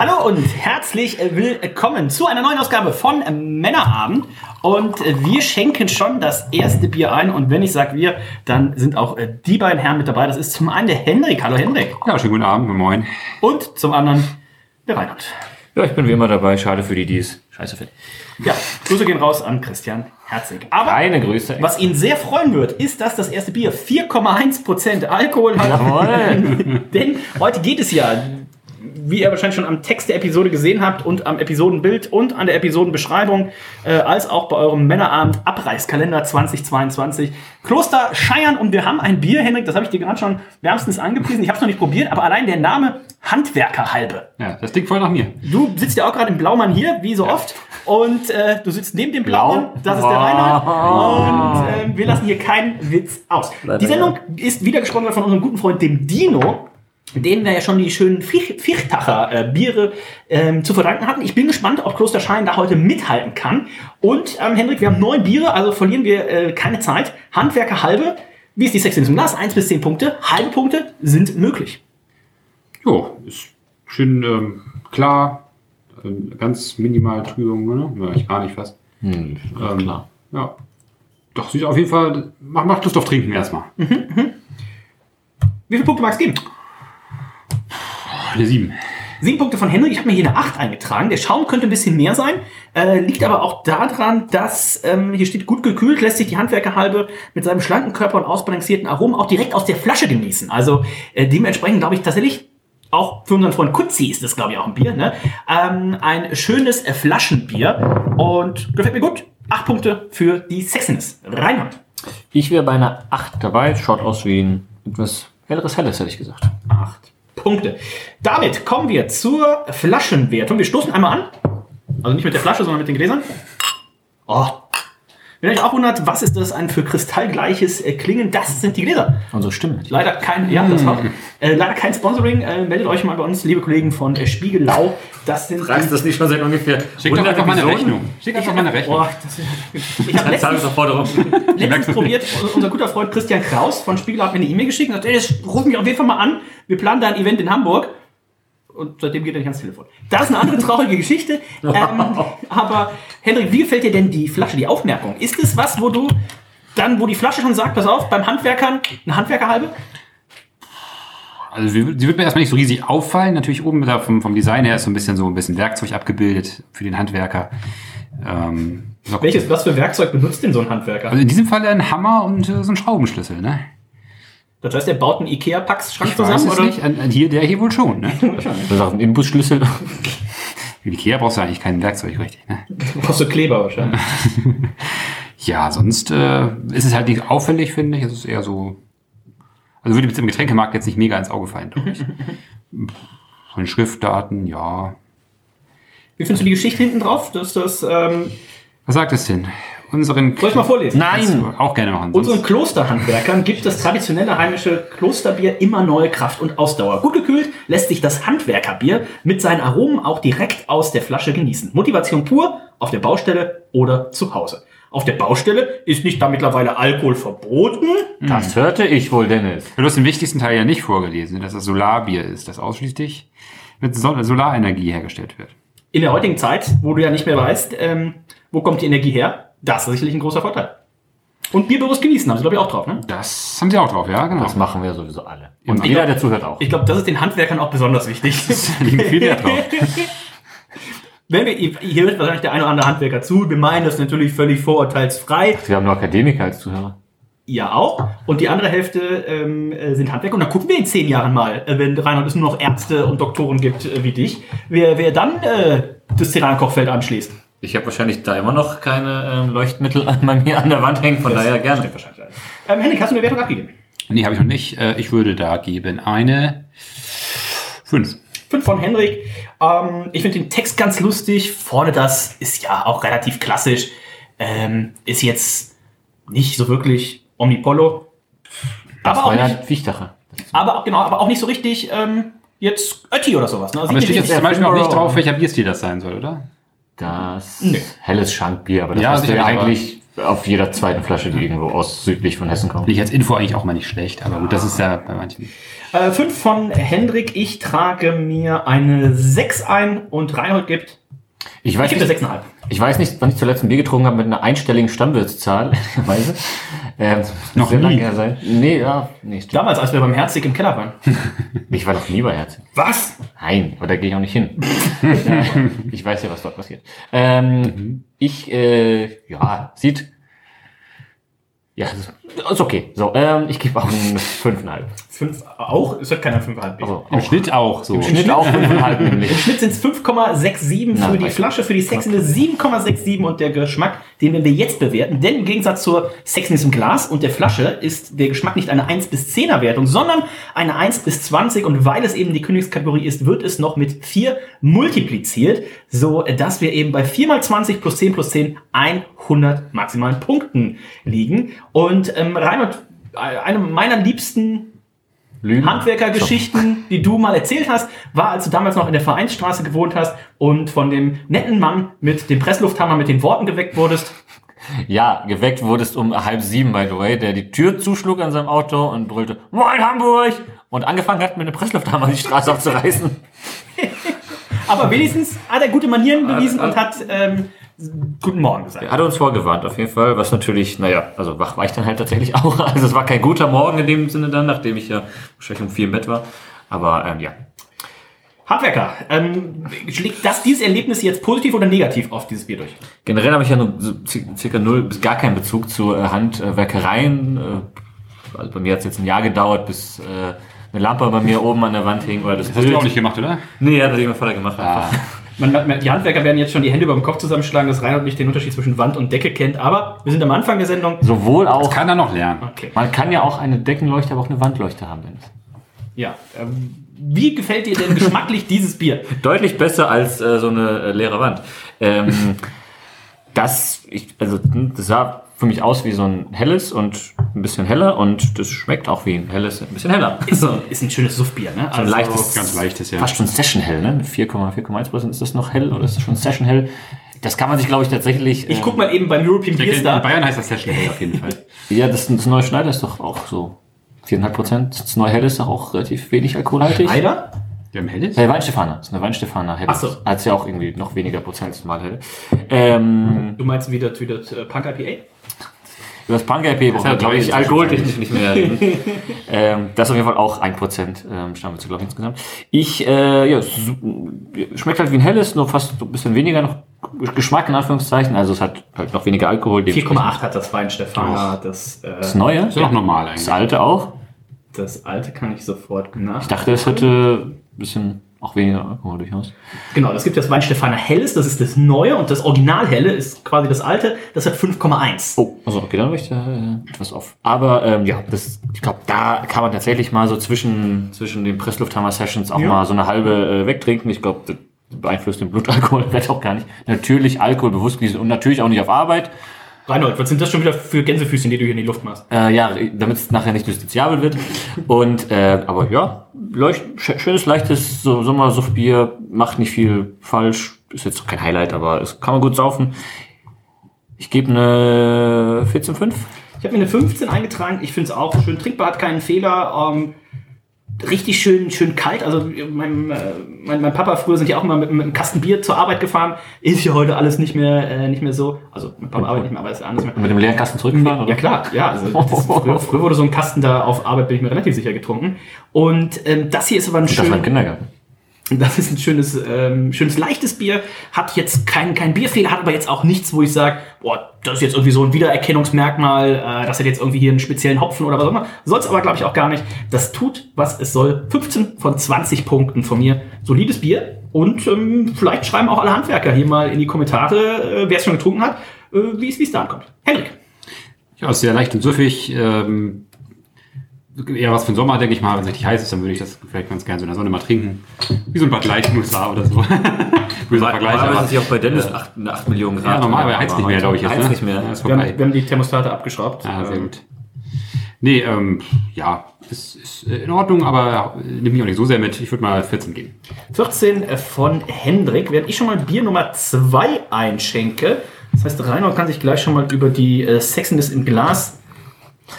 Hallo und herzlich willkommen zu einer neuen Ausgabe von Männerabend. Und wir schenken schon das erste Bier ein. Und wenn ich sage wir, dann sind auch die beiden Herren mit dabei. Das ist zum einen der Hendrik. Hallo Hendrik. Ja, schönen guten Abend, moin. Und zum anderen der Reinhard. Ja, ich bin wie immer dabei. Schade für die, die es scheiße finden. Ja, Grüße gehen raus an Christian Herzig. Aber Keine Grüße. was ihn sehr freuen wird, ist, dass das erste Bier 4,1% Alkohol hat. Jawohl. Denn heute geht es ja, wie ihr wahrscheinlich schon am Text der Episode gesehen habt und am Episodenbild und an der Episodenbeschreibung, äh, als auch bei eurem Männerabend Abreißkalender 2022. Kloster Scheiern und wir haben ein Bier, Henrik, das habe ich dir gerade schon wärmstens angepriesen. Ich habe es noch nicht probiert, aber allein der Name Handwerkerhalbe. Ja, das klingt voll nach mir. Du sitzt ja auch gerade im Blaumann hier, wie so oft. Und äh, du sitzt neben dem Blau? Blaumann, das ist der Reinhard. Und äh, wir lassen hier keinen Witz aus. Die Sendung ist wieder gesponsert von unserem guten Freund, dem Dino, denen wir ja schon die schönen Ficht- Fichtacher äh, Biere ähm, zu verdanken hatten. Ich bin gespannt, ob Kloster Schein da heute mithalten kann. Und ähm, Hendrik, wir haben neun Biere, also verlieren wir äh, keine Zeit. Handwerker halbe. Wie ist die Sexiness im Glas? Eins bis zehn Punkte. Halbe Punkte sind möglich. Jo, ist schön ähm, klar. Ähm, ganz minimal Trübung, ne? Ja, ich gar nicht fast. ähm, klar. Ja. Doch, sieht auf jeden Fall. Mach, mach Christoph trinken erstmal. Wie viele Punkte magst du geben? Eine 7. Sieben Punkte von Henrik. Ich habe mir hier eine 8 eingetragen. Der Schaum könnte ein bisschen mehr sein. Äh, liegt aber auch daran, dass ähm, hier steht gut gekühlt, lässt sich die Handwerkerhalbe mit seinem schlanken Körper und ausbalancierten Aromen auch direkt aus der Flasche genießen. Also äh, dementsprechend glaube ich tatsächlich, auch für unseren Freund Kutzi ist das, glaube ich, auch ein Bier. Ne? Ähm, ein schönes äh, Flaschenbier. Und gefällt mir gut. Acht Punkte für die Sexiness. Reinhard. Ich wäre bei einer 8 dabei. Schaut aus wie ein etwas helleres Helles, hätte ich gesagt. Acht Punkte. Damit kommen wir zur Flaschenwertung. Wir stoßen einmal an. Also nicht mit der Flasche, sondern mit den Gläsern. Oh. Wenn ihr euch auch wundert, was ist das ein für kristallgleiches äh, Klingen? Das sind die Gläser. Unsere Stimme. Leider kein, ja, das war, äh, leider kein Sponsoring. Äh, meldet euch mal bei uns, liebe Kollegen von äh, Spiegelau. Das sind Fragst das nicht schon seit ungefähr Schick doch einfach mal eine Rechnung. Schick einfach mal eine Rechnung. Boah, das, ich habe letztens, letztens probiert, unser guter Freund Christian Kraus von Spiegel hat mir eine E-Mail geschickt und sagt, ey, das ruf mich auf jeden Fall mal an. Wir planen da ein Event in Hamburg. Und seitdem geht er nicht ans Telefon. Das ist eine andere traurige Geschichte. Ähm, aber Hendrik, wie gefällt dir denn die Flasche, die Aufmerkung? Ist es was, wo du dann, wo die Flasche schon sagt, pass auf, beim Handwerkern, eine Handwerkerhalbe? Also sie wird mir erstmal nicht so riesig auffallen. Natürlich oben da vom, vom Design her ist so ein bisschen so ein bisschen Werkzeug abgebildet für den Handwerker. Ähm, Welches, was für Werkzeug benutzt denn so ein Handwerker? Also in diesem Fall ein Hammer und äh, so ein Schraubenschlüssel, ne? Das heißt, der baut einen Ikea-Packschrank Ich weiß zusammen, es oder? nicht. An, an hier, der hier wohl schon, ne? Das ist auch ein Imbusschlüssel. Für Ikea brauchst du eigentlich kein Werkzeug, richtig, ne? Du brauchst so Kleber wahrscheinlich. Ja, sonst äh, ist es halt nicht auffällig, finde ich. Es ist eher so. Also würde jetzt im Getränkemarkt jetzt nicht mega ins Auge fallen, glaube ich. Von Schriftdaten, ja. Wie findest du die Geschichte hinten drauf? Dass das, ähm, Was sagt es denn? Unseren. soll ich mal vorlesen? Du Auch gerne machen. Unseren Klosterhandwerkern gibt das traditionelle heimische Klosterbier immer neue Kraft und Ausdauer. Gut gekühlt lässt sich das Handwerkerbier mit seinen Aromen auch direkt aus der Flasche genießen. Motivation pur auf der Baustelle oder zu Hause. Auf der Baustelle ist nicht da mittlerweile Alkohol verboten. Das hörte ich wohl, Dennis. du hast den wichtigsten Teil ja nicht vorgelesen, dass das Solarbier ist, das ausschließlich mit Sol Solarenergie hergestellt wird. In der heutigen Zeit, wo du ja nicht mehr weißt, ähm, wo kommt die Energie her, das ist sicherlich ein großer Vorteil. Und bierbewusst genießen, haben sie glaube ich auch drauf, ne? Das haben sie auch drauf, ja, genau. Das machen wir sowieso alle. Und jeder, der zuhört, auch. Ich glaube, das ist den Handwerkern auch besonders wichtig. Da liegen viel Wert drauf. Wenn wir, hier hört wahrscheinlich der eine oder andere Handwerker zu, wir meinen das natürlich völlig vorurteilsfrei. Wir haben nur Akademiker als Zuhörer. Ja auch. Und die andere Hälfte ähm, äh, sind Handwerker. Und dann gucken wir in zehn Jahren mal, äh, wenn Reinhold es nur noch Ärzte und Doktoren gibt äh, wie dich, wer, wer dann äh, das Cerankochfeld anschließt. Ich habe wahrscheinlich da immer noch keine ähm, Leuchtmittel an, bei mir an der Wand hängen, von daher gerne. Ähm, Henrik, hast du eine Wertung abgegeben? Nee, habe ich noch nicht. Äh, Ich würde da geben eine 5. Fünf von Henrik. Ähm, ich finde den Text ganz lustig. Vorne das ist ja auch relativ klassisch. Ähm, ist jetzt nicht so wirklich Omnipollo. Das Aber auch, ja nicht, Wichtacher. aber, genau, aber auch nicht so richtig ähm, jetzt Ötti oder sowas. Ne? Also Aber steht jetzt zum Beispiel auch nicht drauf, welcher Bierstil das sein soll, oder? Das Nee. helles Schankbier, aber das Ja, hast du ja eigentlich auf jeder zweiten Flasche, die irgendwo aus südlich von Hessen kommt. Ich als Info eigentlich auch mal nicht schlecht, aber gut, das ist ja bei manchen. Äh, fünf von Hendrik. Ich trage mir eine 6 ein und Reinhold gibt. Ich Ich weiß gebe mir nicht, 6,5. ich weiß nicht, wann ich zuletzt ein Bier getrunken habe mit einer einstelligen Stammwürzzahl, ehrlicherweise. Ähm, das muss Noch sehr nie. lange her sein. Nee, ja, nee, stimmt. Damals, als wir beim Herzig im Keller waren. Ich war doch nie bei Herzig. Was? Nein, aber da gehe ich auch nicht hin. Äh, ich weiß ja, was dort passiert. Ähm, Ich, äh, ja, sieht. Ja, ist okay. So, ähm, ich gebe auch eine 5,5. Fünf auch? Es wird keiner 5,5 Bier. Also, Im auch, Schnitt auch so. Im Schnitt auch 5,5 nämlich. Im Schnitt sind es 5,67 Na, für die weiß Flasche, für die Sexiness 7,67 und der Geschmack, den werden wir jetzt bewerten. Denn im Gegensatz zur Sexiness im Glas und der Flasche ist der Geschmack nicht eine 1 bis 10er Wertung, sondern eine 1 bis 20 und weil es eben die Königskategorie ist, wird es noch mit 4 multipliziert, so dass wir eben bei 4 mal 20 plus 10 plus 10 100 maximalen Punkten liegen. Und ähm, Reinhard, eine meiner liebsten. Handwerkergeschichten, die du mal erzählt hast, war, als du damals noch in der Vereinsstraße gewohnt hast und von dem netten Mann mit dem Presslufthammer mit den Worten geweckt wurdest. Ja, geweckt wurdest um halb sieben, by the way, der die Tür zuschlug an seinem Auto und brüllte, Moin Hamburg! Und angefangen hat, mit einem Presslufthammer die Straße abzureißen. Aber wenigstens hat er gute Manieren bewiesen und hat ähm, Guten Morgen gesagt. Er hatte uns vorgewarnt, auf jeden Fall, was natürlich, naja, also wach war ich dann halt tatsächlich auch. Also es war kein guter Morgen in dem Sinne dann, nachdem ich ja wahrscheinlich um vier im Bett war. Aber ähm, ja, Handwerker, ähm, schlägt das dieses Erlebnis jetzt positiv oder negativ auf dieses Bier durch? Generell habe ich ja nur so ci- circa null bis gar keinen Bezug zu äh, Handwerkereien. Äh, also bei mir hat es jetzt ein Jahr gedauert, bis äh, eine Lampe bei mir oben an der Wand hing. Oder das Das hast du auch nicht gemacht, oder? Nee, hat das mein Vater gemacht. einfach. Man, man, die Handwerker werden jetzt schon die Hände über dem Kopf zusammenschlagen, dass Reinhard nicht den Unterschied zwischen Wand und Decke kennt. Aber wir sind am Anfang der Sendung. Sowohl auch, Kann er noch lernen. Okay. man kann ja auch eine Deckenleuchte, aber auch eine Wandleuchte haben. Dennis. Ja. Ähm, wie gefällt dir denn geschmacklich dieses Bier? Deutlich besser als äh, so eine äh, leere Wand. Ähm, das, ich, also, hm, das sah für mich aus wie so ein helles und ein bisschen heller und das schmeckt auch wie ein helles, ein bisschen heller. Ist, So. ist ein schönes Suffbier, ne? Ein leichtes, ganz leichtes, ja. Fast schon Session hell, ne? 4,4,1 Prozent. Ist das noch hell oder ist das schon Session hell? Das kann man sich, glaube ich, tatsächlich. Ich ähm, guck mal eben beim European Beer In Star. Bayern heißt das Session Hell auf jeden Fall. Ja, das, das neue Schneider ist doch auch so 4,5 Prozent. Das neue hell ist doch auch relativ wenig alkoholhaltig. Leider? Wir haben Helles? Äh, Weinstefaner. Das ist eine Weinstefaner helle. Ach so. Hat ja auch irgendwie noch weniger Prozent als normal helle. Ähm, Du meinst wieder, wieder äh, Punk IPA? Über das Punk IP brauchen wir, glaube ich, alkoholtechnisch nicht mehr reden. ähm, das ist auf jeden Fall auch 1% ähm, Stammwürze, glaube ich, insgesamt. Ich, äh, ja, schmeckt halt wie ein helles, nur fast so ein bisschen weniger noch Geschmack in Anführungszeichen. Also es hat halt noch weniger Alkohol. 4,8 hat das Weinstefaner. Das, äh, Das neue? Ist ja noch normal eigentlich. Das alte auch? das alte kann ich sofort nach. Ich dachte, es hätte ein bisschen auch weniger Alkohol durchaus. Genau, es gibt das Weinstefaner Helles, das ist das neue und das Original Helle ist quasi das alte, das hat 5,1. Oh, also okay, dann habe ich da äh, etwas auf. Aber ähm, ja, das, ich glaube, da kann man tatsächlich mal so zwischen, zwischen den Presslufthammer-Sessions auch Ja. mal so eine halbe äh, wegtrinken. Ich glaube, das beeinflusst den Blutalkoholwert auch gar nicht. Natürlich Alkohol bewusst genießen und natürlich auch nicht auf Arbeit. Reinhold, was sind das schon wieder für Gänsefüßchen, die du hier in die Luft machst? Äh, ja, damit es nachher nicht justiziabel wird. Und äh, aber ja, leucht, sch- schönes, leichtes so Sommersuffbier, macht nicht viel falsch. Ist jetzt kein Highlight, aber es kann man gut saufen. Ich gebe eine 14,5. Ich habe mir eine 15 eingetragen. Ich finde es auch schön trinkbar, hat keinen Fehler. Ähm, richtig schön, schön kalt. Also mein, äh, mein, mein Papa früher sind ja auch immer mit, mit einem Kasten Bier zur Arbeit gefahren. Ist ja heute alles nicht mehr, äh, nicht mehr so. Also mein Papa arbeitet nicht mehr, aber ist anders mehr. Mit dem leeren Kasten zurückfahren, oder? Ja klar, ja. Also früher, früher wurde so ein Kasten da auf Arbeit, bin ich mir relativ sicher getrunken. Und ähm, das hier ist aber ein Das war schön, Kindergarten. Das ist ein schönes, ähm, schönes leichtes Bier. Hat jetzt keinen kein Bierfehler, hat aber jetzt auch nichts, wo ich sage, boah, das ist jetzt irgendwie so ein Wiedererkennungsmerkmal, äh, das hat jetzt irgendwie hier einen speziellen Hopfen oder was auch immer. Soll aber, glaube ich, auch gar nicht. Das tut, was es soll. 15 von 20 Punkten von mir. Solides Bier. Und ähm, vielleicht schreiben auch alle Handwerker hier mal in die Kommentare, äh, wer es schon getrunken hat, äh, wie es da ankommt. Henrik. Ja, sehr leicht und süffig. Ähm, eher was für den Sommer, denke ich mal. Wenn es richtig heiß ist, dann würde ich das vielleicht ganz gerne so in der Sonne mal trinken. Wie so ein Bad Leichenusser oder so. Böser Vergleich, Normalerweise aber ist ja auch bei Dennis 8, 8 Millionen Grad. ja, normal, aber er heizt nicht mehr, glaube ich. Jetzt, Heizt ne? nicht mehr. Ja, Wir haben, wir haben die Thermostate abgeschraubt. Ah, sehr Ähm, gut. Nee, ähm, ja, ist, ist äh, in Ordnung, aber äh, nimmt mich auch nicht so sehr mit. Ich würde mal 14 gehen. 14 von Hendrik, während ich schon mal Bier Nummer 2 einschenke. Das heißt, Reinhold kann sich gleich schon mal über die äh, Sexiness im Glas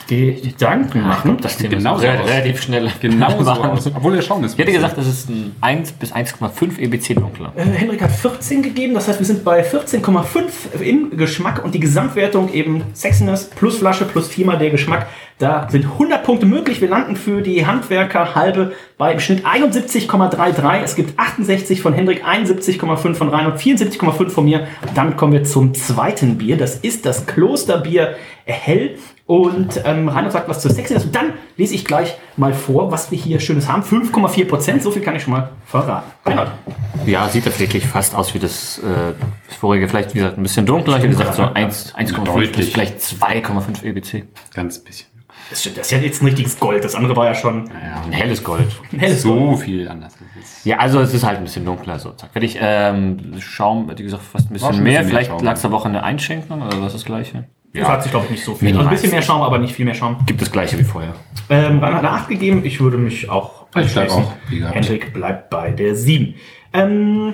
Gedanken machen. Das Thema Genau so relativ schnell. Genau so aus. Obwohl der Schaum ist. Ich hätte gesagt, das ist ein 1 bis 1,5 EBC dunkler. Äh, Hendrik hat 14 gegeben, das heißt, wir sind bei 14,5 im Geschmack und die Gesamtwertung eben Sexiness plus Flasche plus viermal der Geschmack. Da sind 100 Punkte möglich. Wir landen für die Handwerker halbe bei im Schnitt 71,33. Es gibt 68 von Hendrik, 71,5 von Reinhold, 74,5 von mir. Damit kommen wir zum zweiten Bier. Das ist das Klosterbier Hell. Und ähm, Reinhold sagt was zur Sexiness. Und dann lese ich gleich mal vor, was wir hier Schönes haben. 5,4 Prozent, so viel kann ich schon mal verraten. Reinhold. Ja, sieht wirklich fast aus wie das, äh, das vorige. Vielleicht, wie gesagt, ein bisschen dunkler. Wie gesagt, so 1 1,5 bis vielleicht 2,5 EBC. Ganz bisschen. Das, stimmt, das ist ja jetzt ein richtiges Gold. Das andere war ja schon Ja, ein helles Gold. ein helles Gold. So viel anders. Ja, also es ist halt ein bisschen dunkler. So, zack. Wenn ich ähm, Schaum, wie gesagt, fast ein bisschen schon ein mehr. bisschen mehr Vielleicht lag es aber auch in der Einschenkung oder was ist das gleiche? Das hat sich, glaube ich, nicht so viel. Minimal. Also ein bisschen mehr Schaum, aber nicht viel mehr Schaum. Gibt das gleiche wie vorher. Ähm, Reinhard hat eine 8 gegeben. Ich würde mich auch anschließen. Hendrik bleibt bei der 7. Ähm,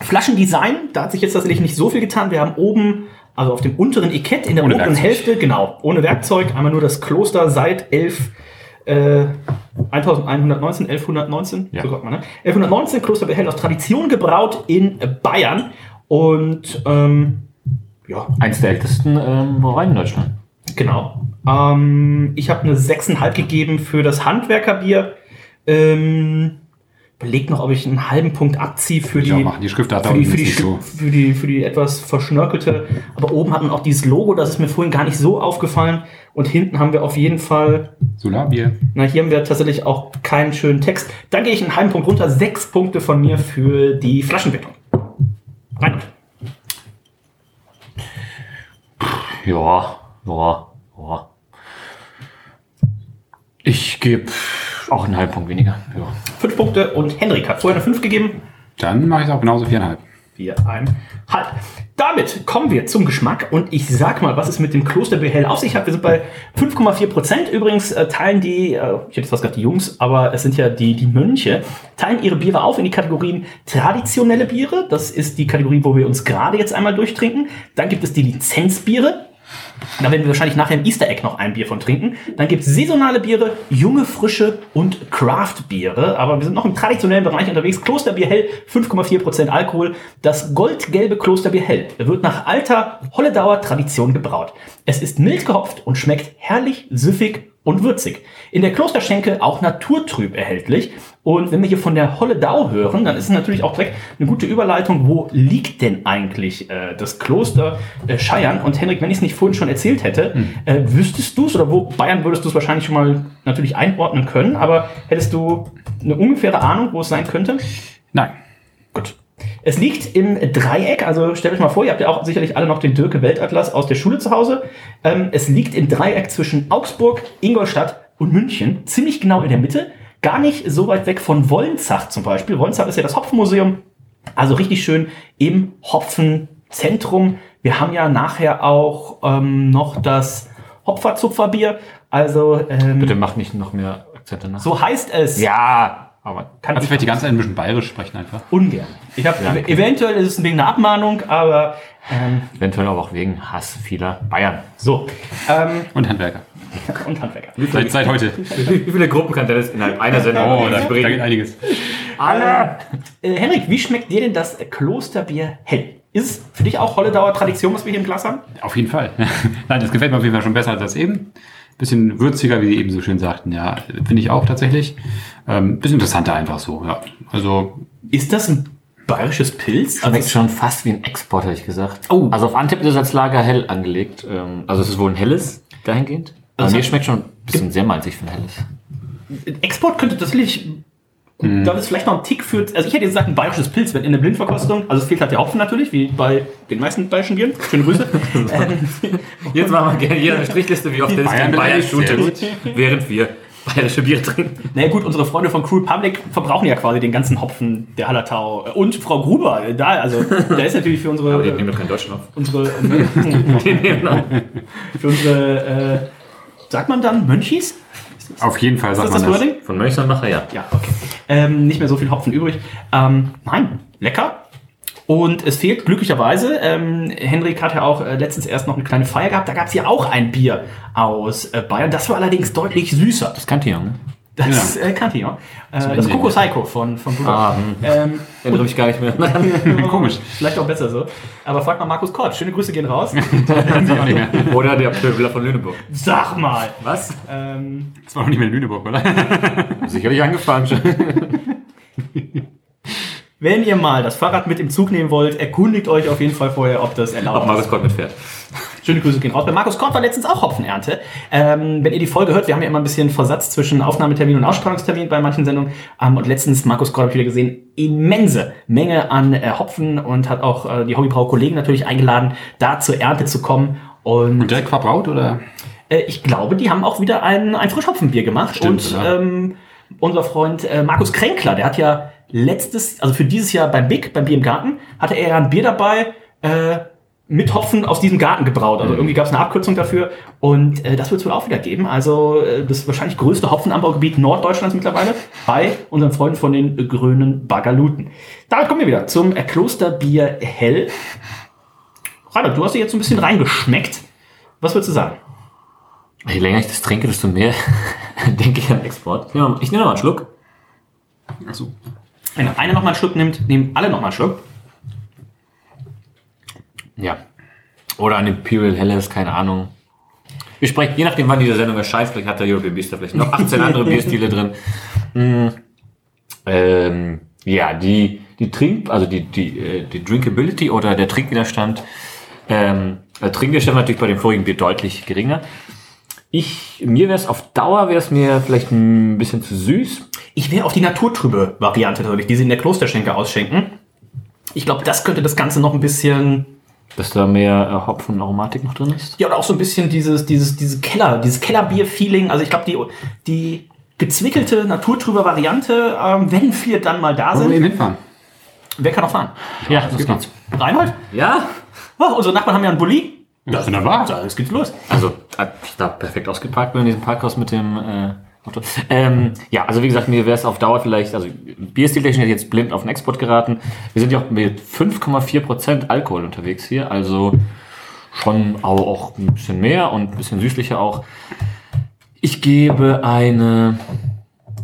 Flaschendesign, da hat sich jetzt tatsächlich nicht so viel getan. Wir haben oben, also auf dem unteren Etikett in der Ohne oberen Werkzeug. Hälfte, genau, ohne Werkzeug, einmal nur das Kloster seit 11, äh, 1119, 1119, Ja. so sagt man, ne? 1119, Kloster behält aus Tradition gebraut in Bayern. Und ähm, ja, Eins der ältesten ähm, Brauereien in Deutschland. Genau. Ähm, ich habe eine 6,5 gegeben für das Handwerkerbier. Ähm, überlegt noch, ob ich einen halben Punkt abziehe für die. Die Schrift hat für die, für, die, nicht so. für, die, für die etwas verschnörkelte. Aber oben hat man auch dieses Logo, das ist mir vorhin gar nicht so aufgefallen. Und hinten haben wir auf jeden Fall, Solarbier. na, hier haben wir tatsächlich auch keinen schönen Text. Dann gehe ich einen halben Punkt runter. Sechs Punkte von mir für die Flaschenwertung. Reinhold. Ja, ja, ja. Ich gebe auch einen halben Punkt weniger. Ja. Fünf Punkte und Henrik hat vorher eine 5 gegeben. Dann mache ich es auch genauso viereinhalb. Vier, ein, halb. Damit kommen wir zum Geschmack und ich sag mal, was es mit dem Klosterbier hell auf sich hat. Wir sind bei 5,4 Prozent. Übrigens äh, teilen die, äh, ich hätte jetzt fast gesagt die Jungs, aber es sind ja die, die Mönche, teilen ihre Biere auf in die Kategorien traditionelle Biere. Das ist die Kategorie, wo wir uns gerade jetzt einmal durchtrinken. Dann gibt es die Lizenzbiere. Da werden wir wahrscheinlich nachher im Easter Egg noch ein Bier von trinken. Dann gibt es saisonale Biere, junge, frische und Craft-Biere. Aber wir sind noch im traditionellen Bereich unterwegs. Klosterbier hell, 5,4% Alkohol. Das goldgelbe Klosterbier hell wird nach alter Holledauer Tradition gebraut. Es ist mild gehopft und schmeckt herrlich, süffig und würzig. In der Klosterschenke auch naturtrüb erhältlich. Und wenn wir hier von der Holledau hören, dann ist es natürlich auch direkt eine gute Überleitung. Wo liegt denn eigentlich äh, das Kloster äh, Scheiern? Und Henrik, wenn ich es nicht vorhin schon erzählt hätte, äh, wüsstest du es oder wo Bayern würdest du es wahrscheinlich schon mal natürlich einordnen können, aber hättest du eine ungefähre Ahnung, wo es sein könnte? Nein. Gut. Es liegt im Dreieck, also stellt euch mal vor, ihr habt ja auch sicherlich alle noch den Dirke Weltatlas aus der Schule zu Hause. Ähm, es liegt im Dreieck zwischen Augsburg, Ingolstadt und München, ziemlich genau in der Mitte, gar nicht so weit weg von Wolnzach zum Beispiel. Wolnzach ist ja das Hopfenmuseum, also richtig schön im Hopfenzentrum. Wir haben ja nachher auch ähm, noch das Hopferzupferbier, also ähm, Bitte mach nicht noch mehr Akzente nach. so heißt es. Ja, aber kann Kannst du vielleicht die ganze Zeit ein bisschen bayerisch sprechen einfach? ungern. Ich habe Ja, okay. eventuell ist es wegen einer Abmahnung, aber ähm, eventuell aber auch wegen Hass vieler Bayern. so. Ähm, Und Handwerker. und Handwerker. Seit, seit heute. Wie viele Gruppen kann Dennis innerhalb einer Sendung Oh, da, da geht einiges. Alle! Äh, Henrik, wie schmeckt dir denn das Klosterbier hell? Ist es für dich auch Holledauer Tradition, was wir hier im Glas haben? Auf jeden Fall. Nein, das gefällt mir auf jeden Fall schon besser als das eben. Bisschen würziger, wie Sie eben so schön sagten. Ja, finde ich auch tatsächlich. Ähm, bisschen interessanter einfach so. Ja, also Ist das ein bayerisches Pilz? Schmeckt Also, schon fast wie ein Export, hätte ich gesagt. Oh. Also auf Antep ist es als Lager hell angelegt. Ähm, Also es ist wohl ein helles dahingehend. Aber Also- mir schmeckt schon ein bisschen sehr malzig für ein helles. Export könnte tatsächlich. Mhm. Da ist vielleicht noch ein Tick für. Also ich hätte jetzt gesagt, ein bayerisches Pilz, wenn in der Blindverkostung. Also es fehlt halt der Hopfen natürlich, wie bei den meisten bayerischen Bieren. Schöne Grüße. Jetzt machen wir gerne jeder eine Strichliste, wie oft Dennis Bayern sehr shootet, während wir bayerische Bier trinken. Na naja, gut, unsere Freunde von Crew Public verbrauchen ja quasi den ganzen Hopfen der Hallertau. Und Frau Gruber, äh, da, also, da ist natürlich für unsere. Aber die nehmen doch kein Deutschen auf. unsere für unsere, äh, sagt man dann Mönchis? Auf jeden Fall sagt das man das das. Wording? Von Mönchsonmacher, ja. Ja, okay. Ähm, nicht mehr so viel Hopfen übrig. Ähm, nein, lecker. Und es fehlt glücklicherweise, ähm, Henrik hat ja auch äh, letztens erst noch eine kleine Feier gehabt, da gab es ja auch ein Bier aus äh, Bayern. Das war allerdings deutlich süßer. Das kannte ich ja, ne? Das äh, kannte ich ja. Äh, das Coco Psycho von, von Bruder. Ah, hm. ähm, Erinnere mich gar nicht mehr. Komisch. vielleicht auch besser so. Aber frag mal Markus Kort. Schöne Grüße gehen raus. Oder der Pöbler von Lüneburg. Sag mal. Was? Ähm, Das war noch nicht mehr in Lüneburg, oder? Sicherlich angefangen schon. wenn ihr mal das Fahrrad mit im Zug nehmen wollt, erkundigt euch auf jeden Fall vorher, ob das erlaubt Ob ist. Markus Gott mitfährt. Schöne Grüße gehen raus. Bei Markus Kort war letztens auch Hopfenernte. Ähm, wenn ihr die Folge hört, wir haben ja immer ein bisschen Versatz zwischen Aufnahmetermin und Ausstrahlungstermin bei manchen Sendungen. Ähm, und letztens, Markus Kort habe ich wieder gesehen, immense Menge an äh, Hopfen und hat auch äh, die Hobbybrau-Kollegen natürlich eingeladen, da zur Ernte zu kommen. Und, Und direkt verbraut, oder? äh, ich glaube, die haben auch wieder ein, ein Frischhopfenbier gemacht. Stimmt, und ähm, unser Freund äh, Markus Kränkler, der hat ja letztes, also für dieses Jahr beim Big, beim Bier im Garten, hatte er ja ein Bier dabei, äh, mit Hopfen aus diesem Garten gebraut. Also irgendwie gab es eine Abkürzung dafür. Und äh, das wird es wohl auch wieder geben. Also äh, das wahrscheinlich größte Hopfenanbaugebiet Norddeutschlands mittlerweile bei unseren Freunden von den äh, grünen Bagaluten. Damit kommen wir wieder zum äh, Klosterbier Hell. Reinhard, du hast dir jetzt so ein bisschen reingeschmeckt. Was würdest du sagen? Je länger ich das trinke, desto mehr denke ich an Export. Ich nehme, mal- ich nehme mal einen Schluck. Achso. Wenn einer noch mal einen Schluck nimmt, nehmen alle noch mal einen Schluck. Ja. Oder ein Imperial Helles, keine Ahnung. Wir sprechen, je nachdem, wann diese Sendung erscheint, vielleicht hat der European Beast da vielleicht noch 18 andere Bierstile drin. Mm, ähm, ja, die, die Trink, also die, die, äh, die Drinkability oder der Trinkwiderstand, ähm, der Trinkwiderstand war natürlich bei dem vorigen Bier deutlich geringer. Ich, mir wäre es auf Dauer, wäre es mir vielleicht ein bisschen zu süß. Ich wäre auf die naturtrübe Variante natürlich, die sie in der Klosterschenke ausschenken. Ich glaube, das könnte das Ganze noch ein bisschen, Dass da mehr äh, Hopfen und Aromatik noch drin ist. ja, oder auch so ein bisschen dieses, dieses, diese Keller, dieses Kellerbier-Feeling. Also ich glaube, die, die gezwickelte naturtrübe Variante, ähm, wenn wir dann mal da Wollen wir sind, eben hinfahren? wer kann noch fahren? Ja, das geht's. Reinhold? Ja, Oh, unsere Nachbarn haben ja einen Bulli. Ist wunderbar. Da, jetzt geht's los. Also, ich da perfekt ausgeparkt bin in diesem Parkhaus mit dem äh, Ähm, ja, also wie gesagt, mir wäre es auf Dauer vielleicht, also Bierstiltechnik ich jetzt blind auf den Export geraten. Wir sind ja auch mit 5,4% Alkohol unterwegs hier, also schon auch, auch ein bisschen mehr und ein bisschen süßlicher auch. Ich gebe eine,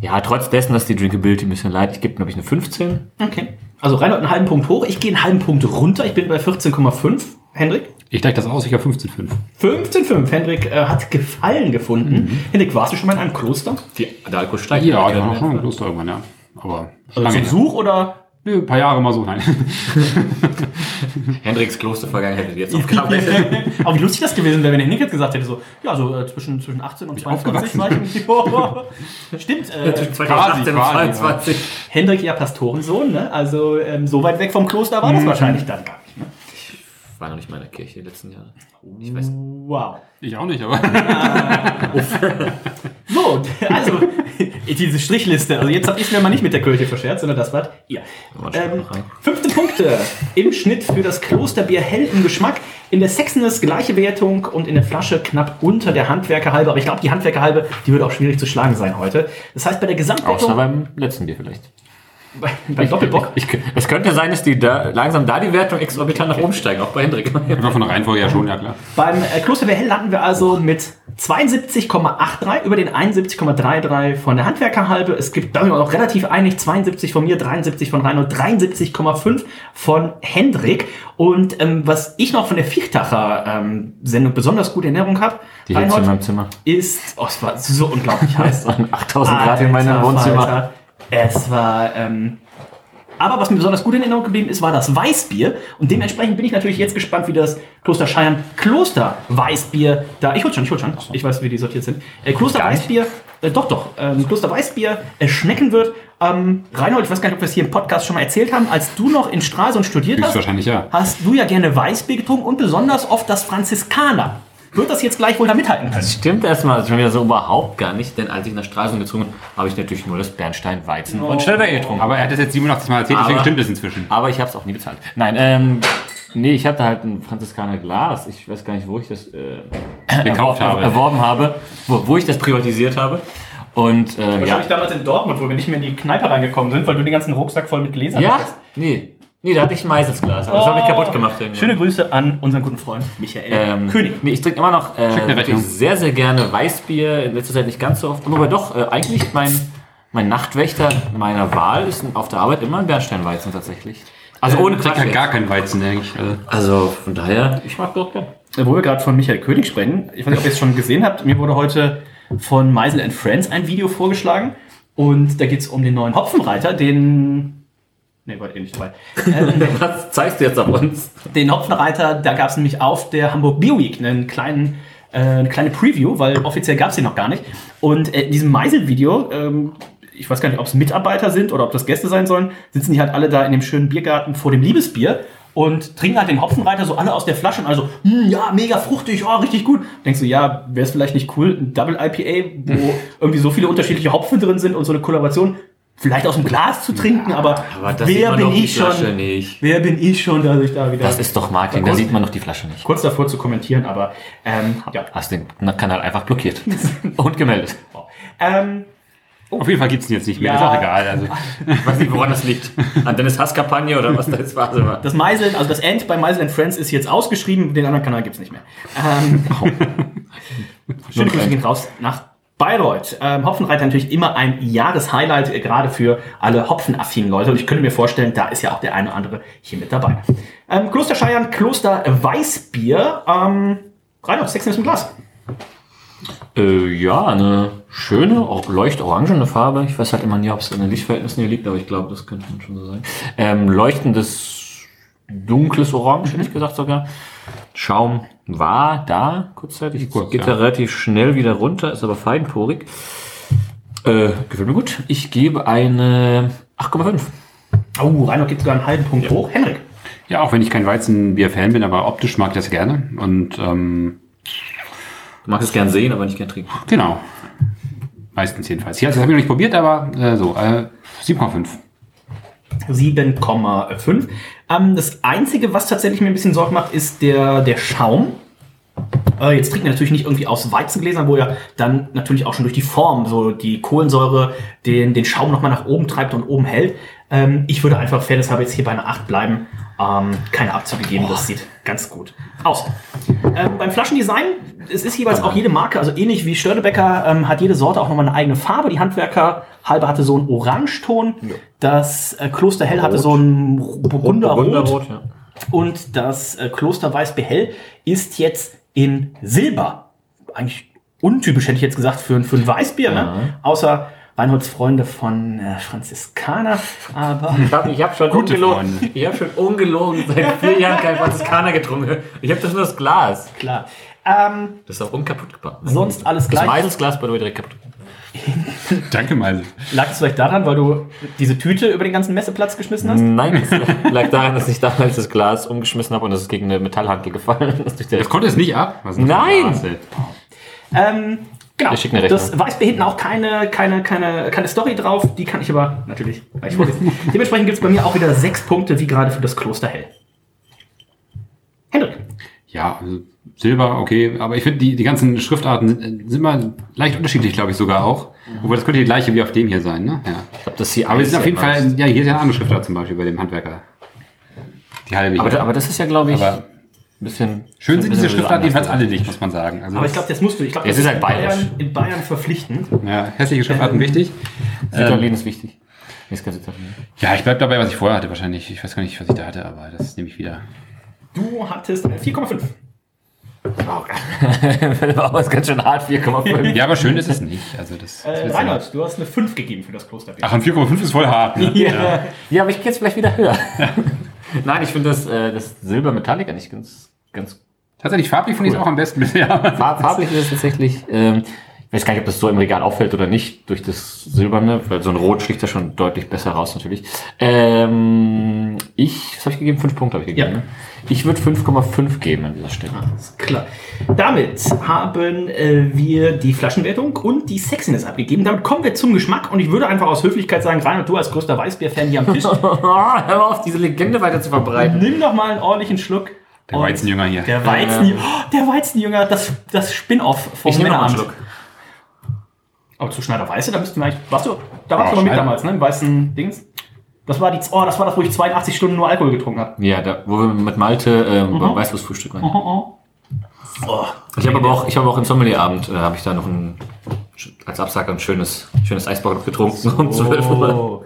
ja, trotz dessen, dass die Drinkability ein bisschen leid, ich gebe, glaube ich, eine 15. Okay. Also Reinhold einen halben Punkt hoch. Ich gehe einen halben Punkt runter. Ich bin bei 14,5. Hendrik? Ich gleich das aus, ich habe 15,5. 15,5. Hendrik äh, hat Gefallen gefunden. Hendrik, warst du schon mal in einem Kloster? Die, der Alkohol steigt. Ja, ich ja, war schon im Kloster irgendwann, ja. Aber Also lange. Besuch oder? Nö, ein paar Jahre mal so, nein. Hendriks Klostervergangenheit hätte jetzt aufgearbeitet. Aber wie lustig das gewesen wäre, wenn Hendrik jetzt gesagt hätte, so, ja, so äh, zwischen, zwischen 18 und 22 war ich im Stimmt, äh, 2018 und quasi, 22. Hendrik ja Pastorensohn, ne? Also ähm, so weit weg vom Kloster war das wahrscheinlich dann gar nicht. War noch nicht mal in der Kirche die letzten Jahre. Ich weiß Wow. Ich auch nicht, aber. So, also diese Strichliste. Also jetzt ihr es mir mal nicht mit der Kirche verscherzt, sondern das wart ihr. Ähm, 15 Punkte im Schnitt für das Klosterbier hell im Geschmack. In der Sexiness gleiche Wertung und in der Flasche knapp unter der Handwerkerhalbe. Aber ich glaube, die Handwerkerhalbe, die wird auch schwierig zu schlagen sein heute. Das heißt, bei der Außer Gesamtwertung, beim letzten Bier vielleicht. Bei, beim Doppelbock, Ich, es könnte sein, dass die da langsam da die Wertung exorbitant nach oben steigen, auch bei Hendrik. Einfach von der Reihenfolge ja schon, ja klar. Beim äh, Klosterbier hell landen wir also mit 72,83 über den 71,33 von der Handwerkerhalbe. Es gibt, da sind wir auch relativ einig, 72 von mir, 73 von Reinhold, 73,5 von Hendrik. Und ähm, was ich noch von der Viertacher ähm, Sendung besonders gut in Erinnerung habe, Die Hitze in meinem Zimmer. ist, oh, es war so unglaublich heiß. Es waren 8000 Grad in meinem Alter Wohnzimmer. Falter. Es war, ähm, aber was mir besonders gut in Erinnerung geblieben ist, war das Weißbier. Und dementsprechend bin ich natürlich jetzt gespannt, wie das Kloster Scheiern Kloster Weißbier da. Ich hol schon, ich hol schon. Ich weiß, wie die sortiert sind. Äh, Kloster. Weißbier, äh, doch, doch. Ähm, Kloster Weißbier äh, schmecken wird. Ähm, Reinhold, ich weiß gar nicht, ob wir es hier im Podcast schon mal erzählt haben. Als du noch in Stralsund studiert hast, Höchstwahrscheinlich ja. hast du ja gerne Weißbier getrunken und besonders oft das Franziskaner. Wird das jetzt gleich wohl da mithalten können. Das stimmt erstmal schon wieder so überhaupt gar nicht, denn als ich nach Straße gezogen bin, habe ich natürlich nur das Bernstein Weizen und Störtebecker getrunken. Aber er hat das jetzt 87 Mal erzählt, deswegen Aber- stimmt es inzwischen. Aber ich habe es auch nie bezahlt. Nein, ähm, nee, ich hatte halt ein Franziskaner Glas. Ich weiß gar nicht, wo ich das äh, Gekauft habe. erworben habe, wo, wo ich das privatisiert habe. Und äh, ja, Wahrscheinlich damals in Dortmund, wo wir nicht mehr in die Kneipe reingekommen sind, weil du den ganzen Rucksack voll mit Gläsern ja, hattest. nee, nee, da hatte ich ein Meiselsglas. Aber das habe ich kaputt gemacht. irgendwann. Schöne Grüße an unseren guten Freund Michael Ähm, König. Nee, ich trinke immer noch äh, sehr, sehr gerne Weißbier. In letzter Zeit nicht ganz so oft. Aber doch, äh, eigentlich mein, mein Nachtwächter meiner Wahl ist auf der Arbeit immer ein Bernsteinweizen tatsächlich. Also ohne Ich Quatsch. trinke jetzt. gar keinen Weizen eigentlich. Also, Also von daher, ich mag doch gerne. Äh, Wo wir gerade von Michael König sprechen, ich weiß nicht, ob ihr es schon gesehen habt, mir wurde heute von Meisel and Friends ein Video vorgeschlagen und da geht es um den neuen Hopfenreiter, den... Nee, war eh nicht dabei. Ähm, Was zeigst du jetzt auf uns? den Hopfenreiter, da gab es nämlich auf der Hamburg Bio Week einen kleinen, äh, eine kleine Preview, weil offiziell gab es den noch gar nicht. Und äh, in diesem Meisel-Video, ähm, ich weiß gar nicht, ob es Mitarbeiter sind oder ob das Gäste sein sollen, sitzen die halt alle da in dem schönen Biergarten vor dem Liebesbier und trinken halt den Hopfenreiter so alle aus der Flasche und also, hm, ja, mega fruchtig, oh, richtig gut. Denkst du, ja, wäre es vielleicht nicht cool, ein Double IPA, wo irgendwie so viele unterschiedliche Hopfen drin sind und so eine Kollaboration, vielleicht aus dem Glas zu trinken, aber, aber das sieht wer bin ich schon? Flasche nicht. Wer bin ich schon, dass ich da wieder Das ist doch Marketing, da Kurz- sieht man doch die Flasche nicht. kurz davor zu kommentieren, aber ähm, ja. Hast den Kanal einfach blockiert und gemeldet. Ähm, Auf jeden Fall gibt es ihn jetzt nicht mehr, Ja. ist auch egal. Also, Ich weiß nicht, woran das liegt. An Dennis Hasskampagne oder was da jetzt war. das Meiseln, also das End bei Meisel Friends ist jetzt ausgeschrieben, den anderen Kanal gibt's nicht mehr. Ähm, schöne Grüße gehen raus nach Bayreuth. Ähm, Hopfenreiter natürlich immer ein Jahreshighlight, äh, gerade für alle hopfenaffinen Leute. Und ich könnte mir vorstellen, da ist ja auch der eine oder andere hier mit dabei. Ähm, Kloster Scheiern, Kloster Weißbier. Ähm, Reinhold, Sex im Glas. Äh, ja, eine schöne, auch leuchtorangene Farbe. Ich weiß halt immer nie, ob es in den Lichtverhältnissen hier liegt, aber ich glaube, das könnte man schon so sagen. Ähm, leuchtendes, dunkles Orange, hätte ich gesagt sogar. Schaum war da kurzzeitig. Kurz, geht ja. da relativ schnell wieder runter, ist aber feinporig. Äh, gefällt mir gut. Ich gebe eine 8,5. Oh, Reinhold geht sogar einen halben Punkt hoch. Henrik. ja, auch wenn ich kein Weizenbier-Fan bin, aber optisch mag ich das gerne. Und ähm, Du magst es gern sehen, aber nicht gern trinken. genau. Meistens jedenfalls. Hier, das habe ich noch nicht probiert, aber äh, so, äh, 7,5. 7,5. Ähm, das Einzige, was tatsächlich mir ein bisschen Sorge macht, ist der, der Schaum. Äh, jetzt trinken wir natürlich nicht irgendwie aus Weizengläsern, wo ja dann natürlich auch schon durch die Form so die Kohlensäure den, den Schaum nochmal nach oben treibt und oben hält. Ähm, ich würde einfach fairnesshalber jetzt hier bei einer 8 bleiben. Ähm, keine Abzüge geben, das sieht ganz gut aus. Ähm, beim Flaschendesign, es ist jeweils auch jede Marke, also ähnlich wie Störtebecker, ähm, hat jede Sorte auch nochmal eine eigene Farbe. Die Handwerker halbe hatte so einen Orangeton, das äh, Kloster Hell hatte so einen Burgunderrot. Wunderrot, ja. Und das äh, Kloster Weiß Behell ist jetzt in Silber. Eigentlich untypisch, hätte ich jetzt gesagt, für, für ein Weißbier, ne? Außer Reinholds Freunde von äh, Franziskaner. Aber Ich habe ich hab schon ungelogen, ich hab schon ungelogen seit vier Jahren kein Franziskaner getrunken. Ich habe das nur das Glas. klar. Ähm, Das ist auch unkaputt gebracht. sonst alles Das gleich. Meiselsglas bei der direkt kaputt. Danke, Meisel. Lag es vielleicht daran, weil du diese Tüte über den ganzen Messeplatz geschmissen hast? Nein, das lag daran, dass ich damals das Glas umgeschmissen habe und es ist gegen eine Metallhanke gefallen. Das Das konnte es nicht ab. Nein! Ähm, genau. Wir schicken eine Rechnung. Das Weißbier hinten auch keine, keine, keine, keine Story drauf. Die kann ich aber natürlich gleich vorlesen. Dementsprechend gibt es bei mir auch wieder sechs Punkte, wie gerade für das Kloster Hell. Hendrik. Ja, also Silber, okay, aber ich finde, die, die ganzen Schriftarten sind, sind immer leicht unterschiedlich, glaube ich sogar auch. Wobei das könnte die gleiche wie auf dem hier sein, ne? Ja. Ich glaube, das hier Aber es sind auf jeden Fall, ja, hier ist ja eine andere Schriftart zum Beispiel bei dem Handwerker. Die halbe Aber, aber das ist ja, glaube ich, Aber bisschen. schön ein sind diese Schriftarten jedenfalls alle nicht, muss man sagen. Also Aber ich glaube, das musst du. Ich glaube, Es das ist halt. Bayern, in Bayern verpflichtend. ja, hässliche Schriftarten wichtig. Süditalien ist wichtig. Nee, ist kein Süditalien. Ja, ich bleib dabei, was ich vorher hatte wahrscheinlich. Ich weiß gar nicht, was ich da hatte, aber das nehme ich wieder. Du hattest eine 4,5. Das war aber ganz schön hart, 4,5. Ja, aber schön ist es nicht. Also das, das Äh, Reinhard, du hast eine 5 gegeben für das Klosterbier. Ach, und 4,5 ist voll hart. Ne? ja. Ja, aber ich gehe jetzt vielleicht wieder höher. Nein, ich finde das, äh, das Silber Metallic eigentlich ganz, ganz Tatsächlich farblich finde ich es auch am besten bisher. farb, farblich ist es tatsächlich. Ähm, weiß gar nicht, ob das so im Regal auffällt oder nicht, durch das Silberne, weil so ein Rot sticht da schon deutlich besser raus natürlich. Ähm, ich, was habe ich gegeben? Fünf Punkte habe ich gegeben. Ja. Ne? Ich würde 5,5 geben an dieser Stelle. Alles klar. Damit haben äh, wir die Flaschenwertung und die Sexiness abgegeben. Damit kommen wir zum Geschmack und ich würde einfach aus Höflichkeit sagen, Reinhard, du als größter Weißbier-Fan hier am Tisch, Hör auf, diese Legende weiter zu verbreiten. nimm doch mal einen ordentlichen Schluck. Der Und Weizenjünger hier. Der Weizenjünger, oh, der Weizenjünger, das, das Spin-off vom Ich. Schluck. Aber zu Schneider Weiße, da müssten wir eigentlich, warst du, da warst Oh, du noch mit damals, ne, im weißen Dings. Das war die, oh, das war das, wo ich 82 Stunden nur Alkohol getrunken habe. Ja, da, wo wir mit Malte ähm, beim Weißwurstfrühstück waren. Oh, oh. Ich habe aber auch, ich habe auch im Sommelierabend, äh, habe ich da noch ein, als Absacker ein schönes, schönes Eisbock getrunken um 12 Uhr. Oh.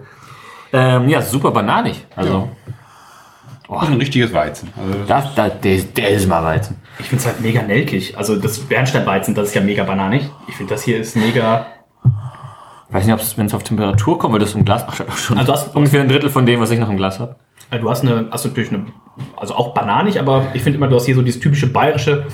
Ähm, ja, super bananig. Also, Das ist ein richtiges Weizen. Also das, das, der, der ist mal Weizen. Ich finde es halt mega nelkig. Also das Bernsteinweizen, das ist ja mega bananig. Ich finde, das hier ist mega. Ich weiß nicht, wenn es auf Temperatur kommt, weil das im Glas, ach, schon- Also hast- ungefähr ein Drittel von dem, was ich noch im Glas habe. äh, Du hast eine, hast natürlich eine, also auch bananig, aber ich finde immer, du hast hier so dieses typische bayerische,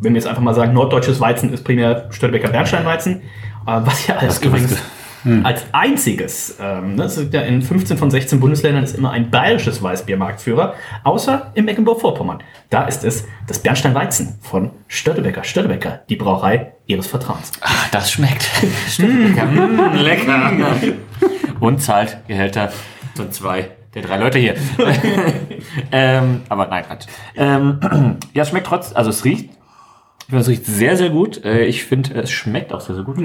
wenn wir jetzt einfach mal sagen, norddeutsches Weizen ist primär Störtebecker Bernsteinweizen, äh, was ja als Das- übrigens das- als einziges, ähm, ne, ja in 15 von 16 Bundesländern ist immer ein bayerisches Weißbier Marktführer, außer in Mecklenburg-Vorpommern. Da ist es das Bernsteinweizen von Störtebecker. Störtebecker, die Brauerei ihres Vertrauens. Ah, das schmeckt. Lecker. mm, lecker. Und zahlt Gehälter von zwei der drei Leute hier. ähm, aber nein, Quatsch. Ähm, ja, es schmeckt trotz, also es riecht, ich finde, es riecht sehr, sehr gut. Äh, Ich finde, es schmeckt auch sehr, sehr gut.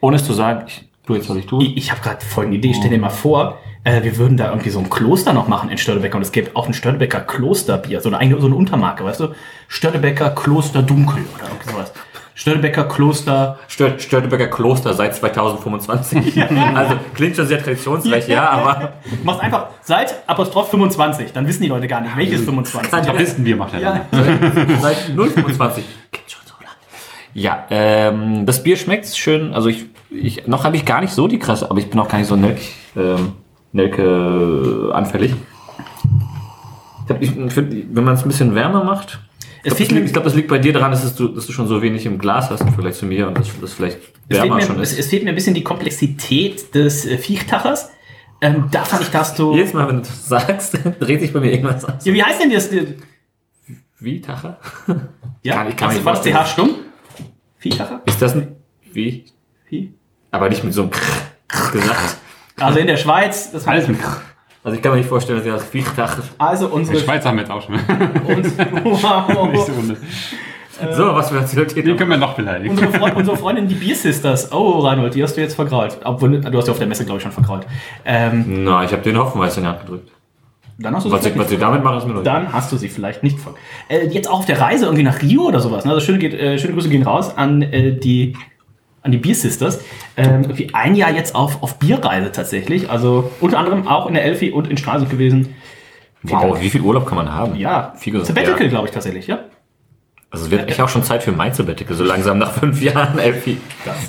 Ohne es zu sagen, ich tue jetzt, was ich tue. Ich, ich habe gerade folgende Idee. Stell dir mal vor, äh, wir würden da irgendwie so ein Kloster noch machen in Störtebecker und es gibt auch ein Störtebecker Klosterbier, so eine, eigene- so eine Untermarke, weißt du? Störtebecker Kloster Dunkel oder irgendwie sowas. Störtebecker Kloster. Stör- Störtebecker Kloster seit 2025. Also klingt schon sehr traditionsreich, ja, aber Du machst einfach seit Apostroph 25, dann wissen die Leute gar nicht, welches 25. Tapistenbier macht er dann. Ja. seit 025. Gibt schon so lange. Ja, ähm, das Bier schmeckt schön. Also ich, ich noch habe ich gar nicht so die krasse, aber ich bin auch gar nicht so Nelk, ähm, Nelke anfällig. Ich, glaub, ich finde, wenn man es ein bisschen wärmer macht. Ich Es glaube, das, glaub, das liegt bei dir daran, dass du, dass du schon so wenig im Glas hast im Vergleich zu mir und das, das vielleicht Es fehlt, wärmer mir, schon es, ist. es fehlt mir ein bisschen die Komplexität des äh, Viechtachers. Ähm, da fand ich, dass du. Jedes Mal, wenn du das sagst, dreht sich bei mir irgendwas aus. Ja, wie heißt denn das? Wie, Tacher? Ja, Kann ich- kann ich war das. TH stumm? Viehtacher? Ist das ein Wie? Vieh? Aber nicht mit so einem gesagt. Also in der Schweiz, das Alles mit. Also ich kann mir nicht vorstellen, dass ihr das Viechtach. Also Die unsere. Schweiz haben wir jetzt auch schon. Uns, wow. Runde. So, was für Nationalität. Den können wir noch beleidigen. Unsere, Freund, unsere Freundin, die Beer Sisters. Oh, Reinhold, die hast du jetzt vergrault. Obwohl, du hast ja auf der Messe, glaube ich, schon vergrault. Ähm, Na, ich habe den Hopfenweiß in die Hand gedrückt. dann hast du sie Was, ich, vielleicht was nicht, sie damit machen, ist mir dann hast du sie vielleicht nicht ver äh, Jetzt auch auf der Reise irgendwie nach Rio oder sowas. Ne? Also schöne, äh, schöne Grüße gehen raus an äh, die an die Beer Sisters. Ähm, irgendwie ein Jahr jetzt auf, auf Bierreise tatsächlich. Also unter anderem auch in der Elfi und in Stralsund gewesen. Wow, wie viel Urlaub kann man haben? Ja, viel gesagt. Sabbatical, Ja. glaube ich tatsächlich, ja. Also es wird echt auch schon Zeit für mein Sabbatical, so langsam nach fünf Jahren. Elfi.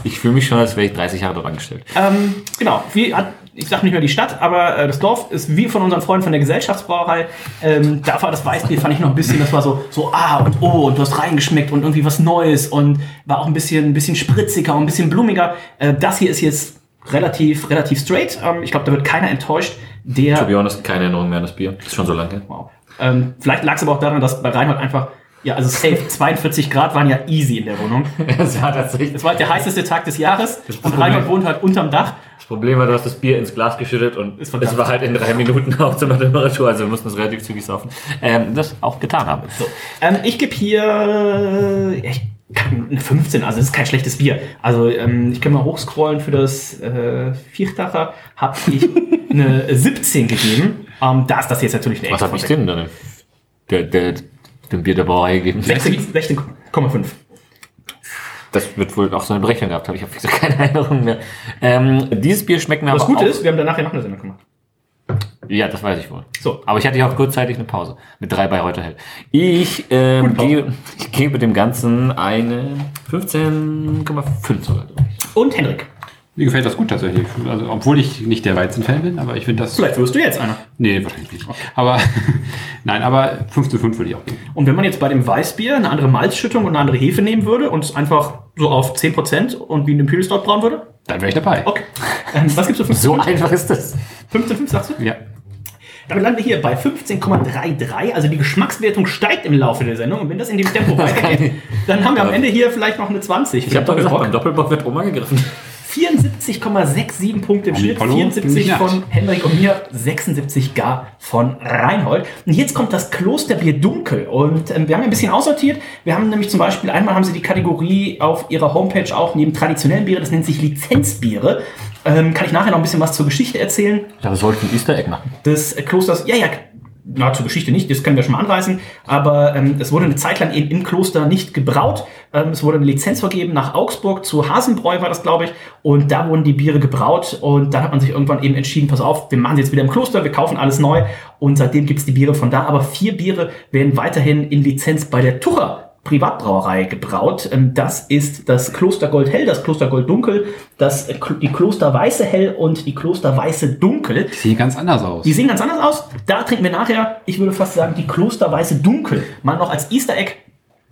Ich fühle mich schon, als wäre ich 30 Jahre dort angestellt. Ähm, genau, wie hat, ich sage nicht mehr die Stadt, aber äh, das Dorf ist wie von unseren Freunden von der Gesellschaftsbrauerei. Ähm, da war das Weißbier, fand ich noch ein bisschen, das war so, so ah und oh und du hast reingeschmeckt und irgendwie was Neues und war auch ein bisschen, ein bisschen spritziger und ein bisschen blumiger. Äh, das hier ist jetzt relativ, relativ straight. Ähm, ich glaube, da wird keiner enttäuscht. Der, To be honest, keine Erinnerung mehr an das Bier. Ist schon so lange. wow. ähm, vielleicht lag es aber auch daran, dass bei Reinhold einfach, ja, also safe, 42 Grad waren ja easy in der Wohnung. Das war tatsächlich. Das war halt der heißeste Tag des Jahres und Reinhold wohnt halt unterm Dach. Das Problem war, du hast das Bier ins Glas geschüttet und Ist es war halt in drei Minuten auch zu einer Temperatur, also wir mussten es relativ zügig saufen. Ähm, das auch getan haben. So, ähm, ich gebe hier äh, ich kann eine 15, also das ist kein schlechtes Bier. Also ähm, ich kann mal hochscrollen für das äh, Viertacher, habe ich eine 17 gegeben. Ähm, da ist das jetzt natürlich eine Was habe ich denn dann? Der, der, dem Bier der Brauerei gegeben? 16 16,5. Das wird wohl auch so eine Berechnung gehabt haben. Ich habe keine Erinnerung mehr. Ähm, dieses Bier schmeckt mir Was aber gut auch, ist, wir haben danach ja noch eine Sendung gemacht. Ja, das weiß ich wohl. So. Aber ich hatte ja auch kurzzeitig eine Pause mit drei bei heute hell. Ich, ähm, gebe, ich gebe dem Ganzen eine 15,5 sogar. Und Henrik, Mir gefällt das gut tatsächlich. Also, obwohl ich nicht der Weizen-Fan bin, aber ich finde das. vielleicht wirst du jetzt einer. Nee, wahrscheinlich nicht. Aber nein, aber 5 zu 5 würde ich auch geben. Und wenn man jetzt bei dem Weißbier eine andere Malzschüttung und eine andere Hefe nehmen würde und es einfach so auf 10% und wie ein Imperial Stout brauen würde? Dann wäre ich dabei. Okay. Ähm, was gibst du für So einfach ist das. 15,5 sagst du? Ja. Damit landen wir hier bei 15,33. Also die Geschmackswertung steigt im Laufe der Sendung. Und wenn das in dem Tempo weitergeht, dann haben wir am Ende hier vielleicht noch eine 20. Ich habe doch gesagt, beim Doppelbock wird Oma gegriffen. 74,67 Punkte im Schnitt, Polo 74 ziemlich von. Henrik und mir, 76 gar von Reinhold. Und jetzt kommt das Klosterbier Dunkel. Und ähm, wir haben ein bisschen aussortiert. Wir haben nämlich zum Beispiel, einmal haben sie die Kategorie auf ihrer Homepage auch neben traditionellen Biere, das nennt sich Lizenzbiere. Ähm, kann ich nachher noch ein bisschen was zur Geschichte erzählen Ja, wir sollten ein Easter Egg machen. des Klosters. Ja, ja, na, zur Geschichte nicht, das können wir schon mal anreißen, aber ähm, es wurde eine Zeit lang eben im Kloster nicht gebraut. Ähm, es wurde eine Lizenz vergeben nach Augsburg, zu Hasenbräu war das, glaube ich, und da wurden die Biere gebraut und dann hat man sich irgendwann eben entschieden, pass auf, wir machen sie jetzt wieder im Kloster, wir kaufen alles neu und seitdem gibt's die Biere von da, aber vier Biere werden weiterhin in Lizenz bei der Tucher Privatbrauerei gebraut. Ähm, Das ist das Klostergold Hell, das Klostergold Dunkel, das, die Klosterweiße Hell und die Klosterweiße Dunkel. Sieht ganz anders aus. Die sehen ganz anders aus. Da trinken wir nachher, ich würde fast sagen, die Klosterweiße Dunkel. Mal noch als Easter Egg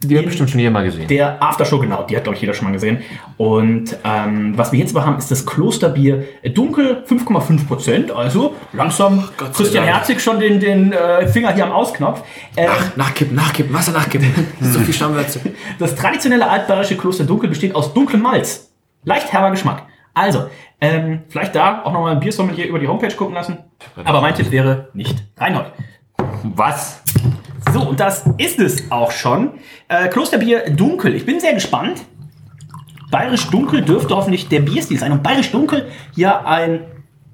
Die haben bestimmt schon jeder mal gesehen. der Aftershow, genau, die hat, glaube ich, jeder schon mal gesehen. Und ähm, was wir jetzt aber haben, ist das Klosterbier Dunkel, 5,5 Prozent. Also langsam Gott Christian Dank. Herzig schon den, den äh, Finger hier am Ausknopf. Äh, Nach, nachkippen, nachkippen, Wasser nachkippen. so viel Stammwürze. Das traditionelle altbayerische Kloster Dunkel besteht aus dunklem Malz. Leicht herber Geschmack. Also, ähm, vielleicht da auch nochmal ein Biersommelier über die Homepage gucken lassen. Aber mein Tipp wäre nicht Reinhold. Was? So, und das ist es auch schon. Äh, Klosterbier dunkel. Ich bin sehr gespannt. Bayerisch dunkel dürfte hoffentlich der Bierstil sein. Und bayerisch dunkel ja ein,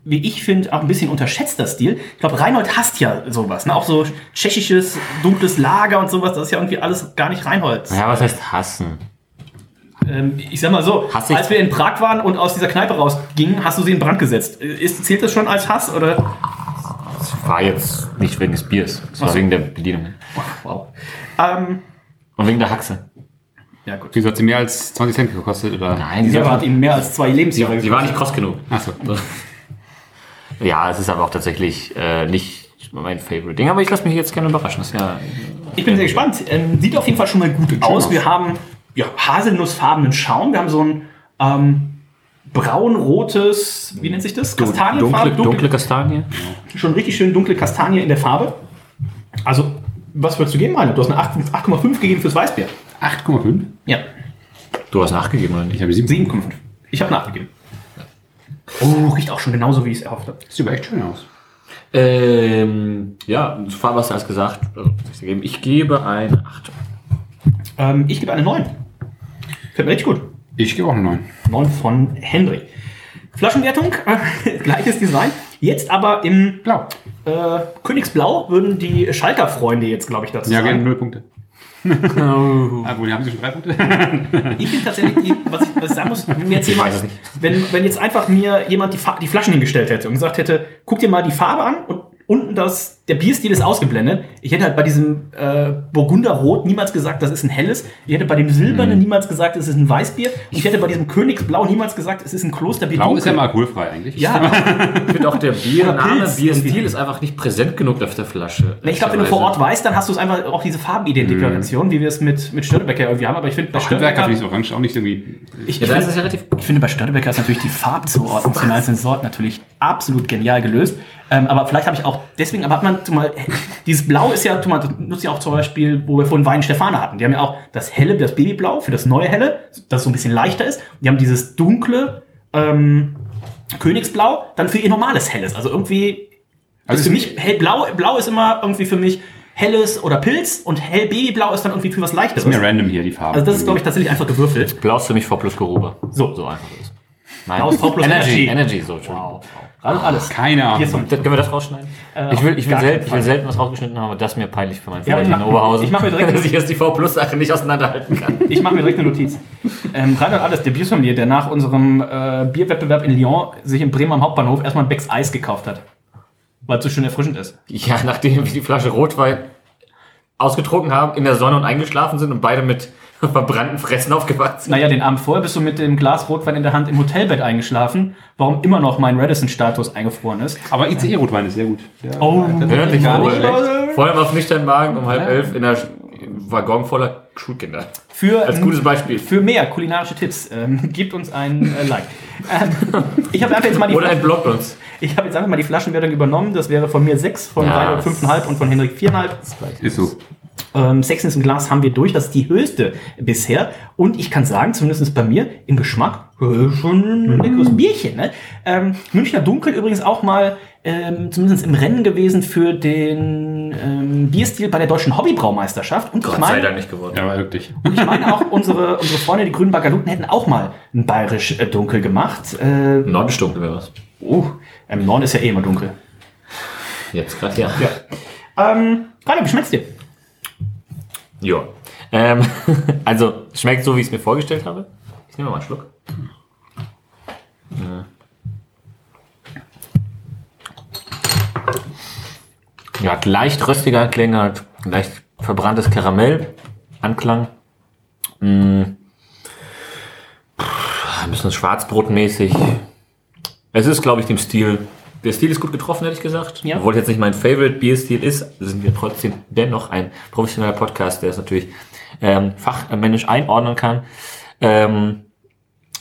wie ich finde, auch ein bisschen unterschätzter Stil. Ich glaube, Reinhold hasst ja sowas. Ne? Auch so tschechisches, dunkles Lager und sowas. Das ist ja irgendwie alles gar nicht Reinholds. Ja, was heißt hassen? Ähm, ich sag mal so, Hass als wir in Prag waren und aus dieser Kneipe rausgingen, hast du sie in Brand gesetzt. Äh, Ist, zählt das schon als Hass? Oder? Das war jetzt nicht wegen des Biers. Das war so. wegen der Bedienung. Wow. Ähm, Und wegen der Haxe. ja, gut. Wieso hat sie mehr als 20 Cent gekostet? Oder? Nein, die, war, hat ihm mehr als zwei Lebensjahre die war nicht kross genug. Achso. Ja, es ist aber auch tatsächlich äh, nicht mein Favorite-Ding. Aber ich lasse mich jetzt gerne überraschen. Das ja Ich bin sehr gespannt. Ähm, sieht auf jeden Fall schon mal gut aus. Wir haben ja, haselnussfarbenen Schaum. Wir haben so ein ähm, braun-rotes, wie nennt sich das? Kastanienfarbe. dunkle, dunkle Kastanie. Schon richtig schön dunkle Kastanie in der Farbe. Also, was würdest du geben, Heine? Du hast eine 8 8,5 gegeben fürs Weißbier. 8,5? Ja, Du hast nachgegeben, oder nicht? Ich habe 7. 7,5. Ich habe nachgegeben. Oh, riecht auch schon genauso, wie ich es erhofft habe. Sieht aber echt schön aus. Ähm, ja, zur Farbe hast gesagt. Ich gebe eine 8. Ähm, ich gebe eine 9. Fällt mir richtig gut. Ich gebe auch eine 9. 9 von Henry. Flaschenwertung, äh, gleiches Design. Jetzt aber im Blau. äh, Königsblau würden die Schalker-Freunde jetzt, glaube ich, dazu Ja, gerne sagen. 0 Punkte. Obwohl, haben sie schon 3 Punkte? Ich finde tatsächlich, die, was, ich, was ich sagen muss, wenn jetzt Ich jemand, weiß es nicht. wenn, wenn jetzt einfach mir jemand die, die Flaschen hingestellt hätte und gesagt hätte, guck dir mal die Farbe an und unten das, der Bierstil ist ausgeblendet. Ich hätte halt bei diesem äh, Burgunderrot niemals gesagt, das ist ein helles. Ich hätte bei dem Silbernen niemals gesagt, es ist ein Weißbier. Und ich hätte bei diesem Königsblau niemals gesagt, es ist ein Klosterbier. Blau ist ja mal alkoholfrei eigentlich. Ja, Ich finde auch der Biername, Bierstil ist einfach nicht präsent genug auf der Flasche. ich glaube, wenn du vor Ort weißt, dann hast du es einfach auch diese Farbenidentifikation, wie wir es mit, mit Störtebecker irgendwie haben. Aber ich finde bei Handwerker finde ich Störtebecker, Orange auch nicht irgendwie. ich, Ja, ja relativ. ich finde bei Störtebecker ist natürlich die Farbzuordnung zu den einzelnen Sorten natürlich absolut genial gelöst. Ähm, aber vielleicht habe ich auch deswegen, aber hat man zum mal, dieses Blau ist ja, tu mal, das nutzt ja auch zum Beispiel, wo wir vorhin Wein Stefane hatten. Die haben ja auch das helle, das Babyblau für das neue helle, das so ein bisschen leichter ist. Die haben dieses dunkle ähm, Königsblau dann für ihr normales helles. Also irgendwie Also für mich hellblau, blau ist immer irgendwie für mich helles oder Pilz und hell Babyblau ist dann irgendwie für was leichteres. Ist mir random hier die Farbe. Also das ist glaube ich tatsächlich einfach gewürfelt. Blau ist für mich V plus Geruba. So. So einfach ist. Nein. Ist V plus Energy. Energy. Energy, so. Wow. Alles, alles. Keine Ahnung. Hier können wir das rausschneiden? ich will, ich will, selten, ich will selten was rausgeschnitten haben, aber das ist mir peinlich für meinen Ja, Freund ich in Oberhausen. ich mach mir direkt- dass ich jetzt die V Plus Sache nicht auseinanderhalten kann. Ich mache mir direkt eine Notiz. Ähm, Reinhard Alles, der Biersommelier, der nach unserem äh, Bierwettbewerb in Lyon sich in Bremen am Hauptbahnhof erstmal ein Becks Eis gekauft hat. Weil es so schön erfrischend ist. Ja, nachdem wir die Flasche Rotwein ausgetrunken haben, in der Sonne und eingeschlafen sind und beide mit verbrannten Fressen aufgewacht sind. Naja, den Abend vorher bist du mit dem Glas Rotwein in der Hand im Hotelbett eingeschlafen, warum immer noch mein Radisson-Status eingefroren ist. Aber ICE-Rotwein ist sehr gut. Der, Oh, Hört sich gar nicht echt. Vor allem auf nüchternen Magen um halb elf in der Waggon voller Schulkinder. Für, Als gutes Beispiel. Für mehr kulinarische Tipps ähm, gebt uns ein äh, Like. Ähm, ich habe einfach jetzt mal die Oder ein Blog uns. ich habe jetzt einfach mal die Flaschenwertung übernommen. Das wäre von mir 6, von Ja, Reinhold das- 5,5 und von Henrik 4,5. Ist so. Ähm, Sechstens im Glas haben wir durch. Das ist die höchste bisher. Und ich kann sagen, zumindest bei mir, im Geschmack äh, schon ein leckeres Bierchen. Ne? Ähm, Münchner Dunkel übrigens auch mal ähm, zumindest im Rennen gewesen für den ähm, Bierstil bei der deutschen Hobbybraumeisterschaft. Und ich Gott sei meine, Dank nicht geworden. Ja, aber wirklich. und ich meine auch, unsere, unsere Freunde, die grünen Bagaluten, hätten auch mal ein bayerisch äh, dunkel gemacht. Äh, Nordenstunkel wäre was. oh, im Norden ist ja eh immer dunkel. Jetzt gerade, ja. Ähm, Rainer, wie schmeckt's dir? Ja. Ähm, also, schmeckt so, wie ich es mir vorgestellt habe. Ich nehme mal einen Schluck. Ja, hat leicht röstiger Klang, hat leicht verbranntes Karamell, Anklang. Pff, Ein bisschen schwarzbrotmäßig. Es ist, glaube ich, dem Stil. Der Stil ist gut getroffen, ehrlich gesagt. Ja. Obwohl jetzt nicht mein Favorite Bierstil ist, sind wir trotzdem dennoch ein professioneller Podcast, der es natürlich ähm, fachmännisch einordnen kann. Ähm,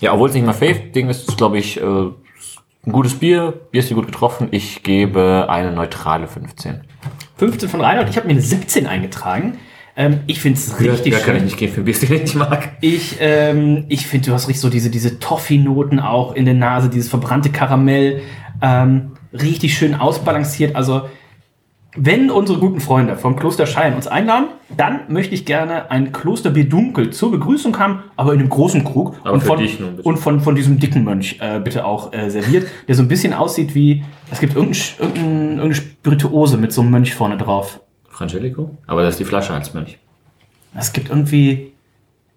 ja, obwohl es nicht mein Fave-Ding ist, ist glaube ich, äh, ein gutes Bier. Bier ist hier gut getroffen. Ich gebe eine neutrale 15. 15 von Reinhold. Ich habe mir eine 17 eingetragen. Ähm, ich finde es richtig da kann ich schön. nicht gehen für ein Bierstil, den ich mag. Ich, ähm, ich finde, du hast richtig so diese, diese Toffee-Noten auch in der Nase, dieses verbrannte Karamell. Ähm, richtig schön ausbalanciert. Also, wenn unsere guten Freunde vom Kloster Schein uns einladen, dann möchte ich gerne ein Klosterbier dunkel zur Begrüßung haben, aber in einem großen Krug. Aber und von, und von, von diesem dicken Mönch äh, bitte auch äh, serviert, der so ein bisschen aussieht wie, es gibt irgendein, irgendein, irgendeine Spirituose mit so einem Mönch vorne drauf. Frangelico? Aber das ist die Flasche als Mönch. Es gibt irgendwie,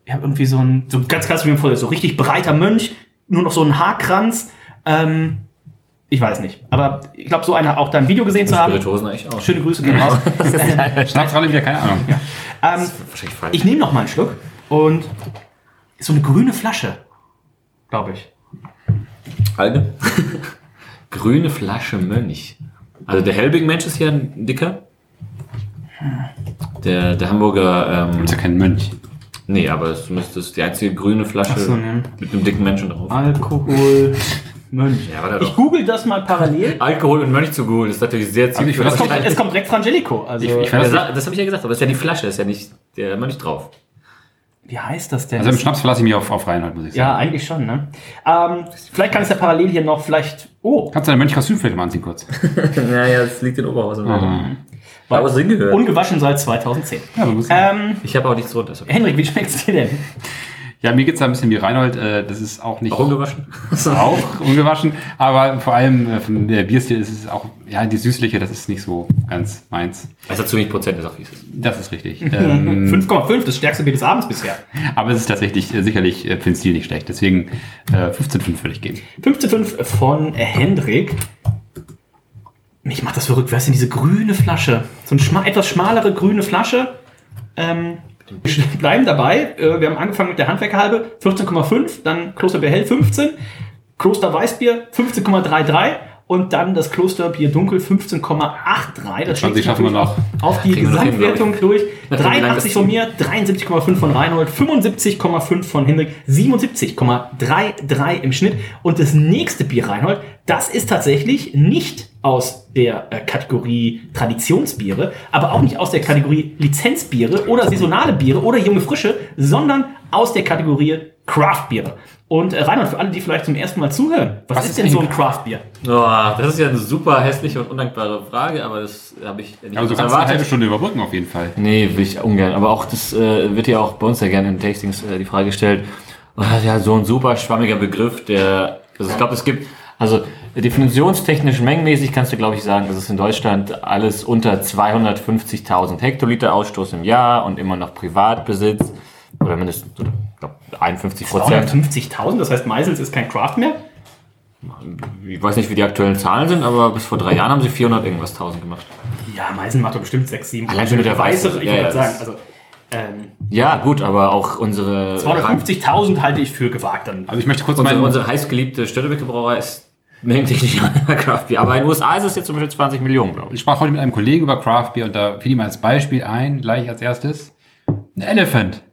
ich habe irgendwie so ein, so ganz krass wie mir vorher, so richtig breiter Mönch, nur noch so ein Haarkranz. Ähm, ich weiß nicht. Aber ich glaube, so einer auch da im Video gesehen zu haben. Eigentlich auch. Schöne Grüße gehen raus. Schnaps alle wieder, keine Ahnung. ähm, Wahrscheinlich falsch. ich nehme noch mal einen Schluck und ist so eine grüne Flasche, glaube ich. Alge? Grüne Flasche Mönch. Also der Helbing-Mensch ist hier ein dicker. Der, der Hamburger, ähm, Ist ja kein Mönch. nee, aber es müsste die einzige grüne Flasche so, ne. mit einem dicken Menschen drauf. Alkohol, Mönch. Ja, warte Ich doch. google das mal parallel. Alkohol und Mönch zu googeln ist natürlich sehr Also ich zielführend. finde, Es kommt, es kommt direkt Frangelico. Also, Ich- ich das, das habe ich ja gesagt, aber es ist ja die Flasche, ist ja nicht der Mönch drauf. wie heißt das denn? Also im Schnaps verlasse ich mich auf, auf Reinhold, muss ich sagen. ja, eigentlich schon, ne? Ähm, vielleicht kann es ja parallel hier noch vielleicht. Oh, Kannst du dein Mönchkostüm vielleicht mal anziehen kurz? ja, ja, das liegt in Oberhausen. Mhm. Aber es hingehört. ungewaschen seit 2010. Ja, Ähm, Ich habe auch nichts drunter. Henrik, wie schmeckt's dir denn? Ja mir geht's da ein bisschen wie Reinhold. Äh, das ist auch nicht... Auch ungewaschen? auch ungewaschen, aber vor allem äh, von der Bierstil ist es auch, ja, die süßliche, das ist nicht so ganz meins. Es hat zu wenig Prozent, ist auch wie es ist. Das ist richtig. ähm, 5,5, das stärkste Bier des Abends bisher. aber es ist tatsächlich äh, sicherlich äh, für den Stil nicht schlecht. Deswegen äh, 15,5 würde ich geben. 15,5 von Hendrik. Mich macht das verrückt. Wer ist denn diese grüne Flasche? So eine schma etwas schmalere grüne Flasche. Ähm, wir bleiben dabei. Äh, Wir haben angefangen mit der Handwerkerhalbe. 14,5. Dann Klosterbier Hell 15. Kloster Weißbier 15,33. Und dann das Klosterbier Dunkel 15,83. Das 20 schlägt sich schaffen wir natürlich noch. Auf die Gesamtwertung durch. Nachdem wir lang das 83 von mir, 73,5 von Reinhold, 75,5 von Hendrik, 77,33 im Schnitt. Und das nächste Bier, Reinhold, das ist tatsächlich nicht aus der äh, Kategorie Traditionsbiere, aber auch nicht aus der Kategorie Lizenzbiere oder saisonale Biere oder junge Frische, sondern aus der Kategorie Craftbiere. Und äh, Reinhold, für alle, die vielleicht zum ersten Mal zuhören, was, ist, denn so ein Craftbier? Oh, das ist ja eine super hässliche und undankbare Frage, aber das habe ich nicht Aber so kannst du eine halbe Stunde überbrücken auf jeden Fall. Nee, will ich ungern. Aber auch das äh, wird ja auch bei uns ja gerne in Tastings äh, die Frage gestellt. Oh, ja, so ein super schwammiger Begriff, der, also ich glaube, es gibt, also definitionstechnisch mengenmäßig kannst du, glaube ich, sagen, dass es in Deutschland alles unter 250.000 Hektoliter Ausstoß im Jahr und immer noch Privatbesitz oder mindestens, oder, ich glaube, 51 Prozent. 250.000, das heißt, Meisels ist kein Craft mehr? Ich weiß nicht, wie die aktuellen Zahlen sind, aber bis vor drei Jahren haben sie 400 irgendwas 1000 gemacht. Ja, Meisen macht doch bestimmt 6, 7. Allein schon mit der Weiße. Ich Ja, wollte ja, sagen, also ähm, Ja, gut, aber auch unsere 250.000 halte ich für gewagt dann. Also ich möchte kurz Unsere, meinen, unsere heißgeliebte Brauerei ist mengetechnisch ein Craft Beer. Aber in den USA ist es jetzt zum Beispiel 20 Millionen, glaube ich ich. sprach heute mit einem Kollegen über Craft Beer und da fiel ihm als Beispiel ein, gleich als erstes, ein Elephant.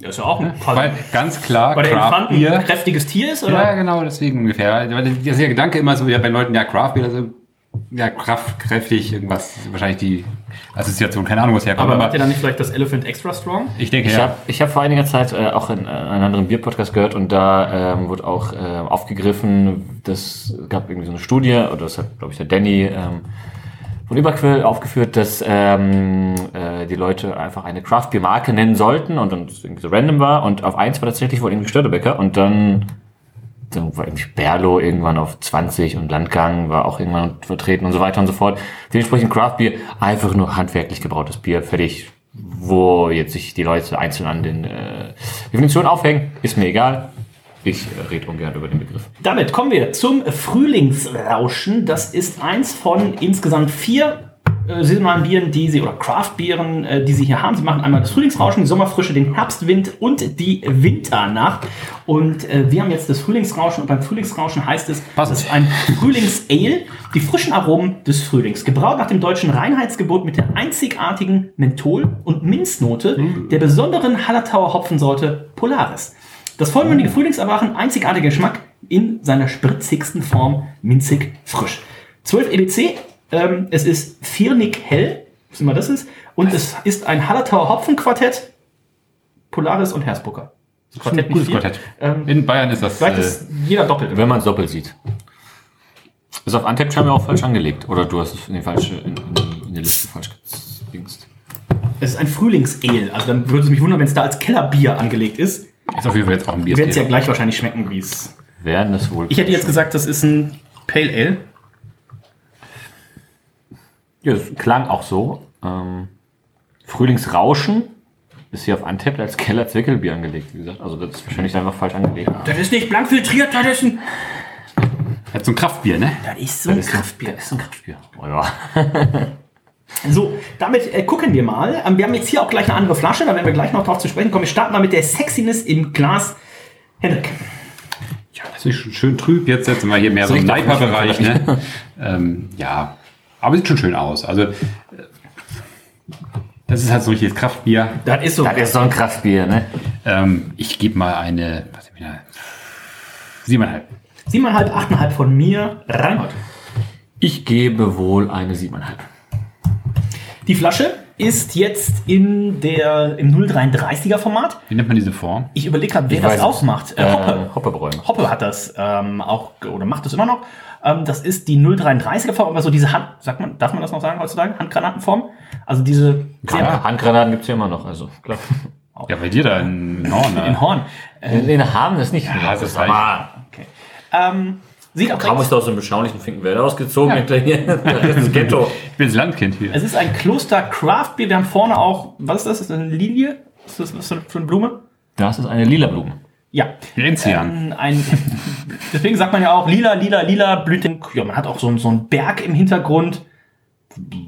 Das ist ja auch ein Weil ganz klar, Weil der Craft Elefant ein kräftiges Tier ist, Ja, oder? genau, deswegen ungefähr. Weil das ist der Gedanke immer so, ja, bei Leuten, ja, Craft Beer, also, ja, kraftkräftig, irgendwas, wahrscheinlich die Assoziation, keine Ahnung, was herkommt. Aber habt ihr dann nicht vielleicht das Elephant Extra Strong? ich denke, Ich ja. habe ich hab vor einiger Zeit äh, auch in äh, einen anderen Bierpodcast gehört und da ähm, wurde auch äh, aufgegriffen, das gab irgendwie so eine Studie, oder das hat, glaube ich, der Danny ähm, von Überquill aufgeführt, dass ähm, äh, die Leute einfach eine Craft Beer Marke nennen sollten und dann irgendwie so random war und auf eins war tatsächlich wohl irgendwie Störtebecker und dann, dann war irgendwie Berlo irgendwann auf 20 und Landgang war auch irgendwann vertreten und so weiter und so fort. Dementsprechend Craft Beer einfach nur handwerklich gebrautes Bier, fertig. Wo jetzt sich die Leute einzeln an den äh, Definitionen aufhängen, ist mir egal. Ich rede ungern über den Begriff. Damit kommen wir zum Frühlingsrauschen. Das ist eins von insgesamt vier äh, saisonalen Bieren, die sie, oder Craft-Bieren, äh, die sie hier haben. Sie machen einmal das Frühlingsrauschen, die Sommerfrische, den Herbstwind und die Winternacht. Und äh, wir haben jetzt das Frühlingsrauschen und beim Frühlingsrauschen heißt es, Passend. das ist ein Frühlings-Ale, die frischen Aromen des Frühlings. Gebraut nach dem deutschen Reinheitsgebot mit der einzigartigen Menthol- und Minznote der besonderen Hallertauer Hopfensorte Polaris. Das vollmündige Frühlingserwachen, einzigartiger Geschmack in seiner spritzigsten Form, minzig frisch. 12 EBC, ähm, es ist viernig hell, wissen wir, das ist, und es ist ein Hallertauer Hopfenquartett, Polaris und Hersbrucker. Das Ein nicht gutes. Quartett. Ähm, In Bayern ist das. vielleicht Äh, ist jeder doppelt. Wenn man es doppelt sieht. Ist auf Antep scheinbar auch falsch angelegt. Oder du hast es in die falsche, in, in, in der Liste falsch gedingst. Es ist ein Frühlingsale, also dann würde es mich wundern, wenn es da als Kellerbier angelegt ist. Ist auf jeden Fall jetzt auch ein Bier. Wir werden es ja gleich wahrscheinlich schmecken, wie es. Werden es wohl. Ich hätte jetzt gesagt, das ist ein Pale Ale. Ja, das klang auch so. Ähm, Frühlingsrauschen ist hier auf Antep als Keller Zwickelbier angelegt, wie gesagt. Also das ist wahrscheinlich einfach falsch angelegt. Das ist nicht blank filtriert, das ist ein. Hat so ein Kraftbier, ne? Das ist so ein Das ist ein- Kraftbier. Das ist ein Kraftbier. Oh ja. So, damit äh, gucken wir mal. Ähm, wir haben jetzt hier auch gleich eine andere Flasche, da werden wir gleich noch drauf zu sprechen kommen. Wir starten mal mit der Sexiness im Glas. Hendrik. Ja, das ist schon schön trüb. Jetzt setzen wir hier mehr so im Neiper-Bereich, ne? ähm, ja, aber sieht schon schön aus. Also, äh, das ist halt so ein richtiges Kraftbier. Das ist so. Das ist so ein Kraftbier, ne? Ähm, ich gebe mal eine, was ich wieder, siebeneinhalb. 7,5, 8,5 von mir. Reinhold. Ich gebe wohl eine 7,5. Die Flasche ist jetzt in der, im 0,33er Format. Wie nennt man diese Form? Ich überlege gerade, wer Ich das weiß auch es. macht. Äh, Hoppe. Hoppebräu. Hoppe hat das ähm, auch, oder macht das immer noch. Ähm, das ist die 0,33er Form, aber so diese Hand, sagt man, darf man das noch sagen heutzutage? Handgranatenform? Also diese Ja, Handgranaten gibt es ja immer noch, also klar. Ja, bei dir da in in Ne? Horn. In den haben das nicht. Ja, das reicht. aber Okay. Ähm, sieht auch direkt, ist aus dem beschaulichen Finkenwälder ausgezogen. hinterher. Das Ghetto. Ich bin das Landkind hier. es ist ein Kloster Craft Beer. Wir haben vorne auch, was ist das? Ist das eine Lilie? Ist das was für eine Blume? Das ist eine lila Blume. Ja. Enzian. Ähm, ein, deswegen sagt man ja auch lila, lila, lila Blüten. Ja, man hat auch so, so einen Berg im Hintergrund.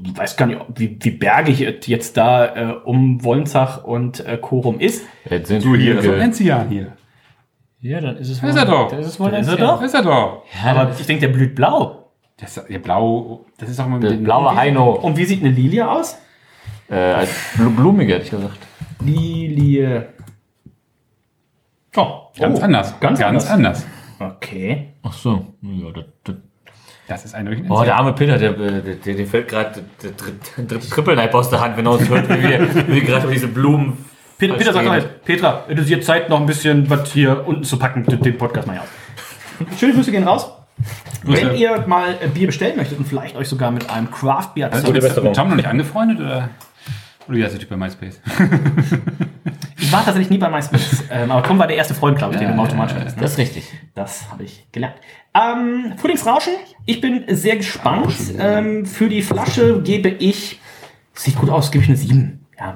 Ich weiß gar nicht, wie, wie bergig es jetzt da äh, um Wolnzach und äh, Korum ist. Jetzt sind Du hier, das ist doch Hügel. Enzian hier. Ja, dann ist es Da ist er doch. Ist es wohl ist er doch. Das ist er doch. Ja, Aber ich denke, der blüht blau. Das ist, der blau, das ist auch immer mit der den blaue Heino. Und wie sieht eine Lilie aus? Äh, als blu- blumige, hätte ich gesagt. Lilie. Oh, Ganz oh, anders. Ganz, anders. anders. Okay. Ach so. Ja, das, das. Das ist eindeutig ein Oh, der arme Peter, der, der, der, der fällt gerade der dritte dritt Trippelneip aus der Hand, wenn er uns hört, wie wir, wie wir gerade über diese Blumen. Peter, Peter sagt jetzt, Petra, es ist jetzt Zeit, noch ein bisschen was hier unten zu packen, den Podcast mal hier aus. Schöne Grüße gehen raus. Wenn ihr mal äh, Bier bestellen möchtet und vielleicht euch sogar mit einem Craft Beer du Gute mit. Tom noch nicht angefreundet oder? Oder wie heißt der Typ bei MySpace? Ich war tatsächlich nie bei MySpace, ähm, aber Tom war der erste Freund, glaube ich, den du automatisch hattest. Ne? Das ist richtig. Das habe ich gelernt. Ähm, Frühlingsrauschen. Ich bin sehr gespannt. Ähm, für die Flasche gebe ich. Sieht gut aus, gebe ich eine 7. Ja,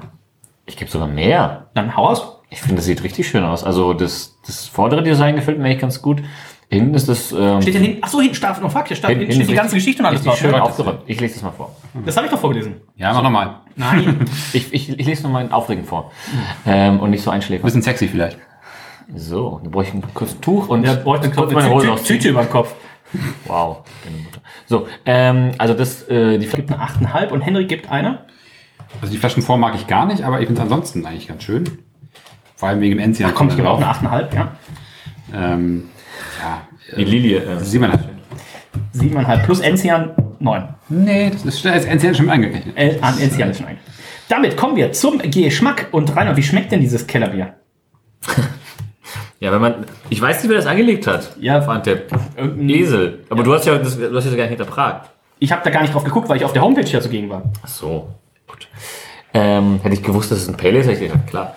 Ich gebe sogar mehr. dann hau aus. Ich finde, das sieht richtig schön aus. Also das, das vordere Design gefällt mir echt ganz gut. Hinten ist das. Ähm, Steht ja hinten. Achso, hinten steht noch fuck, hier steht, hinten steht die ganze Geschichte und alles drauf. schön ne? aufgeräumt. Ich lese das mal vor. Das habe ich doch vorgelesen. Ja, mach nochmal. Nein. Ich, ich, ich lese nochmal aufregend vor. Ähm, und nicht so einschläfern. Bisschen sexy vielleicht. So, dann brauche ich ein kurzes Tuch und Der bräuchte kurz eine meine Hose Tüte, ausziehen. Tüte über den Kopf. Wow, deine Mutter. So, ähm, also das, äh, die Gibt eine 8,5 und Henry gibt eine. Also die Flaschenform mag ich gar nicht, aber ich finde es ansonsten eigentlich ganz schön. Vor allem wegen dem Enzian. Da kommt ich drauf. genau auf eine 8,5, ja. Ähm, ja, Die Lilie. Äh, man halt. 7,5 plus Enzian 9. Nee, das ist als Enzian schon angekechnet. Äh, an Enzian ist schon ein. Damit kommen wir zum Geschmack. Und Rainer, wie schmeckt denn dieses Kellerbier? ja, wenn man. Ich weiß nicht, wer das angelegt hat. Ja. Antep. Irgendein- Esel. Aber du hast ja das, du hast ja gar nicht hinterfragt. Ich habe da gar nicht drauf geguckt, weil ich auf der Homepage ja zugegen war. Ach so. Gut. Ähm, hätte ich gewusst, dass es ein Pale ist, hätte ich gedacht, klar.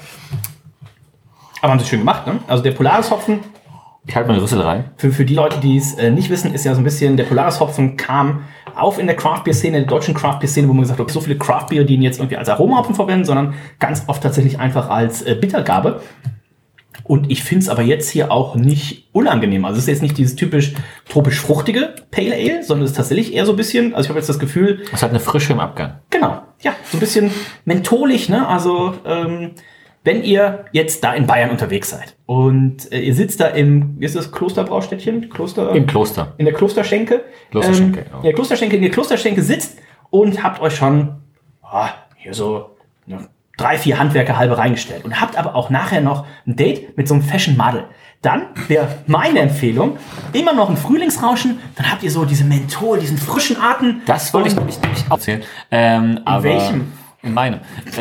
Aber haben sie schön gemacht, ne? Also der Polaris-Hopfen, Ich halte meine Rüssel rein. für, für die Leute, die es äh, nicht wissen, ist ja so ein bisschen, der Polaris-Hopfen kam auf in der Craft-Bier-Szene, in der deutschen Craft-Bier-Szene, wo man gesagt hat, okay, so viele Craft-Bier, die ihn jetzt irgendwie als Aromahopfen verwenden, sondern ganz oft tatsächlich einfach als äh, Bittergabe. Und ich finde es aber jetzt hier auch nicht unangenehm. Also es ist jetzt nicht dieses typisch tropisch-fruchtige Pale Ale, sondern es ist tatsächlich eher so ein bisschen, also ich habe jetzt das Gefühl, Es hat eine Frische im Abgang. Genau, ja, so ein bisschen mentholig, ne? Also, ähm, wenn ihr jetzt da in Bayern unterwegs seid und äh, ihr sitzt da im, wie ist das, Klosterbraustädtchen? Kloster? Im Kloster. In der Klosterschenke. Klosterschenke, ähm, genau. In der Klosterschenke, in der Klosterschenke sitzt und habt euch schon ah, hier so ne, drei, vier Handwerker halbe reingestellt und habt aber auch nachher noch ein Date mit so einem Fashion Model. Dann wäre meine Empfehlung, immer noch ein Frühlingsrauschen, dann habt ihr so diese Menthol, diesen frischen Atem. Das wollte ich nämlich auch erzählen. Ähm, aber welchem? In meinem.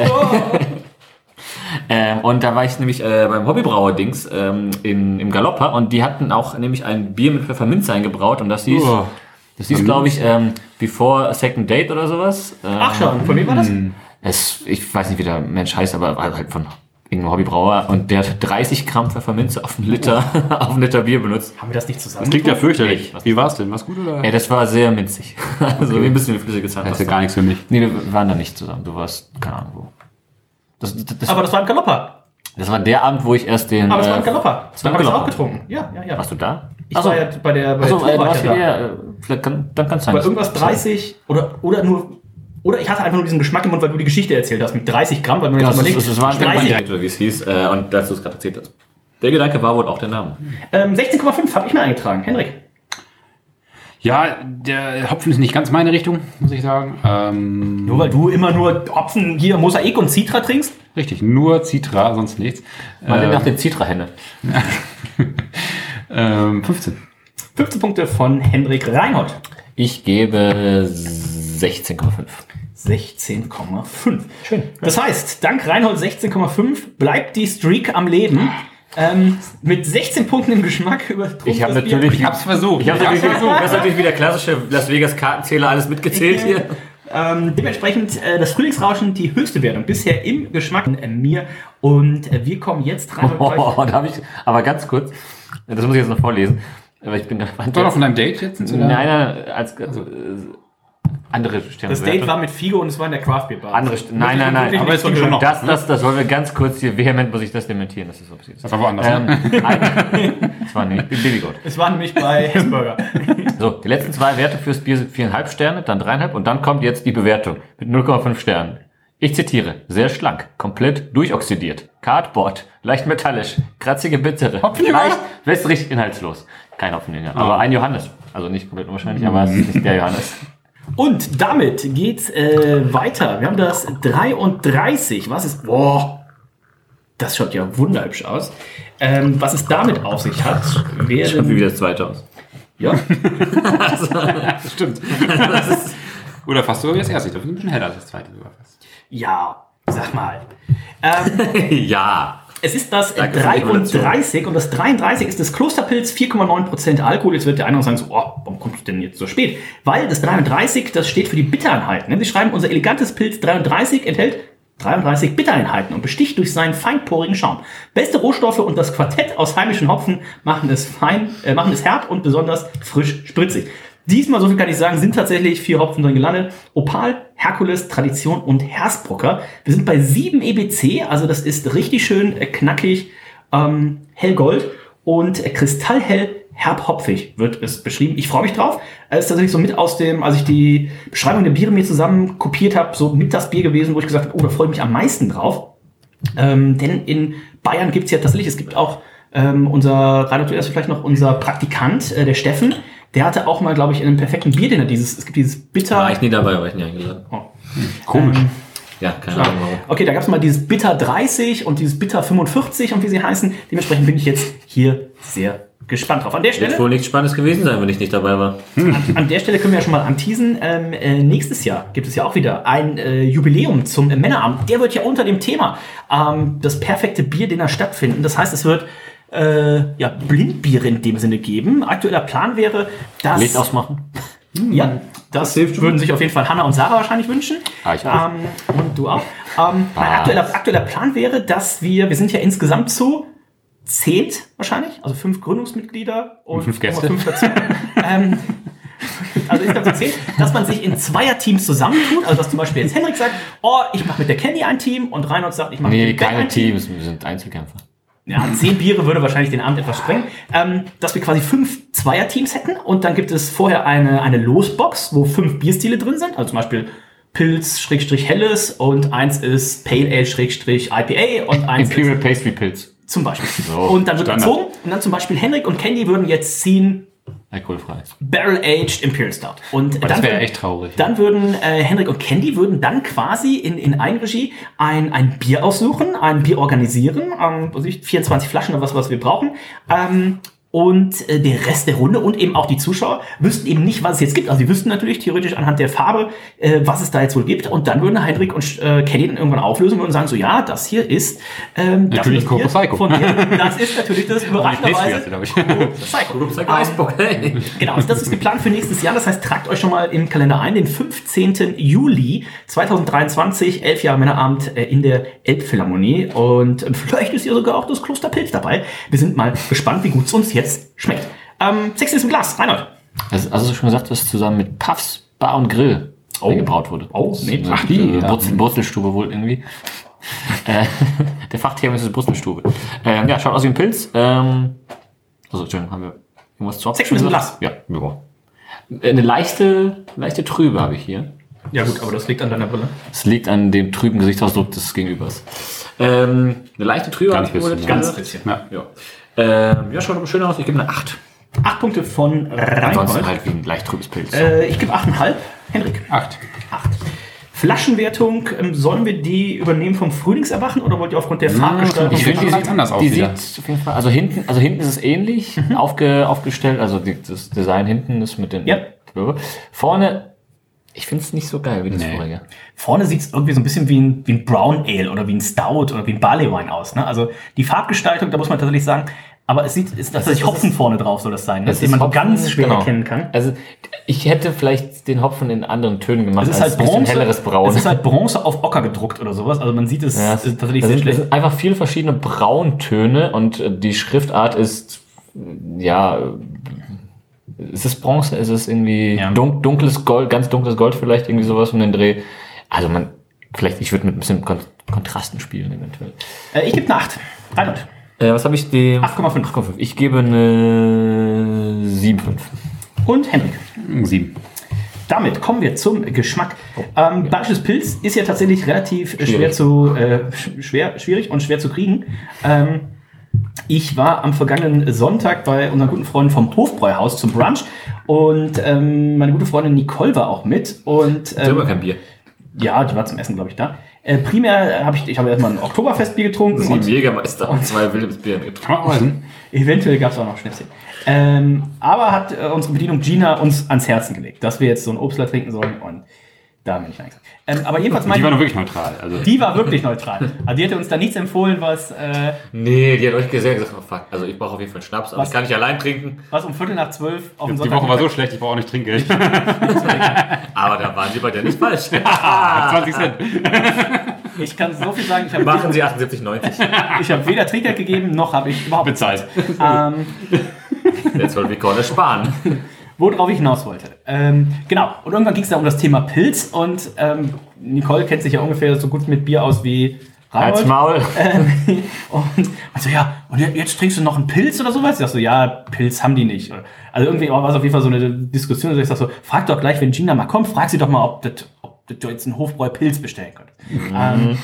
ähm, und da war ich nämlich äh, beim Hobbybrauer-Dings ähm, in, im Galopper und die hatten auch nämlich ein Bier mit Pfefferminz eingebraut und das hieß, Oh. das hieß glaube ich, ähm, Before a Second Date oder sowas. Ähm, Ach schon, von wem war das? Es, ich weiß nicht, wie der Mensch heißt, aber war halt von irgendeinem Hobbybrauer und der hat 30 Gramm Pfefferminze auf einen Liter, auf einen Liter Bier benutzt. Haben wir das nicht zusammen? Das klingt ja fürchterlich. Wie war's denn? War's gut oder? Ey, das war sehr minzig. Also wie ein bisschen wie flüssige Das ist Zahnpasta. ja gar nichts für mich. Nee, wir waren da nicht zusammen. Du warst, keine Ahnung wo. Das, das, das, Aber das war im Galopper. das war der Abend, wo ich erst den. Aber es war äh, im Galopper. das war habe ich auch getrunken. Ja, ja, ja. Warst du da? Ich Achso, war ja bei der, bei Achso, der äh, ja da. eher, äh, dann kann es sein. Bei irgendwas 30 oder, oder nur, oder ich hatte einfach nur diesen Geschmack im Mund, weil du die Geschichte erzählt hast mit 30 Gramm, weil man Ja, jetzt das, überlegt, das, das war ein 30, Gedanke, oder wie es hieß, äh, und dass du es gerade erzählt hast. Der Gedanke war wohl auch der Name. ähm, 16,5 habe ich mir eingetragen. Henrik. Ja, der Hopfen ist nicht ganz meine Richtung, muss ich sagen. Ähm, Nur weil du immer nur Hopfen hier Mosaik und Citra trinkst? richtig, nur Citra, sonst nichts. Mal Ähm, nach den Zitra-Henne. ähm, 15. 15 Punkte von Henrik Reinhold. Ich gebe 16,5. 16,5. Schön. Das heißt, dank Reinhold 16,5 bleibt die Streak am Leben. Ähm, mit 16 Punkten im Geschmack übertrumpft Ich habe natürlich. Ich hab's versucht. Ich habe natürlich, das ist natürlich wieder klassische Las Vegas Kartenzähler alles mitgezählt hier. Ähm, dementsprechend äh, das Frühlingsrauschen die höchste Wertung bisher im Geschmack von äh, mir. Und äh, wir kommen jetzt rein. und Oh, da habe ich, aber ganz kurz, das muss ich jetzt noch vorlesen, weil ich bin gespannt. War doch von deinem Date jetzt? Nein, nein, als, also, äh, andere Sterne. Das Date war mit Figo und es war in der Craft Beer Bar. andere St Nein, nein, nein. Aber es ging schon das, das, das wollen wir ganz kurz hier vehement muss ich das dementieren, dass es so passiert ist. Das war woanders. Ähm, ne? ein, das war nicht, Babygoat. Es war nämlich bei Hessburger. So, die letzten zwei Werte fürs Bier sind viereinhalb Sterne, dann dreieinhalb und dann kommt jetzt die Bewertung mit 0,5 Sternen. Ich zitiere, sehr schlank, komplett durchoxidiert, Cardboard, leicht metallisch, kratzige Bittere, leicht wässrig, inhaltslos. Kein Hopfenjünger, aber ein Johannes. Also nicht komplett unwahrscheinlich, aber es ist nicht der Johannes. Und damit geht's äh, weiter. Wir haben das 33. Was ist. Boah, das schaut ja wunderhübsch aus. Ähm, was es damit auf sich hat, Schaut wie wäre. wieder das zweite aus. Ja, Das stimmt. Oder fast so wie das erste. Ich glaube, ein bisschen heller als das zweite sogar fast. ja, sag mal. Ähm, ja. Es ist das Danke für die 33 und das 33 ist das Klosterpilz, 4,9% Alkohol. Jetzt wird der eine noch sagen so, oh, warum kommt es denn jetzt so spät? Weil das 33, das steht für die Bittereinheiten. ne? Sie schreiben, unser elegantes Pilz 33 enthält 33 Bittereinheiten und besticht durch seinen feinporigen Schaum. Beste Rohstoffe und das Quartett aus heimischen Hopfen machen es fein, äh, machen es herb und besonders frisch spritzig. Diesmal, so viel kann ich sagen, sind tatsächlich vier Hopfen drin gelandet. Opal, Herkules, Tradition und Hersbrucker. Wir sind bei 7 EBC, also das ist richtig schön äh, knackig, ähm, hellgold und kristallhell herbhopfig wird es beschrieben. Ich freue mich drauf. Es ist tatsächlich so mit aus dem, als ich die Beschreibung der Biere mir zusammen kopiert habe, so mit das Bier gewesen, wo ich gesagt habe, oh, da freue ich mich am meisten drauf. Ähm, denn in Bayern gibt's ja tatsächlich, es gibt auch ähm, unser, Reinhard, du erst vielleicht noch unser Praktikant, äh, der Steffen, der hatte auch mal, glaube ich, in einem perfekten Bierdinner dieses, es gibt dieses Bitter. War ich nie dabei, war ich nie eingeladen. Oh. Komisch. Ähm, Ja, keine Ahnung warum. Okay, da gab es mal dieses Bitter 30 und dieses Bitter 45 und wie sie heißen. Dementsprechend bin ich jetzt hier sehr gespannt drauf. An der Stelle, Wird wohl nichts Spannendes gewesen sein, wenn ich nicht dabei war. an, an der Stelle können wir ja schon mal anteasen. Ähm, äh, nächstes Jahr gibt es ja auch wieder ein äh, Jubiläum zum äh, Männerabend. Der wird ja unter dem Thema ähm, das perfekte Bier dinner stattfinden. Das heißt, es wird äh, ja, Blindbiere in dem Sinne geben. Aktueller Plan wäre, dass... Licht ausmachen. Ja, das würden sich auf jeden Fall Hanna und Sarah wahrscheinlich wünschen. Ah, ich auch. Ähm, und du auch. Ähm, mein aktueller, aktueller Plan wäre, dass wir, wir sind ja insgesamt zu zehnt wahrscheinlich, also fünf Gründungsmitglieder und, fünf Gäste. Fünf dazu. ähm, also insgesamt zu zehn, dass man sich in Zweierteams zusammentut. Also dass zum Beispiel jetzt Henrik sagt, oh, ich mache mit der Candy ein Team und Reinhold sagt, ich mache mit Nee, dem Ben keine ein Team. Teams, wir sind Einzelkämpfer. Ja, zehn Biere würde wahrscheinlich den Abend etwas sprengen. Ähm, dass wir quasi fünf Zweierteams hätten und dann gibt es vorher eine, eine Losbox, wo fünf Bierstile drin sind. Also zum Beispiel Pilz, Schrägstrich Helles und eins ist Pale Ale, Schrägstrich IPA und eins Imperial ist Pastry Pilz. zum Beispiel. So, und dann wird Standard. gezogen und dann zum Beispiel Henrik und Candy würden jetzt ziehen Alkoholfrei. Barrel Aged Imperial Stout. Und Oh, das dann wäre würden- echt traurig. Dann würden äh, Henrik und Candy würden dann quasi in, in Eigenregie ein, ein Bier aussuchen, ein Bier organisieren, ähm, was weiß ich, 24 Flaschen oder was, was wir brauchen. Ähm, und äh, der Rest der Runde und eben auch die Zuschauer wüssten eben nicht, was es jetzt gibt. Also sie wüssten natürlich theoretisch anhand der Farbe, äh, was es da jetzt wohl gibt. Und dann würden Heinrich und äh, Kenny dann irgendwann auflösen und sagen so, ja, das hier ist ähm, das Natürlich das Coco Psycho. von mir. Das ist natürlich das überraschenderweise Psycho. Eisbock, hey. Genau, also das ist geplant für nächstes Jahr. Das heißt, tragt euch schon mal im Kalender ein, den 15. Juli 2023, elf Jahre Männerabend äh, in der Elbphilharmonie. Und ähm, vielleicht ist ja sogar auch das Kloster Pilz dabei. Wir sind mal gespannt, wie gut es uns jetzt schmeckt. Ähm, Sex ist im Glas, Reinhold. Also, also schon gesagt, dass zusammen mit Puffs Bar und Grill Oh. gebraut wurde. Oh, nee. Ach, die, die ja. Brutzel, Brutzelstube wohl irgendwie. äh, der Fachterminus ist Brutzelstube. Ähm, ja, schaut aus wie ein Pilz. Ähm, also, Entschuldigung, haben wir irgendwas zu Sechs Minuten Glas. Ja, ja. Eine leichte, leichte Trübe habe ich hier. Ja gut, aber das liegt an deiner Brille. Es liegt an dem trüben Gesichtsausdruck des Gegenübers. Ähm, eine leichte Trübe Ganz habe ich bisschen. Ganz bisschen. Ja. Ja. Ähm, ja, schaut aber schön aus. Ich gebe eine 8. Acht Punkte von Ansonsten Reinhold. halt wie ein leicht trübes Pilz. Äh, ich gebe achteinhalb. Henrik. Acht. Acht. Flaschenwertung, ähm, sollen wir die übernehmen vom Frühlingserwachen oder wollt ihr aufgrund der Farbgestaltung... ich finde, die sieht anders aus Die wieder. sieht auf jeden Fall, also hinten, also hinten ist es ähnlich aufge, aufgestellt, also die, das Design hinten ist mit den Ja. Vorne, ich finde es nicht so geil wie das Nee. vorige. Vorne sieht es irgendwie so ein bisschen wie ein, wie ein Brown Ale oder wie ein Stout oder wie ein Barley Wine aus. Ne? Also die Farbgestaltung, da muss man tatsächlich sagen, aber es sieht, ist tatsächlich Hopfen vorne drauf soll das sein, ne? Es den man Hopfen, ganz schwer genau. erkennen kann. Also ich hätte vielleicht den Hopfen in anderen Tönen gemacht, Es ist halt Bronze, helleres Braun. es ist halt Bronze auf Ocker gedruckt oder sowas. Also man sieht es ja, tatsächlich das sehr sind, das schlecht. sind einfach viele verschiedene Brauntöne und äh, die Schriftart ist, ja, ist es Bronze, ist es irgendwie Ja. dun dunkles Gold, ganz dunkles Gold vielleicht, irgendwie sowas um den Dreh. Also man, vielleicht, ich würde mit ein bisschen Kon Kontrasten spielen eventuell. Äh, ich gebe eine 8. Reinhold. Äh, was habe ich dem? 8,5. 8,5. Ich gebe eine 7,5. Und Henrik. Sieben. Damit kommen wir zum Geschmack. Ähm, Bayerisches Pilz ist ja tatsächlich relativ schwer Schwierig. zu äh, sch- schwer, schwierig und schwer zu kriegen. Ähm, ich war am vergangenen Sonntag bei unseren guten Freunden vom Hofbräuhaus zum Brunch und ähm, meine gute Freundin Nicole war auch mit und Selber ähm, kein Bier. ja, die war zum Essen, glaube ich, da. Äh, primär habe ich, ich habe erstmal ein Oktoberfestbier getrunken Sieben und Jägermeister und zwei Wilhelmsbier getrunken. Eventuell gab es auch noch Schnäpschen. Ähm, aber hat äh, unsere Bedienung Gina uns ans Herzen gelegt, dass wir jetzt so ein Obstler trinken sollen und da haben wir nicht gesagt. Ähm, aber jedenfalls Die war meine nur wirklich neutral. Also, die war wirklich neutral. Also die hätte uns da nichts empfohlen, was, äh, Nee, die hat euch gesehen gesagt, oh fuck, also ich brauche auf jeden Fall Schnaps, aber Was? ich kann nicht allein trinken. was um Viertel nach zwölf auf dem die Sonntag. Woche war so schlecht, ich brauche auch nicht Trinkgeld. Aber da waren sie bei dir nicht falsch. 20 Cent. Ich kann so viel sagen, ich habe Machen sie 78,90. ich hab weder Trinkgeld gegeben, noch habe ich überhaupt Bezahlt. Ähm, Jetzt wollen wir Korne sparen. Worauf ich hinaus wollte. Ähm, genau, und irgendwann ging es da um das Thema Pilz und ähm, Nicole kennt sich ja ungefähr so gut mit Bier aus wie Als Reinhold. Maul. Ähm, und also ja, und je- jetzt trinkst du noch einen Pilz oder sowas? Ich sag so, ja, Pilz haben die nicht. Also irgendwie war es auf jeden Fall so eine Diskussion, dass ich sag so, frag doch gleich, wenn Gina mal kommt, frag sie doch mal, ob, das, ob das du jetzt einen Hofbräu Pilz bestellen könntest. Ähm,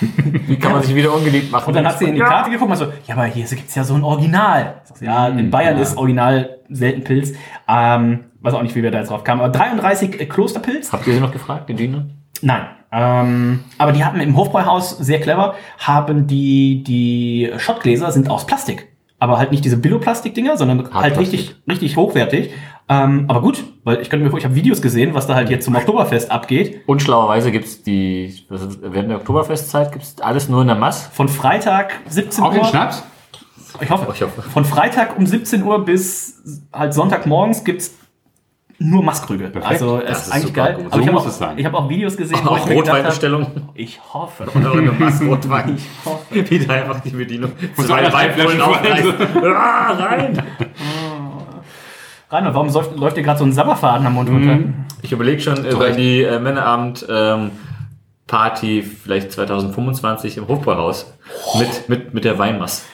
Wie kann man sich wieder ungeliebt machen? und dann hat sie in die Karte geguckt und so, ja, aber hier gibt's ja so ein Original. Sag ja, in Bayern ist Original selten Pilz. Ähm, weiß auch nicht, wie wir da jetzt drauf kamen. Aber 33 Klosterpilz. Habt ihr sie noch gefragt, die Gina? Nein. Ähm, aber die hatten im Hofbräuhaus sehr clever, haben die, die Schottgläser sind aus Plastik. Aber halt nicht diese Billo-Plastik-Dinger, sondern halt richtig, richtig hochwertig. Ähm, aber gut, weil ich könnte mir vor, ich habe Videos gesehen, was da halt jetzt zum Oktoberfest abgeht. Und schlauerweise gibt's die, ist, während der Oktoberfestzeit gibt's alles nur in der Mass. Von Freitag 17 Auch Uhr. den Schnaps? Ich hoffe. Ich hoffe. Von Freitag um 17 Uhr bis halt Sonntagmorgens gibt's nur Maßkrüge. Perfekt. Also es ist ist eigentlich geil. gut. Aber So ich habe muss auch, es sein. ich hab auch Videos gesehen, wo Auch Rotweinbestellung. Ich hoffe. Oder eine Mass Rotwein. Ich hoffe. Wie da einfach die Bedienung. einer Weinflaschen aufreißt. Ah, rein! Reinhold, warum läuft, läuft dir gerade so ein Sabberfaden am Mund runter? Ich überlege schon über die äh, Männerabend ähm, Party vielleicht 2025 im Hofbräuhaus mit, mit, mit der Weinmass.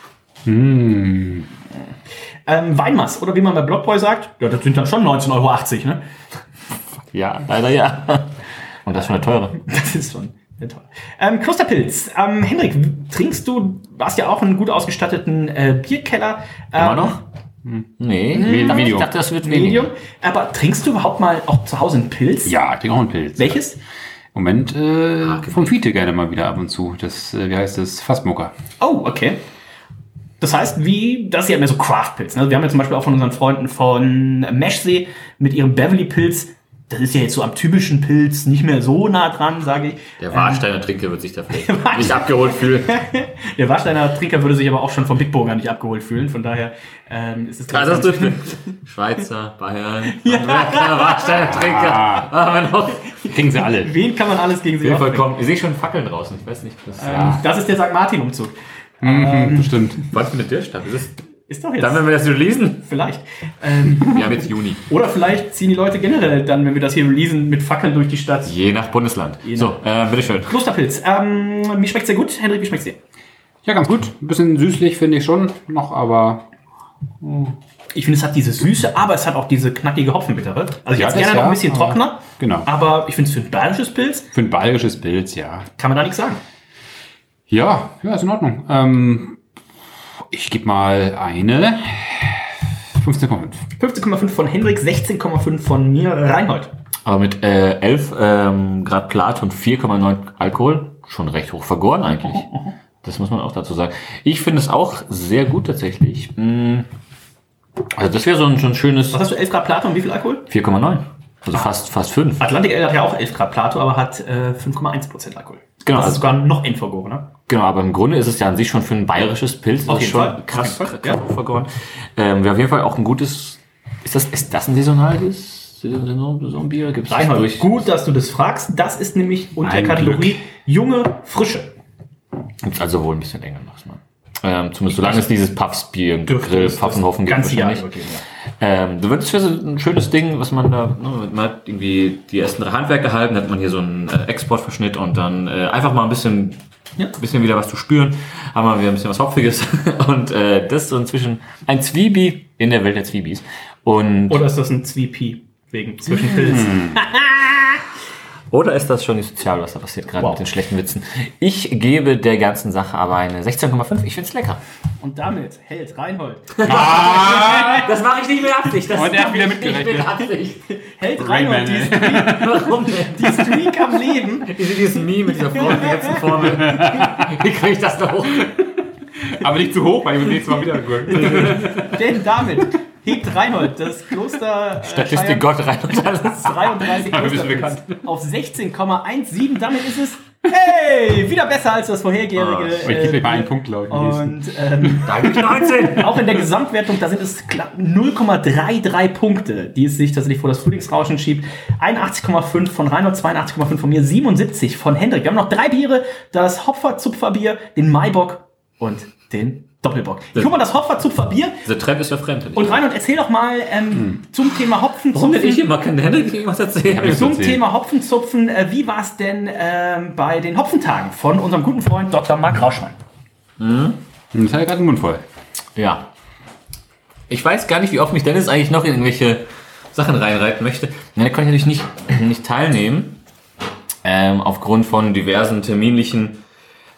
Ähm, Weinmaß, oder wie man bei Blockboy sagt, ja, das sind dann schon 19,80 Euro, ne? Ja, leider ja. Und das ist schon eine teure. Das ist schon sehr toll. Ähm, Klosterpilz, ähm, Hendrik, trinkst du, du hast ja auch einen gut ausgestatteten äh, Bierkeller. Ähm, Immer noch? Nee, Medium. ich dachte, das wird weniger. Medium. Aber trinkst du überhaupt mal auch zu Hause einen Pilz? Ja, ich trinke auch einen Pilz. Welches? Moment, äh, vom Fiete gerne mal wieder ab und zu. Das, äh, wie heißt das? Fassmucker. Oh, okay. Das heißt, wie, das ist ja mehr so Craft-Pilz. Ne? Wir haben ja zum Beispiel auch von unseren Freunden von Meshsee mit ihrem Beverly-Pilz. Das ist ja jetzt so am typischen Pilz nicht mehr so nah dran, sage ich. Der Warsteiner Trinker wird sich da vielleicht nicht abgeholt fühlen. Der Warsteiner Trinker würde sich aber auch schon vom Big Burger nicht abgeholt fühlen. Von daher ähm, ist es denn? Schweizer, Bayern, Amerikaner, Warsteiner Trinker. Ah. Kriegen sie alle. Wen kann man alles gegen sie Auf jeden Fall aufbringen? kommen. Ich sehe schon Fackeln draußen. Ich weiß nicht. Das, Ähm, Das ist der St. Martin-Umzug. Mhm, bestimmt. Was für eine Dirstadt? Ist es, Ist doch jetzt. dann, wenn wir das releasen? vielleicht. Ähm, Wir haben jetzt Juni. oder vielleicht ziehen die Leute generell dann, wenn wir das hier releasen, mit Fackeln durch die Stadt. Je nach Bundesland. So, äh, bitteschön. Klosterpilz. Ähm, mir schmeckt sehr gut. Henrik, wie schmeckt's dir? Ja, ganz gut. Ein bisschen süßlich finde ich schon noch, aber Ich finde, es hat diese Süße, aber es hat auch diese knackige Hopfenbittere. Also ich Ja, hätte gerne noch ja, ein bisschen aber- trockener. genau. Aber ich finde es für ein bayerisches Pilz für ein bayerisches Pilz, ja. kann man da nichts sagen. Ja, ja, ist in Ordnung. Ähm, ich gebe mal eine 15,5. 15,5 von Henrik, 16,5 von mir, Reinhold. Aber mit äh, 11 ähm, Grad Plato und 4,9 Alkohol schon recht hoch vergoren eigentlich. Das muss man auch dazu sagen. Ich finde es auch sehr gut tatsächlich. Mm. Also das wäre so ein, so ein schönes Was hast du, 11 Grad Plato und wie viel Alkohol? 4,9. Also fast, fast 5. Atlantic Ale hat ja auch 11 Grad Plato, aber hat äh, 5,1% Alkohol. Genau, Das ist also- sogar noch endvergorener. Genau, aber im Grunde ist es ja an sich schon für ein bayerisches Pilz. Auf das ist jeden schon Fall, krass, Fall, krass hoch vergoren. Ähm, wir auf jeden Fall auch ein gutes. Ist das, ist das ein saisonales Saison- Saisonbier? Gibt's das Reinhold, durch? gut, dass du das fragst. Das ist nämlich unter Ein Kategorie junge Frische. Gibt's also wohl ein bisschen länger noch. Ne? Ähm, zumindest solange es dieses Puffsbier, Grill, Pfaffenhofen gibt. ganze Jahr übergeben, ja. Ähm, du würdest für so ein schönes Ding, was man da, ne, man hat irgendwie die ersten drei Handwerker gehalten, hat man hier so einen äh, Exportverschnitt und dann äh, einfach mal ein bisschen, Ja. bisschen wieder was zu spüren, haben wir wieder ein bisschen was Hopfiges und äh, das ist so inzwischen ein Zwiebi in der Welt der Zwiebis. Und Oder ist das ein Zwiepi wegen zwischen Pilz? Oder ist das schon die Sozial, was da passiert, gerade Wow. mit den schlechten Witzen? Ich gebe der ganzen Sache aber eine 16,5. Ich find's lecker. Und damit hält Reinhold. Das mache ich nicht mit Absicht. Das Und er hat wieder mitgerechnet. Nicht mit Absicht. Hält Reinhold die, Streak, Warum denn? die Streak am Leben. Diese, dieses Meme mit dieser Formel, die letzten Formel. Wie kriege ich das da hoch? Aber nicht zu hoch, weil ich nächstes Mal wieder Denn damit hebt Reinhold das Kloster äh, Statistik Gott rein und alles. 33 Aber wir sind Klosterpilz auf 16,17. Damit ist es, hey, wieder besser als das vorhergehende. Oh, Ich gebe äh, dir mal einen Punkt, glaube ich. und ähm, Da gebe ich 19. auch in der Gesamtwertung, da sind es knapp 0,33 Punkte, die es sich tatsächlich vor das Frühlingsrauschen schiebt. 81,5 von Reinhold, 82,5 von mir, 77 von Hendrik. Wir haben noch drei Biere, das Hopfer-Zupfer-Bier, den Maibock und den Doppelbock. Ich hol mal das Hopfer-Zupfer-Bier Dieser Trend ist ja fremd. und Reinhold, erzähl doch mal ähm, zum Thema Hopfenzupfen. Warum denn ich immer? Henrik nicht irgendwas erzählen? Zum. Thema Hopfenzupfen, äh, wie war es denn ähm, bei den Hopfentagen von unserem guten Freund Dr. Marc Rauschmann? Das hat ja gerade den Mund voll. Ja. Ich weiß gar nicht, wie oft mich Dennis eigentlich noch in irgendwelche Sachen reinreiten möchte. Ja, da konnte ich natürlich nicht, nicht teilnehmen. Ähm, aufgrund von diversen terminlichen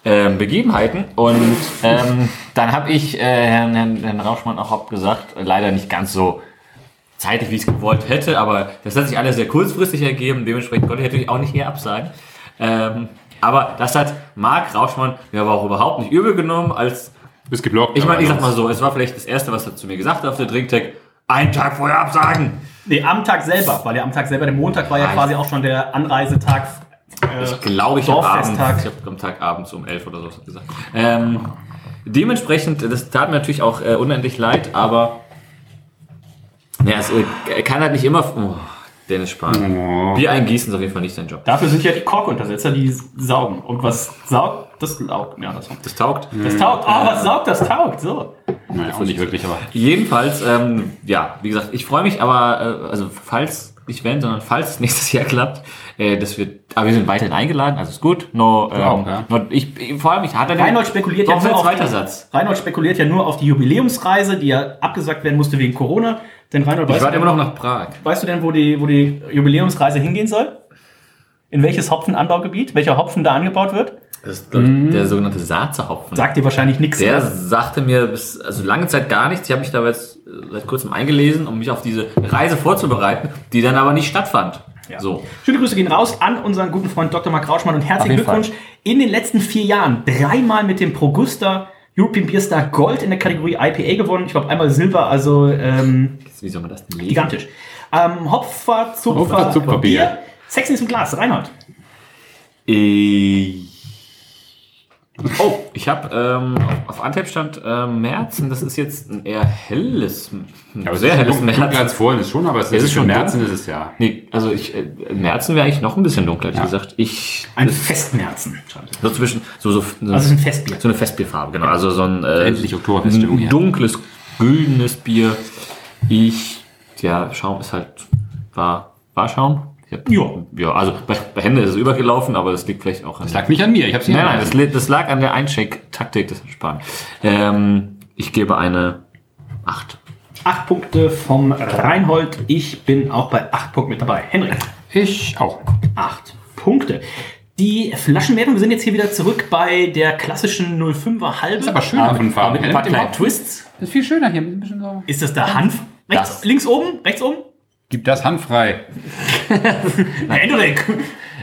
ähm, Begebenheiten. Und ähm, dann habe ich äh, Herrn, Herrn, Herrn Rauschmann auch hab gesagt, leider nicht ganz so zeitig, wie ich es gewollt hätte, aber das hat sich alles sehr kurzfristig ergeben. Dementsprechend konnte ich natürlich auch nicht eher absagen. Ähm, aber das hat Marc Rauschmann mir aber auch überhaupt nicht übel genommen, als Bist geblockt. ich meine, ich sag mal so, es war vielleicht das erste, was er zu mir gesagt hat auf der Drinktech. Einen Tag vorher absagen. Nee, am Tag selber, weil der am Tag selber, der Montag war ja Nein. quasi auch schon der Anreisetag. Äh, Ich glaube, ich habe Dorffesttag. abends, ich habe am Tag abends um 11 oder so gesagt. Ähm, dementsprechend, das tat mir natürlich auch äh, unendlich leid, aber ja, es äh, kann halt nicht immer. Oh, Dennis Spahn. Oh. Bier eingießen ist auf jeden Fall nicht dein Job. Dafür sind ja die Korkuntersetzer, die saugen. Und was saugt, das laugt. Ja, das, Das taugt. das taugt. Oh, was saugt, das taugt. So. Naja, auch nicht wirklich, aber. Jedenfalls, ähm, ja, wie gesagt, ich freue mich, aber äh, also falls nicht wenn, sondern falls es nächstes Jahr klappt, äh, das wird, aber wir sind weiterhin eingeladen, also ist gut. No, ähm, ja. no, ich, ich, vor allem, ich hatte Reinhold spekuliert ja nur auf weiter die, Satz. Reinhold spekuliert ja nur auf die Jubiläumsreise, die ja abgesagt werden musste wegen Corona. Denn Reinhold, Ich weißt, du warte denn, immer noch nach Prag. weißt du denn, wo die, wo die Jubiläumsreise hingehen soll? In welches Hopfenanbaugebiet? Welcher Hopfen da angebaut wird? Das ist ich, der sogenannte Saatze-Hopfen. Sagt dir wahrscheinlich nichts. Der mehr. sagte mir bis, also lange Zeit gar nichts. Ich habe mich da jetzt seit kurzem eingelesen, um mich auf diese Reise vorzubereiten, die dann aber nicht stattfand. Ja. So. Schöne Grüße gehen raus an unseren guten Freund Dr. Mark Rauschmann und herzlichen Glückwunsch. In den letzten vier Jahren dreimal mit dem Progusta European Beer Star Gold in der Kategorie IPA gewonnen. Ich glaube einmal Silber, also ähm, Wie soll man das denn lesen? gigantisch. Ähm, Hopfer, Zupfer, Hopfer, Zupfer, Bier. Bier. Sex in diesem Glas, Reinhold. Äh, Oh, ich habe ähm, auf Antep stand ähm, März und das ist jetzt ein eher helles, ein Aber sehr helles März. März. als vorhin ist schon, aber es Es ist, ist schon Märzen dunkel. ist es ja. Nee, also ich, äh, Märzen wäre eigentlich noch ein bisschen dunkler, Ja. gesagt. Ich, Ein Festmärzen. so zwischen, so, so, so, Also ist ein Festbier. so eine Festbierfarbe, genau. Also so ein, äh, Endlich Oktoberfeststimmung ein dunkles, güldenes Bier. Ich, ja, Schaum ist halt, war, war Schaum? Ja. Ja, also bei, bei Hände ist es übergelaufen, aber das liegt vielleicht auch an Das lag nicht an mir, ich habe sie Nein, nein, das, das lag an der Eincheck-Taktik des Spahn. Ähm, ich gebe eine 8. Acht Punkte vom Reinhold. Ich bin auch bei acht Punkten mit dabei. Henrik. Ich auch. Acht Punkte. Die Flaschenwertung, wir sind jetzt hier wieder zurück bei der klassischen 05er halbe. Ist aber schöner von Farben. mit ein paar Mit kleinen Twists. Das ist viel schöner hier. Ein bisschen so. Ist das der Hanf? Rechts, Das. links oben? Rechts oben? Gib das handfrei. Henrik.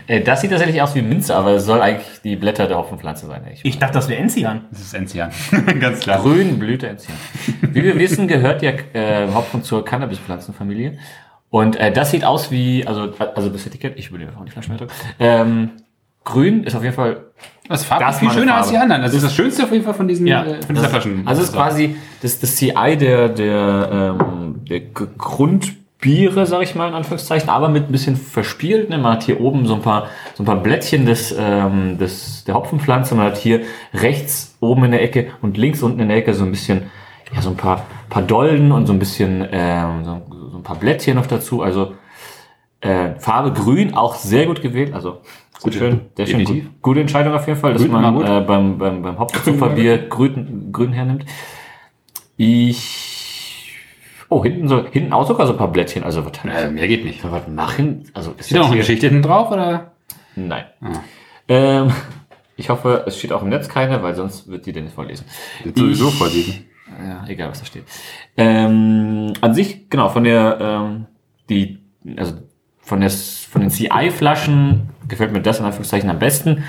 Äh, das sieht tatsächlich aus wie Minze, aber es soll eigentlich die Blätter der Hopfenpflanze sein. Ich Ich dachte, das wäre Enzian. Das ist Enzian. Ganz klar. Grün Blüte entziehen. Wie wir wissen, gehört ja äh, Hopfen zur Cannabispflanzenfamilie. Und äh, das sieht aus wie, also, also das Etikett, ich übernehme einfach die Flaschenwertung. Ähm, grün ist auf jeden Fall Das Farbe Das ist viel schöner als die Farbe. anderen. Das ist das Schönste auf jeden Fall von diesen Ja, äh, von dieser Flaschen. Also es ist quasi das, das CI der, der, ähm, der G- Grundbiere, sag ich mal in Anführungszeichen, aber mit ein bisschen verspielt. Ne? Man hat hier oben so ein paar, so ein paar Blättchen des, ähm, des, der Hopfenpflanze. Man hat hier rechts oben in der Ecke und links unten in der Ecke so ein bisschen, ja, so ein paar, paar Dolden und so ein bisschen, ähm, so, so ein paar Blättchen noch dazu. Also äh, Farbe grün auch sehr gut gewählt. Also gut schön, sehr schön. Gut, definitiv. gute Entscheidung auf jeden Fall, dass Grün man immer gut. äh, beim, beim, beim Hauptzupferbier grün, grün hernimmt. Ich. Oh, hinten so, hinten auch sogar so ein paar Blättchen. Also was, äh, mehr geht nicht. was machen? Also ist Steht da noch eine Geschichte hinten drauf oder? Nein. Ah. Ähm, ich hoffe, es steht auch im Netz keine, weil sonst wird die Dennis vorlesen. Wird sowieso Ich- vorlesen. Ja, egal was da steht. Ähm, an sich, genau, von der, ähm, die, also von, der, von den CI-Flaschen gefällt mir das in Anführungszeichen am besten.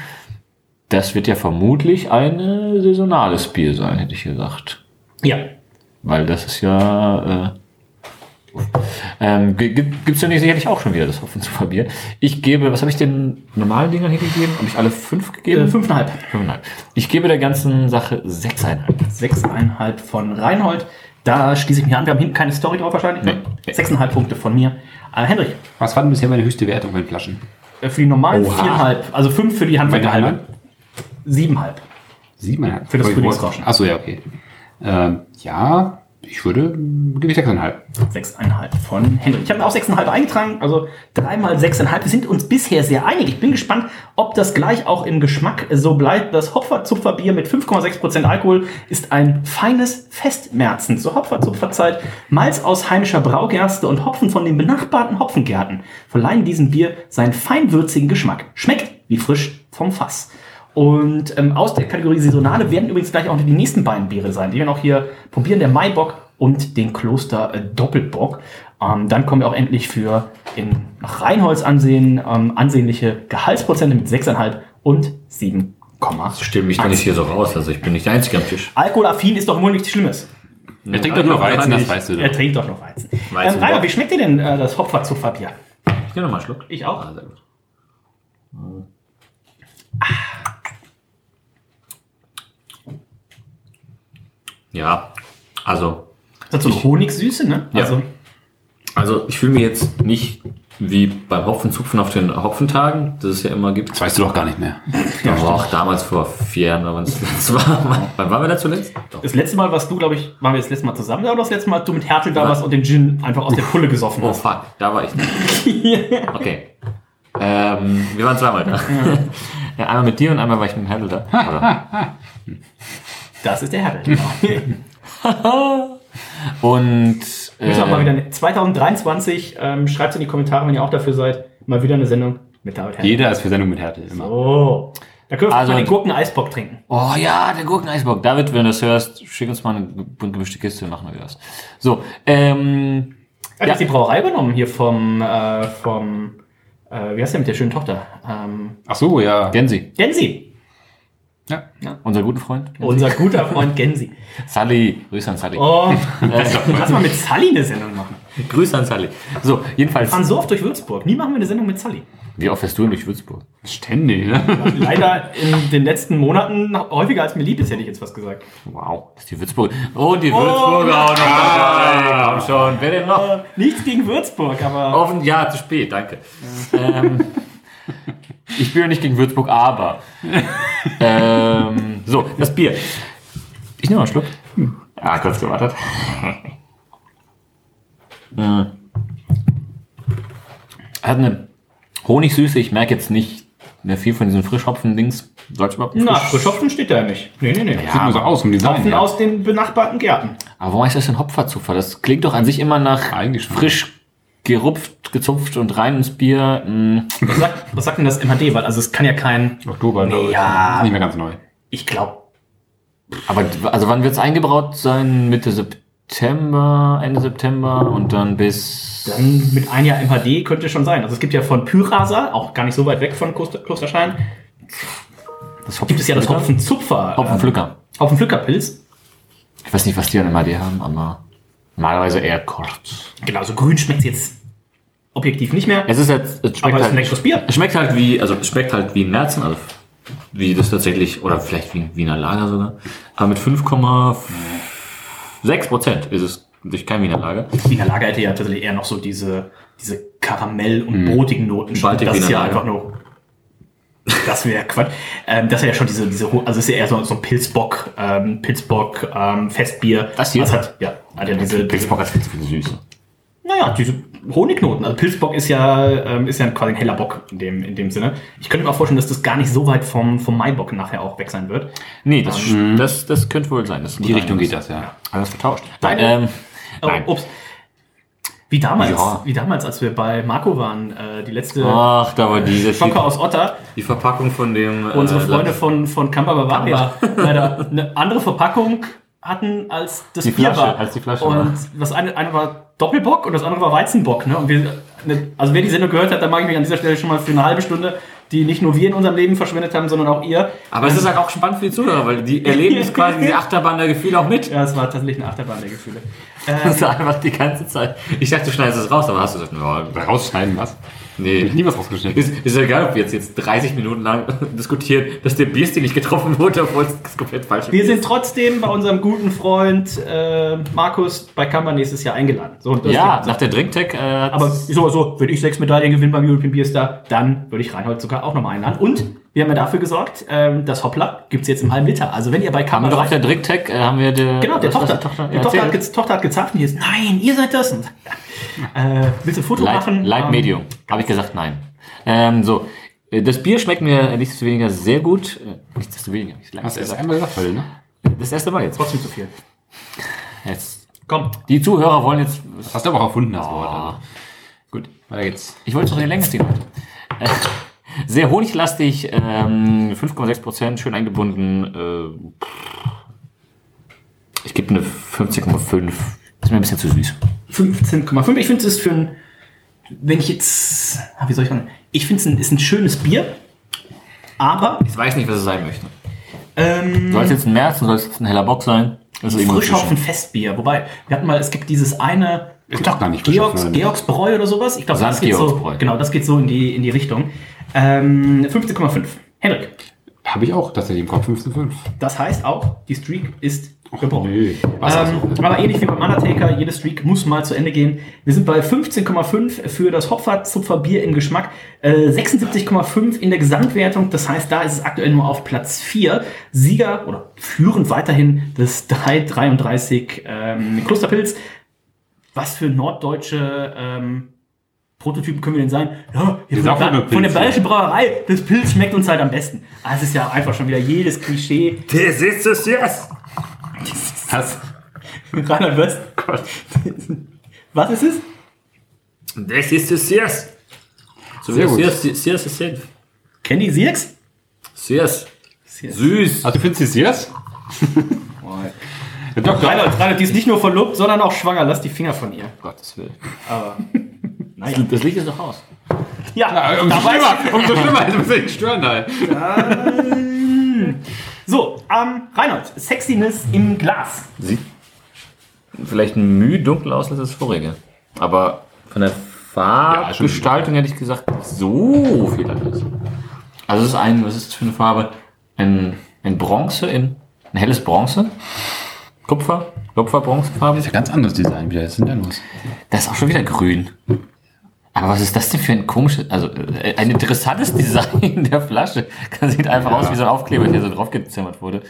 Das wird ja vermutlich ein saisonales Bier sein, hätte ich gesagt. Ja. Weil das ist ja, äh, ähm, gibt es ja nicht sicherlich auch schon wieder das Hopfenzupferbier. Ich gebe, was habe ich den normalen Dingern hier gegeben? Habe ich alle fünf gegeben? Äh, fünfeinhalb. Fünfeinhalb. Ich gebe der ganzen Sache sechseinhalb. Sechseinhalb von Reinhold. Da schließe ich mich an. Wir haben hinten keine Story drauf wahrscheinlich. Ne? Nee. Sechseinhalb Punkte von mir. Äh, Henrik, Was war denn bisher meine höchste Wertung bei den Flaschen? äh, für die normalen Oha. viereinhalb, also fünf für die Handwerker Meine halbe. Siebenhalb. Siebeneinhalb. Für das wollte- Achso, ja, okay. Ähm, ja, ich würde, gebe ich sechseinhalb. Sechseinhalb von Henrik. Ich habe mir auch sechseinhalb eingetragen, also dreimal sechseinhalb. Wir sind uns bisher sehr einig. Ich bin gespannt, ob das gleich auch im Geschmack so bleibt. Das Hopferzupferbier mit 5,6% Alkohol ist ein feines Festmärzen zur Hopferzupferzeit. Malz aus heimischer Braugerste und Hopfen von den benachbarten Hopfengärten verleihen diesem Bier seinen feinwürzigen Geschmack. Schmeckt wie frisch vom Fass. Und ähm, aus der Kategorie Saisonale werden übrigens gleich auch die nächsten beiden Biere sein, die wir noch hier probieren, der Maibock und den Kloster äh, Doppelbock. Ähm, dann kommen wir auch endlich für in nach Reinholz ansehen ähm, ansehnliche Gehaltsprozente mit 6,5 und 7, Ich stelle mich da nicht hier so raus, also ich bin nicht der Einzige am Tisch. Alkoholaffin ist doch wohl nichts Schlimmes. Er trinkt doch nur Weizen, das weißt du Er doch. trinkt doch noch Weizen. Weizen ähm, Rainer, doch. wie schmeckt dir denn äh, das Hopferzupferbier? Ich nehme noch mal einen Schluck. Ich auch. Ah, sehr gut. Ja, also, Das hat so eine Honigsüße, ne? Ja. Also, also ich fühle mich jetzt nicht wie beim Hopfenzupfen auf den Hopfentagen, das es ja immer gibt. Das weißt du doch gar nicht mehr. aber auch damals vor vier Jahren, aber das war. Wann waren wir da zuletzt? Doch. das letzte Mal warst du, glaube ich, waren wir das letzte Mal zusammen da oder das letzte Mal, als du mit Hertel da warst und den Gin einfach aus der Pulle gesoffen Oh hast? fuck, da war ich nicht. Okay. Ähm, wir waren zweimal da. Ja, einmal mit dir und einmal war ich mit dem Handel da. Das ist der Hertel. Genau. Und Wir müssen auch mal äh, wieder eine- 2023, ähm, schreibt in die Kommentare, wenn ihr auch dafür seid, mal wieder eine Sendung mit David Hertel. Jeder ist für Sendung mit Härte, immer. Oh. Da können wir Also- mal den Gurken-Eisbock trinken. Oh ja, der Gurken-Eisbock. David, wenn du das hörst, schick uns mal eine bunt gemischte Kiste, machen wir das. So, ähm, Hat Ja. die Brauerei übernommen hier vom, äh, vom, äh, wie heißt der mit der schönen Tochter? Ähm, Ach so, ja. Gensi, Gensi. Ja. unser guter Freund. Unser guter Freund Gensi. Sally, Grüße an Sally. Oh, lass mal mit Sully eine Sendung machen. Grüße an Sally. So, jedenfalls, Wir fahren so oft durch Würzburg. Nie machen wir eine Sendung mit Sully. wie oft fährst du denn durch Würzburg? Ständig, ne? Leider in den letzten Monaten häufiger als mir lieb ist, hätte ich jetzt was gesagt. Wow, das ist die Würzburg. Oh, die Würzburger auch noch. Komm schon, wer denn noch? Äh, nichts gegen Würzburg, aber Offen, ja, zu spät, danke. ähm, ich bin ja nicht gegen Würzburg, aber. ähm, so, das Bier. Ich nehme mal einen Schluck. Ah, kurz gewartet. Mm. Hat eine Honigsüße, ich merke jetzt nicht mehr viel von diesen Frischhopfen-Dings. Soll's überhaupt na, frisch- Frischhopfen steht da nicht. Nee, nee, nee. Sieht nur so aus im Design. Hopfen Ja. aus den benachbarten Gärten. Aber warum heißt das denn Hopferzupfer? Das klingt doch an sich immer nach Eigentlich frisch gerupft, gezupft und rein ins Bier. Mm. Was sagt, was sagt denn das MHD? Weil also es kann ja kein. Oktober, ich. Ja. Ist nicht mehr ganz neu. Ich glaube, Aber also wann wird es eingebraut sein? Mitte September, Ende September und dann bis. dann mit ein Jahr MHD könnte schon sein. Also es gibt ja von Pyrasa, auch gar nicht so weit weg von Kloster, Klosterschein, Das gibt es ja das Hopfenzupfer. Hopfenpflücker. Äh, Hopfenpflückerpilz. Ich weiß nicht, was die an MAD haben, aber normalerweise eher kurz. Genau, so grün schmeckt es jetzt objektiv nicht mehr. Es ist halt, es schmeckt aber es ist ein halt, leckeres Bier. es schmeckt halt wie, also es schmeckt halt wie ein Märzen, also wie das tatsächlich, oder vielleicht wie ein Wiener Lager sogar. Aber mit 5,6 Prozent ist es durch kein Wiener Lager. Wiener Lager hätte ja tatsächlich eher noch so diese, diese Karamell- und brotigen Noten. Baltic das ist Wiener ja Lager. einfach nur. Das wäre Quatsch. Ähm, das ist ja schon diese, diese, also es ist ja eher so, so ein Pilzbock, ähm, Pilzbock, ähm, Festbier. Das hier? Das hat, ja, hat ja diese, Pilzbock hat viel zu viel Süße. naja, diese Honignoten. Also Pilzbock ist ja, ähm, ist ja quasi ein heller Bock in dem, in dem Sinne. Ich könnte mir auch vorstellen, dass das gar nicht so weit vom, vom Maibock nachher auch weg sein wird. Nee, das, das, das könnte wohl sein. Das In die Richtung geht das, ja. Alles vertauscht. Deine- ähm, Oh, Nein. ups. Wie damals, Ja. wie damals, als wir bei Marco waren, äh, die letzte Ach, da war diese Schocker aus Otter. die Verpackung von dem. äh, unsere Freunde von, von Campa Bavaria leider eine andere Verpackung hatten als das Die Bier Flasche, war. als die Flasche und war. das eine, eine war Doppelbock und das andere war Weizenbock. Ne? Und wir, ne, also wer die Sendung gehört hat, da mag ich mich an dieser Stelle schon mal für eine halbe Stunde, die nicht nur wir in unserem Leben verschwendet haben, sondern auch ihr. Aber es ist halt auch spannend für die Zuhörer, weil die erleben jetzt quasi die Achterbahn der Gefühle auch mit. Ja, es war tatsächlich eine Achterbahn der Gefühle. Das ist einfach die ganze Zeit. Ich dachte, du schneidest es raus, aber hast du gesagt, ja, Rausschneiden, was? Nee. Nie was rausgeschnitten. Ist, ist ja egal, ob wir jetzt, jetzt 30 Minuten lang diskutieren, dass der Bierstil nicht getroffen wurde, obwohl es komplett falsch Wir ist. sind trotzdem bei unserem guten Freund äh, Markus bei Campa nächstes Jahr eingeladen. So, Ja, nach der Drinktech äh, Aber so, so, wenn ich sechs Medaillen gewinne beim European Beer Star, dann würde ich Reinhold sogar auch nochmal einladen. Und wir haben ja dafür gesorgt, ähm, das Hoppla gibt es jetzt im halben Liter. Also wenn ihr bei haben Kamera... wir doch auf der Drinktech, äh, haben wir der, Genau, der Tochter, Tochter, der Tochter, hat, Tochter hat gezapft und die ist, nein, ihr seid das. Und, äh, willst du ein Foto Light, machen? Light Ähm, Medium. Habe ich gesagt, nein. Ähm, so. Äh, Das Bier schmeckt mir nichtsdestoweniger sehr gut. Äh, Nichtsdestoweniger. Ich Hast du erst einmal gesagt, weil, ne? Das erste Mal jetzt. Trotzdem zu viel. jetzt. Komm. Die Zuhörer wollen jetzt. Das hast du aber auch erfunden, das Wort. Ah. Also. Gut, weiter geht's. Ich wollte es noch in die Länge ziehen heute. Äh, Sehr honiglastig, ähm, 5,6%, schön eingebunden. Äh, ich gebe eine 50,5. Ist mir ein bisschen zu süß. 15,5. Ich finde es ist für ein, wenn ich jetzt, ah, wie soll ich sagen, ich finde es ein, ist ein schönes Bier, aber Ich weiß nicht, was es sein möchte. ähm, Soll es jetzt ein Märzen, soll es jetzt ein heller Bock sein? Das ist Frischhopfen. Festbier. Wobei, wir hatten mal, es gibt dieses eine Ist doch gar nicht Georgs, Bräu oder sowas. Ich glaube, das geht so, genau, das geht so in die, in die Richtung. Ähm, 15,5. Henrik, Habe ich auch tatsächlich im Kopf 15,5. das heißt auch, die Streak ist Nö. Was Ähm, aber ähnlich wie beim Undertaker, jede Streak muss mal zu Ende gehen. Wir sind bei 15,5 für das Hopfer-Zupfer Bier im Geschmack, äh, 76,5 in der Gesamtwertung. Das heißt, da ist es aktuell nur auf Platz 4. Sieger oder führend weiterhin das 333 ähm, Klosterpilz. Was für norddeutsche ähm, Prototypen können wir denn sein? Ja, hier von, der, von der bayerischen Brauerei, das Pilz schmeckt uns halt am besten. Ah, es ist ja einfach schon wieder jedes Klischee. Das ist es jetzt. Was? Reinhard West. Was ist es? Das ist es jetzt. So Sehr wie gut. Sears, Sears ist Senf. Candy Sirks? Sears. Süß. Also, findest du es jetzt? Ja, doch, Reinhard, Reinhard, die ist nicht nur verlobt, sondern auch schwanger. Lass die Finger von ihr. Gottes Willen. Aber, Das, das Licht ist noch aus. ja, Umso da weiß schlimmer, umso schlimmer, du musst ja nicht stören da. So, ähm, Reinhold, Sexiness im Glas. Sieht vielleicht ein Mühe dunkel aus als das vorige. Aber von der Farbgestaltung hätte ich gesagt, so viel anders. Also es ist ein, was ist das für eine Farbe? Ein, ein Bronze in, ein helles Bronze? Kupfer? Kupfer-Bronzefarbe? Das ist ja ganz anderes Design wieder. Was ist denn da los? Das ist auch schon wieder grün. Aber was ist das denn für ein komisches, also äh, ein interessantes Design der Flasche? Das sieht einfach Ja. aus wie so ein Aufkleber, der so draufgezimmert wurde.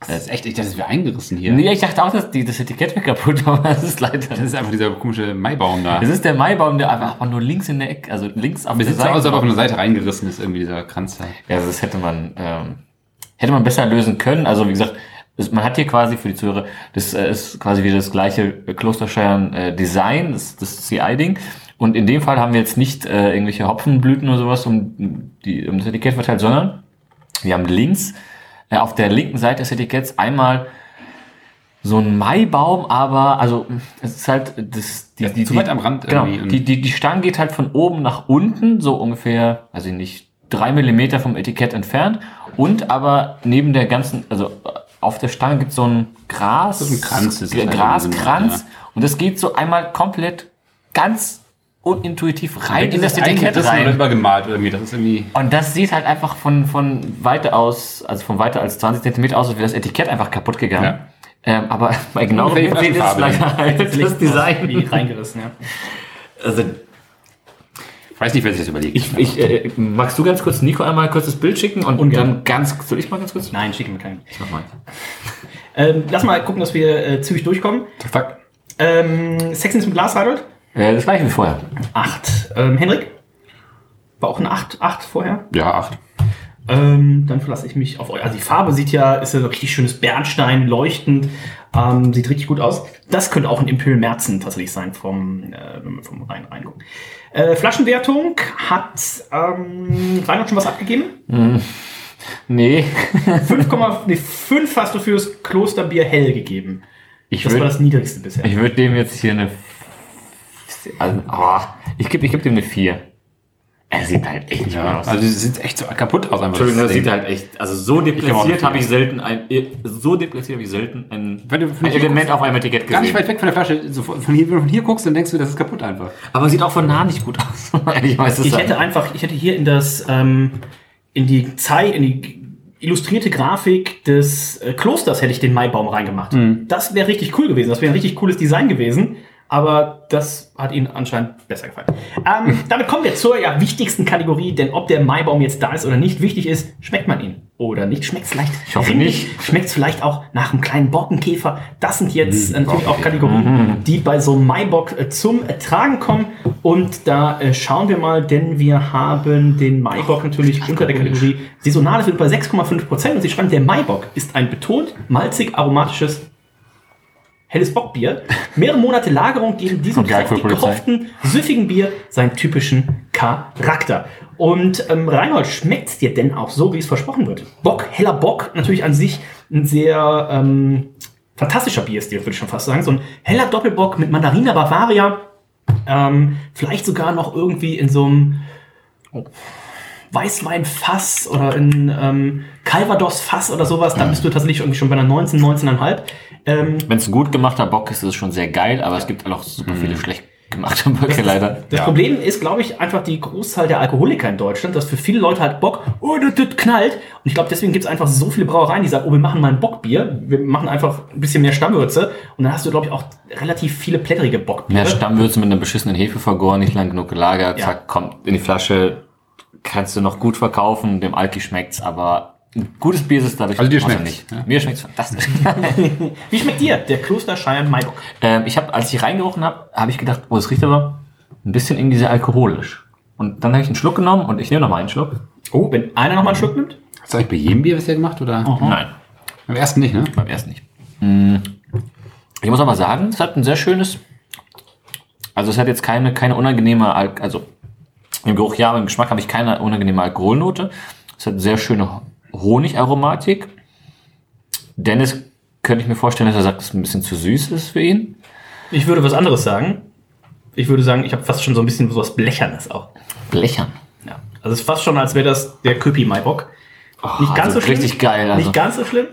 Das ist echt, ich dachte, das wäre eingerissen hier. Nee, ich dachte auch, dass die, das Etikett wäre kaputt, aber das ist leider. Das ist einfach dieser komische Maibaum da. Das ist der Maibaum, der einfach nur links in der Ecke, also links auf Mir der sieht so aus, als ob er von Seite. Seite reingerissen ist, irgendwie dieser Kranz da. Ja, also das hätte man, ähm, hätte man besser lösen können. Also wie gesagt, es, man hat hier quasi für die Zuhörer, das äh, ist quasi wieder das gleiche Klosterscheiern äh, Design, das, das CI-Ding. Und in dem Fall haben wir jetzt nicht äh, irgendwelche Hopfenblüten oder sowas um, die, um das Etikett verteilt, sondern wir haben links äh, auf der linken Seite des Etiketts einmal so ein Maibaum, aber also es ist halt das die, Ja, zu weit am Rand genau, irgendwie. die, die die Stange geht halt von oben nach unten so ungefähr, also nicht drei Millimeter vom Etikett entfernt. Und aber neben der ganzen also auf der Stange gibt so ein Gras ist ein Kranz, Graskranz so, und das geht so einmal komplett ganz unintuitiv rein in das ist Etikett eingerissen oder rein. übergemalt irgendwie. Das ist irgendwie. Und das sieht halt einfach von, von weiter aus, also von weiter als 20 Zentimeter aus, als wäre das Etikett einfach kaputt gegangen. Ja. Ähm, aber bei genau sieht es Flaschenfarbe, leider halt das Wie Design. reingerissen, ja. Also, Ich weiß nicht, wer sich das überlegt. ich, ich, äh, magst du ganz kurz Nico einmal kurz das Bild schicken und, Ungern. dann ganz, soll ich mal ganz kurz? Nein, schicken wir keinen. Ich mach mal. Ähm, lass mal gucken, dass wir äh, zügig durchkommen. Fuck. Ähm, Sexiness im Glas, Reinhold? Äh, das gleiche wie vorher. Acht. Ähm, Henrik? War auch eine acht, acht vorher? Ja, acht. Ähm, dann verlasse ich mich auf euch. Also die Farbe sieht ja, ist ja so richtig schönes Bernstein, leuchtend. Ähm, sieht richtig gut aus. Das könnte auch ein Imperial Merzen tatsächlich sein, vom, äh, wenn wir vom rein reingucken. Äh, Flaschenwertung hat ähm, Reinhard schon was abgegeben? Nee. 5, nee, 5 hast du fürs Klosterbier hell gegeben. Ich Das war würde das niedrigste bisher. ich würd dem jetzt hier eine. Also, oh, ich gebe ich geb dem eine 4. Er sieht halt echt nicht gut Ja, aus. also sieht echt so kaputt aus einfach. Entschuldigung, das sieht halt echt, also so eine habe ich selten ein, so deplatziert habe ich selten ein, Wenn du ein Element guckst, auf einem Etikett Gar nicht gesehen. weit weg von der Flasche. So von, hier, wenn du von hier guckst, dann denkst du, das ist kaputt einfach. Aber sieht auch von nah nicht gut aus. Ehrlich weiß Ich hätte einfach, ich hätte hier in das, ähm, in die Zei, in die illustrierte Grafik des äh, Klosters hätte ich den Maibaum reingemacht. Das wäre richtig cool gewesen. Das wäre ein richtig cooles Design gewesen. Aber das hat Ihnen anscheinend besser gefallen. Ähm, damit kommen wir zur ja, wichtigsten Kategorie, denn ob der Maibaum jetzt da ist oder nicht, wichtig ist, schmeckt man ihn oder nicht. Schmeckt es vielleicht Ich hoffe rindig? nicht. Schmeckt es vielleicht auch nach einem kleinen Borkenkäfer? Das sind jetzt äh, natürlich auch Kategorien, die bei so einem Maibock äh, zum Tragen kommen. Und da äh, schauen wir mal, denn wir haben den Maibock natürlich unter der Kategorie Saisonales sind bei 6,5 Prozent. Und sie schreiben, der Maibock ist ein betont malzig aromatisches helles Bockbier. Mehrere Monate Lagerung geben diesem kräftig gehopften, süffigen Bier seinen typischen Charakter. Und ähm, Reinhold, schmeckt's dir denn auch so, wie es versprochen wird? Bock, heller Bock, natürlich an sich ein sehr ähm, fantastischer Bierstil, würde ich schon fast sagen. So ein heller Doppelbock mit Mandarina Bavaria. Ähm, vielleicht sogar noch irgendwie in so einem Weißweinfass oder in ähm, Calvados-Fass oder sowas. Da bist du tatsächlich irgendwie schon bei einer 19, 19,5. Ähm, Wenn es ein gut gemachter Bock ist, ist es schon sehr geil, aber es gibt auch super viele schlecht gemachte Böcke leider. Das Problem ist, glaube ich, einfach die Großzahl der Alkoholiker in Deutschland, dass für viele Leute halt Bock, oh, das, das knallt. Und ich glaube, deswegen gibt es einfach so viele Brauereien, die sagen, oh, wir machen mal ein Bockbier, wir machen einfach ein bisschen mehr Stammwürze. Und dann hast du, glaube ich, auch relativ viele plättrige Bockbiere. Mehr Stammwürze mit einer beschissenen Hefe vergoren, nicht lang genug gelagert, Ja. zack, kommt in die Flasche, kannst du noch gut verkaufen, dem Alki schmeckt's, aber ein gutes Bier ist es dadurch Also dir schmeckt's, nicht. ja? Mir schmeckt's fantastisch. Wie schmeckt dir der Klosterscheiern Maibock? ähm, ich habe, als ich reingerochen habe, habe ich gedacht, oh, es riecht aber ein bisschen irgendwie sehr alkoholisch. Und dann habe ich einen Schluck genommen und ich nehme noch mal einen Schluck. Oh, wenn einer noch mal einen Schluck nimmt? Hast du eigentlich bei jedem Bier bisher gemacht oder? Nein, Beim ersten nicht, ne? beim ersten nicht. Mm. Ich muss aber sagen, es hat ein sehr schönes, also es hat jetzt keine, keine unangenehme, Al also im Geruch ja, aber im Geschmack habe ich keine unangenehme Alkoholnote. Es hat sehr schöne Honigaromatik. Dennis könnte ich mir vorstellen, dass er sagt, dass es ein bisschen zu süß ist für ihn. Ich würde was anderes sagen. Ich würde sagen, ich habe fast schon so ein bisschen so was Blechernes auch. Blechern. Ja. Also es ist fast schon, als wäre das der Köpi Maibock. nicht ganz also so schlimm. richtig geil, also. Nicht ganz so schlimm.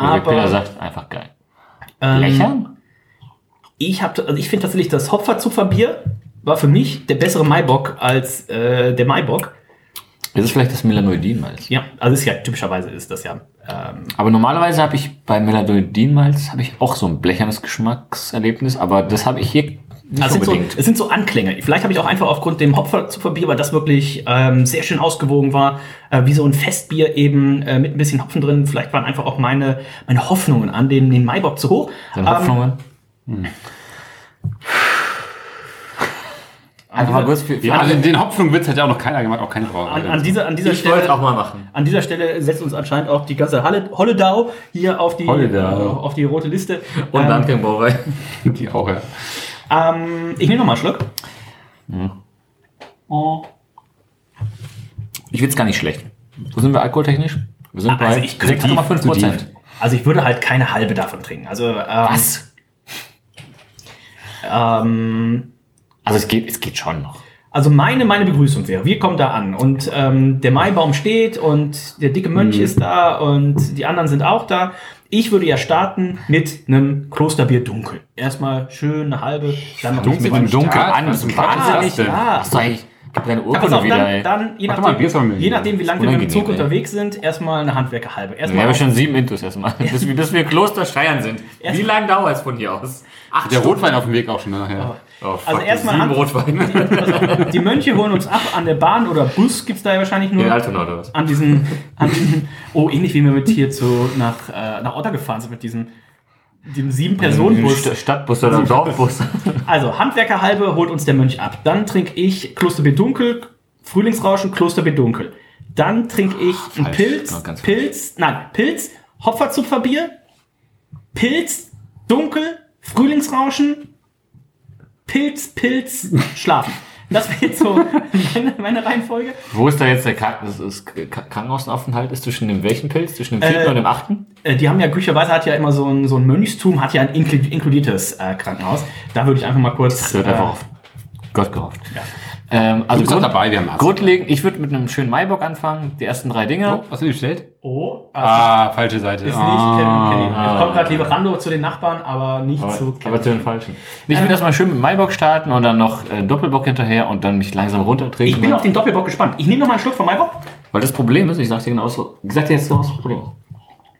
Der Peter Aber sagt, einfach geil. ähm, Blechern? ich habe, also ich finde tatsächlich das Hopferzupferbier war für mich der bessere Maibock als äh, der Maibock. Das ist vielleicht das Melanoidin-Malz. Ja, also ist ja typischerweise ist das ja. Ähm, Aber normalerweise habe ich bei Melanoidin-Malz habe ich auch so ein blechernes Geschmackserlebnis, aber das habe ich hier nicht also sind so, unbedingt. es sind so Anklänge. Vielleicht habe ich auch einfach aufgrund dem Hopferzupferbier, weil das wirklich ähm, sehr schön ausgewogen war, äh, wie so ein Festbier eben äh, mit ein bisschen Hopfen drin. Vielleicht waren einfach auch meine, meine Hoffnungen an den, den Maibock zu hoch. Deine Ähm, Hoffnungen? Einfach kurz für, für Ja, alle- also den Hopfenwitz hat ja auch noch keiner gemacht, auch keine Brauerei. An, an dieser, an dieser Ich Stelle, auch mal machen. an dieser Stelle setzt uns anscheinend auch die ganze Halle, Holledau hier auf die, Holledau. äh, auf die rote Liste. Und ähm, dann Brauerei. Die auch, ja. ähm, ich nehme noch mal einen Schluck. Oh. Ich finde es gar nicht schlecht. Wo sind wir alkoholtechnisch? Wir sind Also bei ich könnte- 6,5 Prozent. Also ich würde halt keine halbe davon trinken. Also ähm, Was? Ähm, Also es geht, es geht schon noch. Also meine, meine Begrüßung wäre, wir kommen da an und ähm, der Maibaum steht und der dicke Mönch ist da und die anderen sind auch da. Ich würde ja starten mit einem Klosterbier dunkel. Erstmal schön eine halbe, dann noch Mit einem Dunkel Start? an. Was Das ist wahnsinnig. Ja. Hast du eigentlich, gib deine Urkunde wieder, dann, ey. dann je, Warte mal, nachdem, soll je nachdem, wie lange wir mit dem Zug ey. unterwegs sind, erstmal eine Handwerkerhalbe. Wir Erstmal haben auf- schon sieben Intus erstmal. Bis, wir- bis wir Kloster Scheiern sind. Erst- Wie lange dauert es von hier aus? Acht Der Rotwein auf dem Weg auch schon nachher. Oh, Also erstmal sieben Hand- Rotwein. die Mönche holen uns ab an der Bahn oder Bus gibt's da ja wahrscheinlich nur. In Altona oder was? an diesen, an diesen, oh, ähnlich wie wir mit hier zu, nach, äh, nach Otter gefahren sind, mit diesem, diesem sieben personen bus St- Stadtbus oder Dorfbus. Also, Handwerkerhalbe holt uns der Mönch ab. Dann trinke ich Klosterbier Dunkel, Frühlingsrauschen, Klosterbier Dunkel. Dann trinke ich einen falsch. Pilz, Ja, ganz Pilz, nein, Pilz, Hopferzupferbier, Pilz, Dunkel, Frühlingsrauschen, Pilz, Pilz, Schlafen. Das wäre jetzt so meine, meine Reihenfolge. Wo ist da jetzt der Krank das ist K- Krankenhausaufenthalt? Ist zwischen dem welchen Pilz? Zwischen dem vierten Äh, und dem achten? Äh, Die haben ja glücklicherweise hat ja immer so ein, so ein Mönchstum, hat ja ein inklu- inkludiertes äh, Krankenhaus. Da würde ich einfach mal kurz. Das wird äh, einfach auf Gott gehofft. Ähm, also bist auch dabei, wir haben grundlegend, ich würde mit einem schönen Maibock anfangen, die ersten drei Dinge. Oh, was hast du gestellt? Oh, Ah, falsche Seite. ist nicht Ah. Kevin Kenny. Jetzt kommt gerade Lieferando zu den Nachbarn, aber nicht Aber, zu aber zu den falschen. Ich will erstmal schön mit Maibock starten und dann noch äh, Doppelbock hinterher und dann mich langsam runtertrinken. Ich bin auf den Doppelbock gespannt. Ich nehme noch mal einen Schluck von Maibock. Weil das Problem ist, ich sag dir genau so, ich sag dir jetzt so, was das Problem.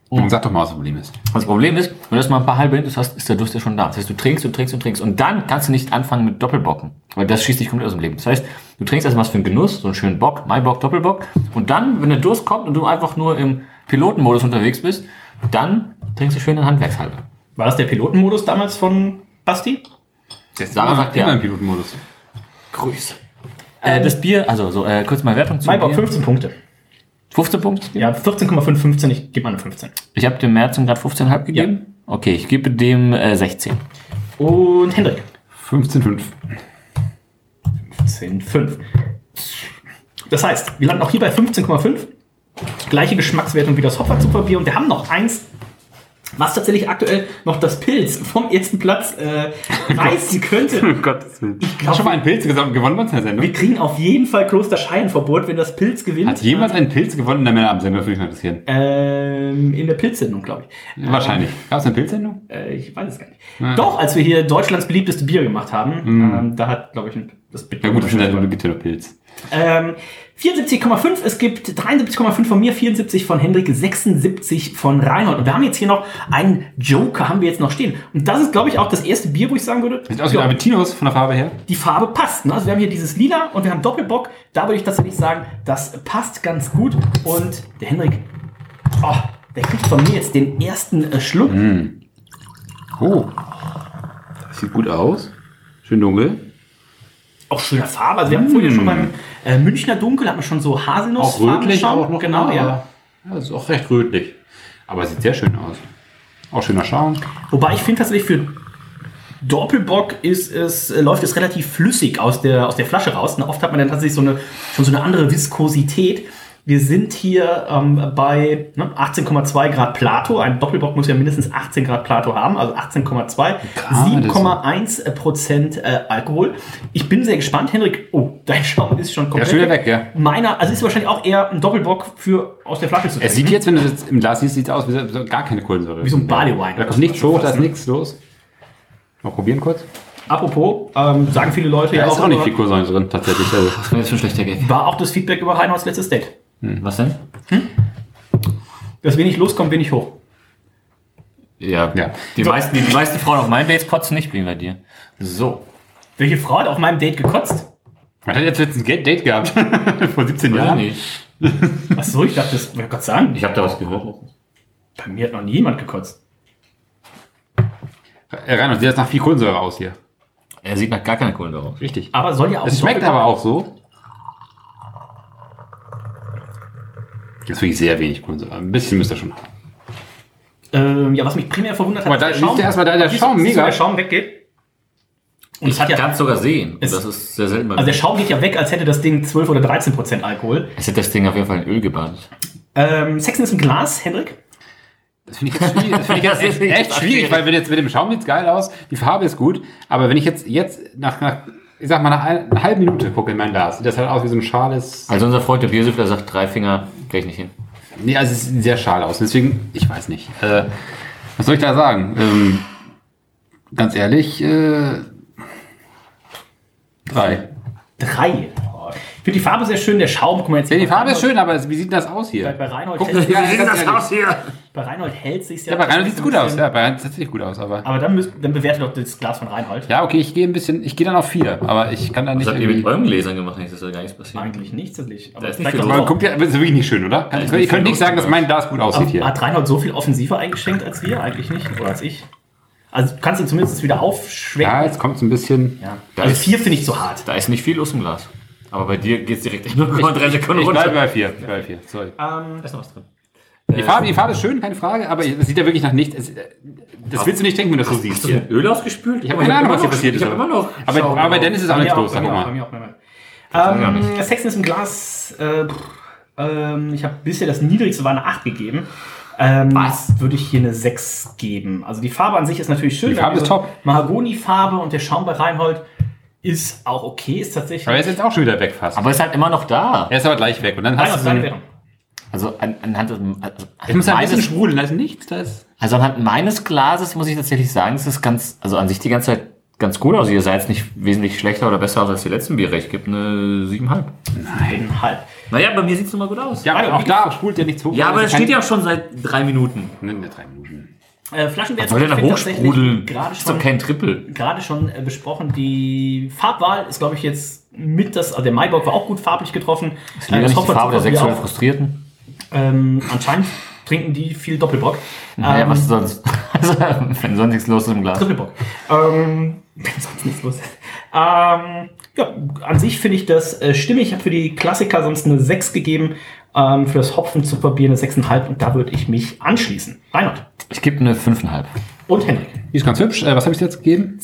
Und sag doch mal, was das Problem ist. Das Problem ist, wenn du erstmal ein paar halbe Intus hast, ist der Durst ja schon da. Das heißt, du trinkst, du trinkst, du trinkst. Und dann kannst du nicht anfangen mit Doppelbocken. Weil das schießt dich komplett aus dem Leben. Das heißt, du trinkst erstmal was für einen Genuss, so einen schönen Bock, Maibock, Doppelbock. Und dann, wenn der Durst kommt und du einfach nur im Pilotenmodus unterwegs bist, dann trinkst du schön einen Handwerkshalbe. War das der Pilotenmodus damals von Basti? Jetzt Sarah sagt ja. immer im Pilotenmodus. Grüß. Äh, das Bier, also so, äh, kurz mal Wertung zu Maibock Bier. 15 Punkte. 15 Punkte? Ja, 14,5, 15. Ich gebe mal eine 15. Ich habe dem Märzen gerade 15,5 gegeben. Okay, ich gebe dem äh, 16. Und Hendrik. 15,5. 15,5. Das heißt, wir landen auch hier bei 15,5. Gleiche Geschmackswertung wie das Hopferzupferbier. Und wir haben noch eins, was tatsächlich aktuell noch das Pilz vom ersten Platz äh, reißen könnte. Um Gottes Willen. Ich habe schon mal einen Pilz gewonnen gewonnen bei uns in der Wir Sendung. kriegen auf jeden Fall Kloster Scheienverbot, wenn das Pilz gewinnt. Hat jemals einen Pilz gewonnen in der Männerabendsendung? Würde mich mal interessieren. ähm, in der Pilzsendung, glaube ich. Wahrscheinlich. Gab es eine Pilzsendung? Äh, ich weiß es gar nicht. Doch, als wir hier Deutschlands beliebteste Bier gemacht haben, ähm, da hat, glaube ich, ein- das Bild. Ja gut, das gibt ja nur Pilz. Ähm, 74,5, es gibt 73,5 von mir, 74 von Hendrik, 76 von Reinhold. Und wir haben jetzt hier noch einen Joker, haben wir jetzt noch stehen. Und das ist, glaube ich, auch das erste Bier, wo ich sagen würde, Sieht aus wie ja, Aventinos von der Farbe her. die Farbe passt. Ne? Also wir haben hier dieses Lila und wir haben Doppelbock. Da würde ich tatsächlich sagen, das passt ganz gut. Und der Hendrik, oh, der kriegt von mir jetzt den ersten äh, Schluck. Oh. Das sieht gut aus. Schön dunkel. Auch schöne Farbe. Also wir haben vorhin schon beim äh, Münchner Dunkel, hat man schon so Haselnuss. Auch rötlich auch noch. Genau, ja. Ja, das ist auch recht rötlich. Aber sieht sehr schön aus. Auch schöner Schaum. Wobei ich finde tatsächlich für Doppelbock ist es, äh, läuft es relativ flüssig aus der, aus der Flasche raus. Ne? Oft hat man dann tatsächlich so eine, schon so eine andere Viskosität. Wir sind hier ähm, bei ne, 18,2 Grad Plato. Ein Doppelbock muss ja mindestens 18 Grad Plato haben, also 18,2. Kann man 7,1 Prozent äh, Alkohol. Ich bin sehr gespannt, Henrik. Oh, dein Schaum ist schon komplett schon wieder weg, ja. Meiner, also ist wahrscheinlich auch eher ein Doppelbock für aus der Flasche zu Es sieht jetzt, wenn du das im Glas siehst, sieht es aus wie so, gar keine Kohlensäure. Wie so ein Barley-Wine. Da kommt nichts hoch, da ist nichts los. Mal probieren kurz. Apropos, ähm, sagen viele Leute Da ja ist auch, auch nicht viel Kohlensäure drin, tatsächlich. Also, Das war jetzt schon schlechter Gag. war auch das Feedback über Reinholds letztes Date. Was denn? Dass wenig loskommt, wenig hoch. Ja, Ja. Die, meisten, die, die meisten Frauen auf meinen Dates kotzen nicht wie bei dir. So. Welche Frau hat auf meinem Date gekotzt? man hat jetzt letztens ein Date gehabt. Vor 17 Weiß ich Jahren. nicht. Ach so, ich dachte, das wäre Gott sagen. Ich habe da was gehört. Bei mir hat noch nie jemand gekotzt. Äh, Reinhard, sieht das nach viel Kohlensäure aus hier. Er sieht nach gar keine Kohlensäure aus. Richtig. Aber soll ja auch. Es schmeckt aber auch so. Das ist wirklich sehr wenig Kohlensäure. Ein bisschen müsst ihr schon haben. Ähm, ja, was mich primär verwundert hat, Aber da ist du erstmal, da der Schaum mega. Der Schaum weggeht. Und es hat ja. kann es sogar sehen. Und Es- das ist sehr selten bei Also der Schaum geht ja weg, als hätte das Ding 12 oder 13 Prozent Alkohol. Es hat das Ding auf jeden Fall in Öl gebadet. Ähm, Sexen ist ein Glas, Hendrik. Das finde ich jetzt schwierig. Das finde ich jetzt echt, echt schwierig, weil wenn jetzt mit dem Schaum sieht's geil aus, die Farbe ist gut, aber wenn ich jetzt, jetzt nach, nach ich sag mal, nach ein- einer halben Minute gucke in mein Glas, sieht das halt aus wie so ein schales. Also unser Freund der Biersüffler sagt, drei Finger krieg ich nicht hin. Nee, also es sieht sehr schal aus. Deswegen, ich weiß nicht. Äh, was soll ich da sagen? Ähm, ganz ehrlich, äh, drei. Drei. Ich finde die Farbe sehr schön, der Schaum. Guck mal jetzt Ja, die Farbe ist schön, aber wie sieht das aus hier? bei Reinhold Guck, hält ja, sich ganz ehrlich. hier? bei Reinhold hält sich Ja, bei Reinhold sieht es gut aus. Ja, bei Reinhold sieht es gut aus, aber. Aber dann, müsst, dann bewerte doch das Glas von Reinhold. Ja, okay, ich gehe ein bisschen, ich gehe dann auf vier, aber ich kann da nicht Was habt ihr mit euren Gläsern gemacht? Nicht, dass da gar nichts passiert. Eigentlich nichts, tatsächlich. Aber Da ist vielleicht nicht viel guckt ja, aber ist wirklich nicht schön, oder? ist ihr nicht könnt viel nicht sagen, dass mein Glas gut aussieht Aber hier. Hat Reinhold so viel offensiver eingeschenkt als wir? Eigentlich nicht. Oder als ich? Also kannst du zumindest wieder Ja, aufschwenken. jetzt kommt es ein bisschen. Ja. Also ist- vier finde ich zu hart. Da ist nicht viel los im Glas. Aber bei dir geht es direkt in 0,3 Sekunden Ich runter. bleibe bei vier. Ich bleibe bei vier. Sorry. Ähm, Da ist noch was drin. Die Farbe, die Farbe ist schön, keine Frage, aber es sieht ja wirklich nach nichts. Es, das willst du nicht denken, wenn du das so siehst. Hast du mit Öl ausgespült? Ich habe keine Ahnung, was hier passiert Ich ist. habe immer noch. Aber, aber bei Dennis ist auch bei mir nichts los, bei sag auch, mal. auch, auch. nicht. Ähm, Sexen ist im Glas. Äh, ähm, ich habe bisher das niedrigste war eine 8 gegeben. Ähm, Was? Würde ich hier eine 6 geben. Also die Farbe an sich ist natürlich schön. Die Farbe ist top. Mahagoni-Farbe und der Schaum bei Reinhold ist auch okay, ist tatsächlich. Aber er ist jetzt auch schon wieder weg fast. Aber ist halt immer noch da. Er ist aber gleich weg. Und dann Reinhold, hast du so. Also an, anhand des, also, Es muss ein bisschen meines, sprudeln, da ist nichts. Da ist also anhand meines Glases muss ich tatsächlich sagen, es ist ganz, also an sich die ganze Zeit ganz gut aus. Ihr seid jetzt nicht wesentlich schlechter oder besser aus als die letzten Biere. Ich gebe eine 7,5. Eineinhalb. Naja, bei mir sieht es immer gut aus. ja, aber auch da sprudelt ja nichts hoch. Ja, aber Also es steht ja auch schon seit drei Minuten. Ne, ne, drei Minuten. Äh, Flaschenwert Soll der da hochsprudeln? Gerade Ist doch schon, kein Triple. gerade schon äh, besprochen. Die Farbwahl ist, glaube ich, jetzt mit das. Also der Maibock war auch gut farblich getroffen. Ist lieber nicht die Farbe der sexuell Frustrierten. Ähm, anscheinend trinken die viel Doppelbock. Naja, Ähm, was sonst? Wenn sonst nichts los ist im Glas. Trippelbock. Ähm, wenn sonst nichts los ist. Ähm, ja, an sich finde ich das äh, stimmig. Ich habe für die Klassiker sonst eine 6 gegeben. Ähm, für das Hopfen zu Bier eine 6,5 und da würde ich mich anschließen. Reinhard Ich gebe eine 5,5. und Henrik. Die ist ganz hübsch. Äh, was habe ich dir jetzt gegeben?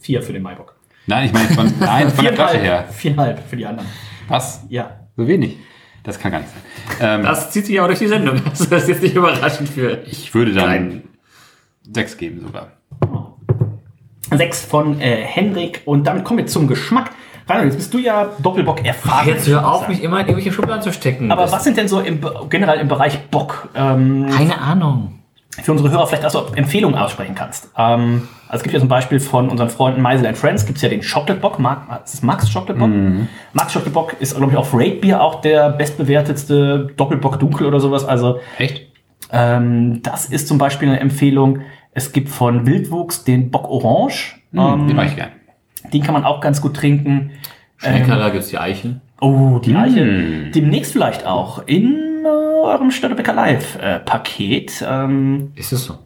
4 für den Maibock. Nein, ich meine von, nein, von der Flasche her. 4,5 für die anderen. Was? Ja. So wenig? Das kann gar nicht sein. Ähm, Das zieht sich auch durch die Sendung. Das ist jetzt nicht überraschend für. ich würde dann. sechs geben sogar. Sechs von äh, Hendrik. Und damit kommen wir zum Geschmack. Reinhold, jetzt bist du ja Doppelbock erfahren. Jetzt hör auf, mich immer in irgendwelche Schubladen zu stecken. Aber was sind denn so im, generell im Bereich Bock ähm, Keine Ahnung. Für unsere Hörer vielleicht also Empfehlungen aussprechen kannst? Ähm, also es gibt ja zum Beispiel von unseren Freunden Meisel and Friends gibt es ja den Chocolate Bock. Mark, ist es Max Chocolate Bock? Max Chocolate Bock ist, glaube ich, auf Rate Beer auch der bestbewertetste Doppelbock Dunkel oder sowas. Also Echt? ähm, das ist zum Beispiel eine Empfehlung. Es gibt von Wildwuchs den Bock Orange. Hm, den Ähm, mag ich gern. den kann man auch ganz gut trinken. Schmeckerler ähm, gibt's die Eichen. Oh, die Eiche. Demnächst vielleicht auch in eurem Stadtbecker Live-Paket. ähm, Ist es so?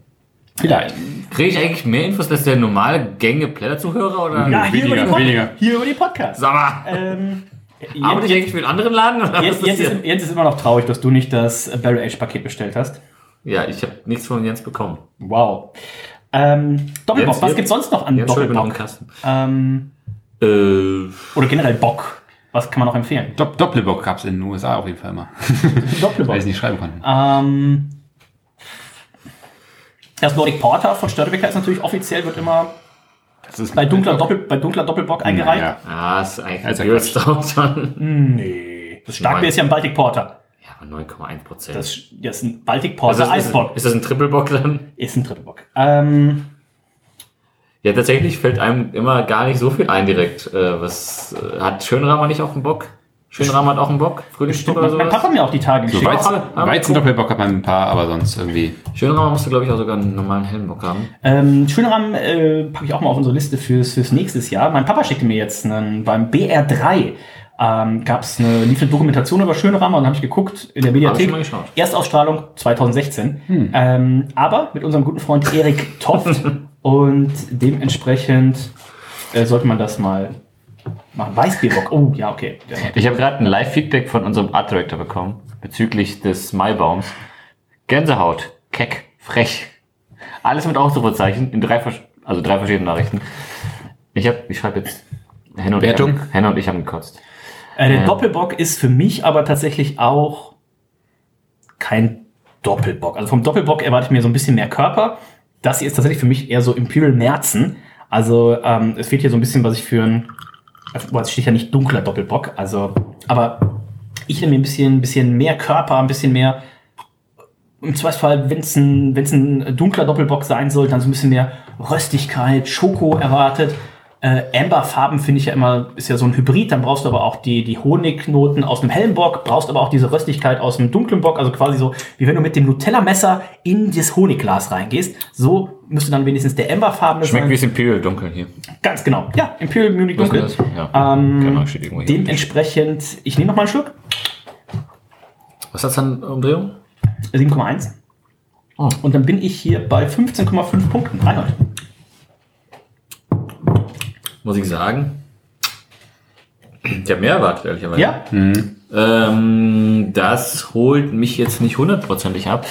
vielleicht. Kriege ich eigentlich mehr Infos als der normale Gänge Plätterzuhörer oder? Ja, hier über, Weniger, die Pod- weniger. hier über die Podcast. Sag mal, Ähm, arbeite ich Jens, eigentlich für einen anderen Laden? Oder Jens, Jens, ist? Jens ist immer noch traurig, dass du nicht das Barrel Age Paket bestellt hast. Ja, ich habe nichts von Jens bekommen. Wow. Ähm, Doppelbock, Jens, was Jens- gibt's sonst noch an Jens noch einen Doppelbock? Kasten. Ähm, Äh, oder generell Bock. Was kann man noch empfehlen? Dopp Doppelbock gab es in den USA auf jeden Fall immer. Doppelbock. Weil ich es nicht schreiben konnte. Ähm, das Nordic Porter von Störtebecker ist natürlich offiziell, wird immer Das ist bei dunkler, Doppel, bei dunkler Doppelbock eingereicht. Ja. ah, ist eigentlich Also ein Stout schon. Nee. Das Starkbier ist ja ein Baltic Porter. Ja, aber 9,1 Prozent. Das, das ist ein Baltic Porter ist, Eisbock. ist das ein Triple-Bock dann? Ist ein Trippelbock. Ähm, Ja, tatsächlich fällt einem immer gar nicht so viel ein direkt. Äh, was äh, hat Schönramer nicht auch einen Bock? Schönramer hat auch einen Bock? Frühlingsbock oder mein sowas? Papa hat mir auch die Tage So geschickt. Wir- Weizen Doppelbock hat man ein paar, aber sonst irgendwie. Schönramer musste, glaube ich, auch sogar einen normalen hellen Bock haben. Ähm, Schönrahmen äh, packe ich auch mal auf unsere Liste fürs, fürs nächstes Jahr. Mein Papa schickte mir jetzt einen, beim BR3 ähm, gab es eine, lief eine Dokumentation über Schönrahmen und habe ich geguckt in der Hab ich Mediathek. schon mal geschaut. Erstausstrahlung 2016. Ähm, aber mit unserem guten Freund Erik Toft und dementsprechend äh, sollte man das mal machen. Weißbierbock. Oh, ja, okay. Ich habe gerade ein Live-Feedback von unserem Art Director bekommen bezüglich des Maibaums. Gänsehaut, keck, frech. Alles mit Ausrufezeichen in drei, also drei verschiedenen Nachrichten. Ich habe, ich schreibe jetzt. Henna und, ich Wertung? haben, Henna und ich haben gekotzt. Äh, der Ja. Doppelbock ist für mich aber tatsächlich auch kein Doppelbock. Also vom Doppelbock erwarte ich mir so ein bisschen mehr Körper. Das hier ist tatsächlich für mich eher so Imperial Merzen. Also ähm, es fehlt hier so ein bisschen, was ich für ein, boah, es steht ja nicht dunkler Doppelbock. Also, aber ich nehme mir ein bisschen, bisschen mehr Körper, ein bisschen mehr. Im Zweifelsfall, wenn es ein, wenn's ein dunkler Doppelbock sein soll, dann so ein bisschen mehr Röstigkeit, Schoko erwartet. Äh, Amberfarben finde ich ja immer, ist ja so ein Hybrid, dann brauchst du aber auch die, die Honignoten aus einem hellen Bock, brauchst aber auch diese Röstigkeit aus einem dunklen Bock, also quasi so, wie wenn du mit dem Nutella-Messer in das Honigglas reingehst. So müsste dann wenigstens der Amberfarbene Schmeckt wie sein. das Imperial dunkel hier. Ganz genau. Ja, Imperial Munich Dunkel. das? Ja. Ähm, Genau, steht irgendwo hier. Dementsprechend, ich nehme noch mal einen Schluck. Was hat's an Umdrehung? 7,1. Oh. Und dann bin ich hier bei 15,5 Punkten. Reinhold. Muss ich sagen. Ich habe mehr erwartet, ehrlicherweise. Ja? Ähm, das holt mich jetzt nicht hundertprozentig ab.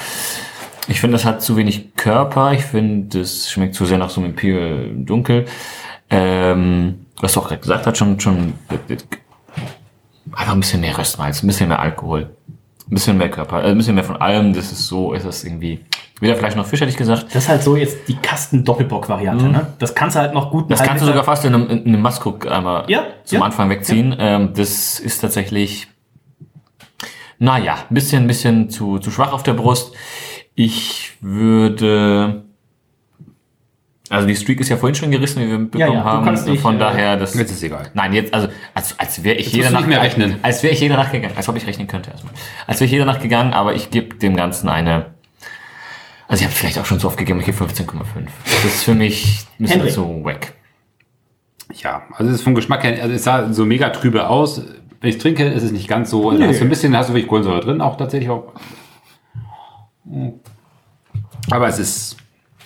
Ich finde, das hat zu wenig Körper. Ich finde, das schmeckt zu sehr nach so einem Imperial dunkel. Ähm, was du auch gerade gesagt hast, schon, schon einfach ein bisschen mehr Röstmalz, ein bisschen mehr Alkohol, ein bisschen mehr Körper, äh, ein bisschen mehr von allem. Das ist so, ist das irgendwie weder Fleisch noch Fisch, hätte ich gesagt. Das ist halt so jetzt die Kasten-Doppelbock-Variante. Ne? Das kannst du halt noch gut Mhm. Das kannst du sogar fast in einem, in einem Maskuk einmal Ja, zum ja. Anfang wegziehen. Ähm, das ist tatsächlich, naja, ein bisschen, bisschen zu, zu schwach auf der Brust. Ich würde, also die Streak ist ja vorhin schon gerissen, wie wir mitbekommen Ja, ja, haben. nicht, Von äh, daher, das, Jetzt ist egal. Nein, jetzt, also, als, als wäre ich jeder Nacht, mehr rechnen. als wäre ich jeder Nacht gegangen, als ob ich rechnen könnte erstmal. Als wäre ich jeder Nacht gegangen, aber ich gebe dem Ganzen eine, also ich habe vielleicht auch schon so oft gegeben, ich gebe 15,5. Das ist für mich ein bisschen zu wack. Ja, also es ist vom Geschmack her, also es sah so mega trübe aus. Wenn ich trinke, ist es nicht ganz so. Also Nö. hast du ein bisschen, hast du wirklich Kohlensäure drin, auch tatsächlich auch. Aber es ist.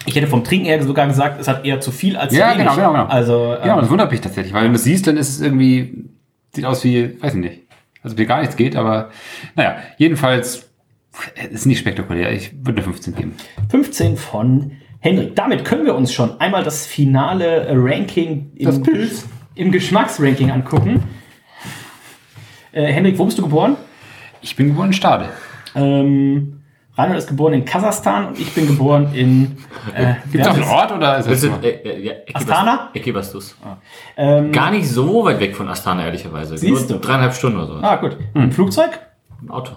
Ich hätte vom Trinken her sogar gesagt, es hat eher zu viel als Ja, zu wenig. genau, genau, genau. Also, Ja, ähm, das wundert mich tatsächlich, weil wenn du es siehst, dann ist es irgendwie, sieht aus wie, weiß ich nicht. Also wie gar nichts geht, aber naja, jedenfalls ist nicht spektakulär. Ich würde eine 15 geben. 15 von Hendrik. Damit können wir uns schon einmal das finale Ranking Das im, Pilz. im Geschmacksranking angucken. Äh, Hendrik, wo bist du geboren? Ich bin geboren in Stade. Ähm, Reinhold ist geboren in Kasachstan und ich bin geboren in äh, Gibt es auch einen ist Ort oder ist das nur? äh, äh, ja, Astana? Ekibastus. Ähm, Gar nicht so weit weg von Astana, ehrlicherweise. Siehst Nur du. dreieinhalb Stunden oder so. Ah, gut. Ein Flugzeug? Im Auto.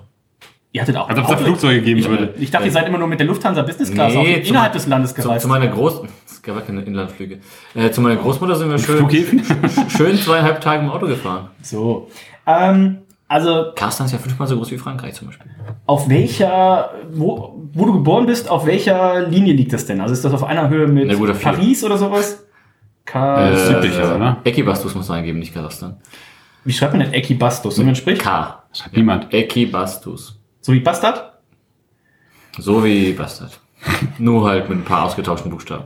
Ihr hattet auch Als ob es da? Flugzeuge geben würde. Ich dachte, ihr seid immer nur mit der Lufthansa Business Class Nee, zum- innerhalb des Landes gereist. zu meiner Groß... Es gab ja keine Inlandflüge. Äh, zu meiner Großmutter sind wir schön, schön zweieinhalb Tage im Auto gefahren. so. Ähm, also, Kasachstan ist ja fünfmal so groß wie Frankreich zum Beispiel. auf welcher, wo, wo du geboren bist, auf welcher Linie liegt das denn? Also ist das auf einer Höhe mit vier. Paris oder sowas? Ka Äh, südlicher, oder? Ekibastus muss man eingeben, nicht Kasachstan. Wie schreibt man denn Ekibastus? Wie man spricht? K. Niemand. Ekibastus. So wie Bastard? So wie Bastard. Nur halt mit ein paar ausgetauschten Buchstaben.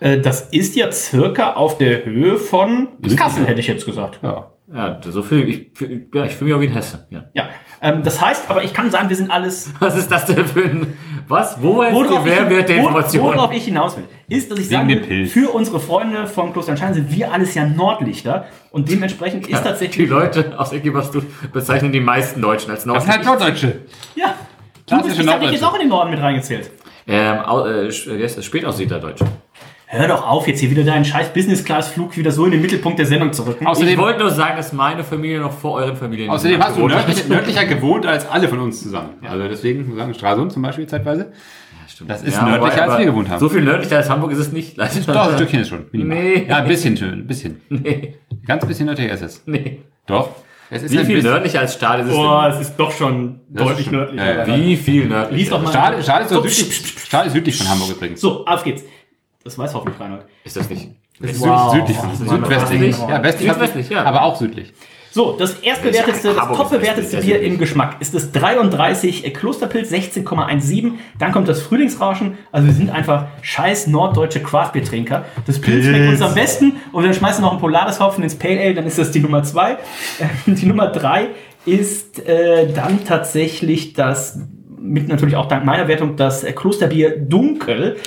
Äh, das ist ja circa auf der Höhe von Kassel, hätte ich jetzt gesagt. Ja. Ja, so viel, ich, ja, ich fühle mich auch wie ein Hesse. Ja. Ja, ähm, das heißt, aber ich kann sagen, wir sind alles. Was ist das denn für ein, was? Wo jetzt Worauf die Mehrwert der Information? worauf ich hinaus will, ist, dass ich Pilz. für unsere Freunde vom Klosterstein sind wir alles ja Nordlichter und dementsprechend ist Die tatsächlich. Leute aus Ekibastus bezeichnen die meisten Deutschen als Das sind halt Nordlichter. Norddeutsche. Ja, du bist, ich dich jetzt auch in den Norden mit reingezählt. Ähm, äh, heißt das? Spätaussiedler-Deutsch. Hör doch auf, jetzt hier wieder deinen scheiß Business-Class-Flug wieder so in den Mittelpunkt der Sendung zu rücken. Ich Außerdem, wollte nur sagen, dass meine Familie noch vor euren Familien außerdem hast du nördlich, nördlicher gewohnt als alle von uns zusammen. Also deswegen, muss sagen, Stralsund zum Beispiel zeitweise. Das ist Ja, nördlicher, wobei, als aber wir gewohnt haben. So viel nördlicher als Hamburg ist es nicht. Leider. Doch, ein Stückchen ist schon. minimal. Nee. Ja, ein bisschen schön, ein bisschen. Nee, Ganz bisschen nördlicher ist es. nee. Doch. Es ist Wie viel nördlicher als Stahl ist es Boah, es ist doch schon Das deutlich schon- nördlicher. Ja, ja. denn? Wie viel nördlicher? Lies doch mal. Stahl, Stahl, ist so So, südlich, Stahl ist südlich von Hamburg übrigens. So, auf geht's. Das weiß hoffentlich Reinhold. Ist das nicht? Süd- Wow. Südlich von Südwestlich. Südwestlich. Ja, westlich, Südwestlich, ja. aber auch südlich. So, das erstbewertetste, das ist richtig, Bier im Geschmack ist das 33 Klosterpilz 16,17. Dann kommt das Frühlingsrauschen. Also wir sind einfach scheiß norddeutsche Craftbeer-Trinker. Das Pilz schmeckt uns am besten und dann schmeißen wir noch ein Polaris Hopfen ins Pale Ale, dann ist das die Nummer zwei. Die Nummer drei ist äh, dann tatsächlich das, mit natürlich auch dank meiner Wertung, das äh, Klosterbier Dunkel.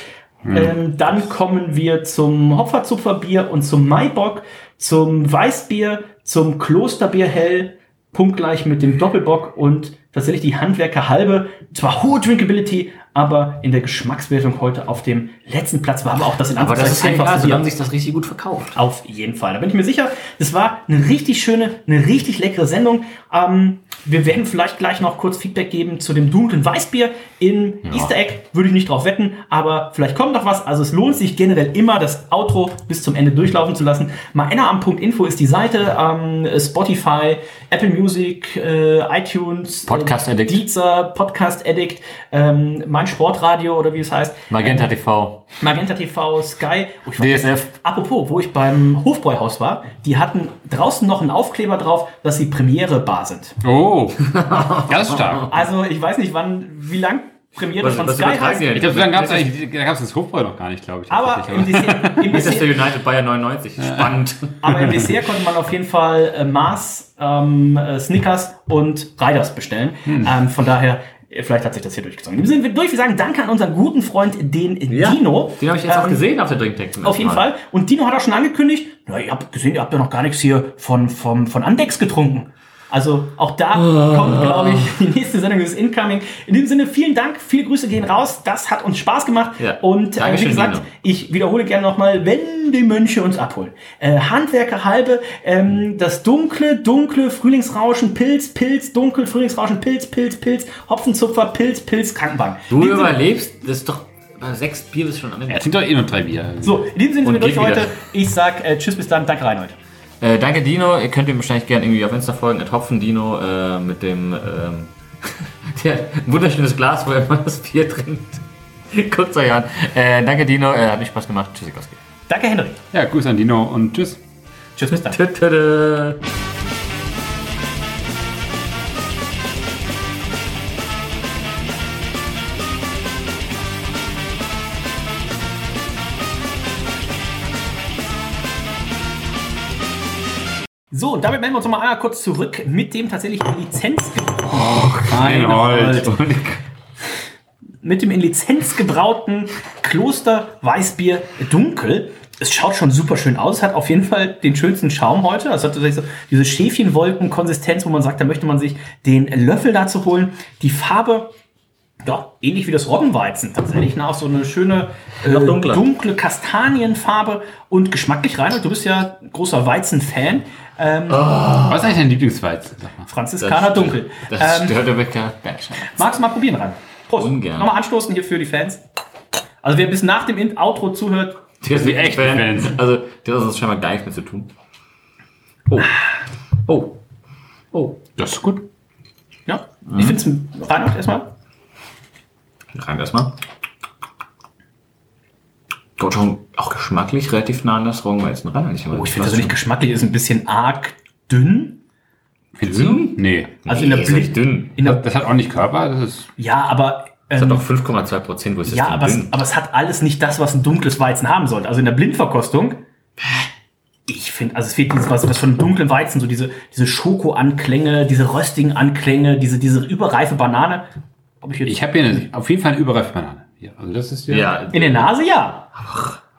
Ähm, dann kommen wir zum Hopferzupferbier und zum Maibock, zum Weißbier, zum Klosterbier hell, punktgleich mit dem Doppelbock und tatsächlich die Handwerker halbe. Zwar hohe Drinkability, aber in der Geschmackswertung heute auf dem letzten Platz war aber auch das in Aber das ist ja egal, solange sich das richtig gut verkauft. Auf jeden Fall. Da bin ich mir sicher, das war eine richtig schöne, eine richtig leckere Sendung. Ähm, wir werden vielleicht gleich noch kurz Feedback geben zu dem dunklen Weißbier in Easter Egg. Würde ich nicht drauf wetten, aber vielleicht kommt noch was. Also es lohnt sich generell immer, das Outro bis zum Ende durchlaufen zu lassen. Maenaam.info ist die Seite. Ähm, Spotify, Apple Music, äh, iTunes, Podcast Addict. Deezer, Podcast Addict, ähm, mein Sportradio oder wie es heißt. Magenta TV. Magenta TV, Sky. Oh, DSF. Apropos, wo ich beim Hofbräuhaus war, die hatten draußen noch einen Aufkleber drauf, dass sie Premiere-Bar sind. Oh, ganz stark. Also ich weiß nicht, wann, wie lang Premiere Was, von was Sky denn? Ich glaube, lange gab es da gab es das Hofbräu noch gar nicht, glaube ich. Aber im Dessert, im, Dessert, United Bayern 99. Spannend. aber im Dessert konnte man auf jeden Fall äh, Mars, ähm, äh, Snickers und Riders bestellen. Hm. Ähm, von daher, äh, vielleicht hat sich das hier durchgezogen. Wir sind durch. Wir sagen Danke an unseren guten Freund, den Dino. Den habe ich jetzt auch Ähm, gesehen auf der Drinktech. zum Auf jeden. Fall. Und Dino hat auch schon angekündigt, na, ihr habt gesehen, ihr habt ja noch gar nichts hier von, von, von Andex getrunken. Also auch da kommt, glaube ich, die nächste Sendung ist incoming. In dem Sinne, vielen Dank, viele Grüße gehen raus. Das hat uns Spaß gemacht. Ja. Und äh, wie gesagt, Dino. ich wiederhole gerne nochmal, wenn die Mönche uns abholen. Äh, Handwerker halbe, ähm, das dunkle, dunkle Frühlingsrauschen, Pilz, Pilz, dunkel, Frühlingsrauschen, Pilz, Pilz, Pilz, Hopfenzupfer, Pilz, Pilz, Krankenwagen. Du In dem Sinne- überlebst, das ist doch bei sechs Bier bist du schon an Er trinkt doch eh nur drei Bier. So, in diesem Sinne sind wir durch heute. Ich sag äh, Tschüss, bis dann. Danke, Reinhold. Äh, danke Dino, ihr könnt ihm wahrscheinlich gerne irgendwie auf Insta folgen, at Hopfendino äh, mit dem ähm, der, ein wunderschönes Glas, wo er immer das Bier trinkt. Guckt euch an. Äh, danke Dino, äh, hat mich Spaß gemacht. Tschüssikowski. Danke, Henry. Ja, Grüße an Dino und tschüss. Tschüss, bis dann. Tütüdü. So, und damit melden wir uns noch mal einmal kurz zurück mit dem tatsächlich in Lizenz Reinhold. mit dem in Lizenz gebrauten Kloster Weißbier Dunkel. Es schaut schon super schön aus, hat auf jeden Fall den schönsten Schaum heute. Es hat tatsächlich so diese Schäfchenwolken-Konsistenz, wo man sagt, da möchte man sich den Löffel dazu holen. Die Farbe ja, ähnlich wie das Roggenweizen tatsächlich. Ne? Auch so eine schöne äh, dunkle Kastanienfarbe und geschmacklich rein. Und du bist ja großer Weizen-Fan. Ähm, Was ist eigentlich dein Lieblingsweizen? Franziskaner Dunkel. Das Ähm, stört der Bäcker Bergschein. magst du mal probieren rein? Prost. Ungern. Nochmal anstoßen hier für die Fans. Also wer bis nach dem In- Outro zuhört, Der ist Die echt echten Fan. Fans. Also, der hat das scheinbar gar nichts mit zu tun. Oh. Oh. Oh. Das ist gut. ja, ich finde es Reinhold erstmal. Rein erstmal. Dort schon auch geschmacklich relativ nah an das Roggenweizen ran. immer. Oh, ich finde persönlich geschmacklich ist ein bisschen arg dünn. Du? Nee. Also in der ist nicht Blick. dünn. In der, Das hat auch nicht Körper, das ist. ja, aber. Das hat Ähm, doch 5,2 Prozent. Wo ist das ja, aber es, dünn? aber es hat alles nicht das, was ein dunkles Weizen haben sollte. Also in der Blindverkostung. Ich finde, also es fehlt dieses, was, was von dunklen Weizen, so diese, diese Schoko-Anklänge, diese röstigen Anklänge, diese, diese überreife Banane. Ob ich jetzt Ich habe hier eine, auf jeden Fall eine überreife Banane. Hier. Also das ist ja, ja, in der Nase, ja.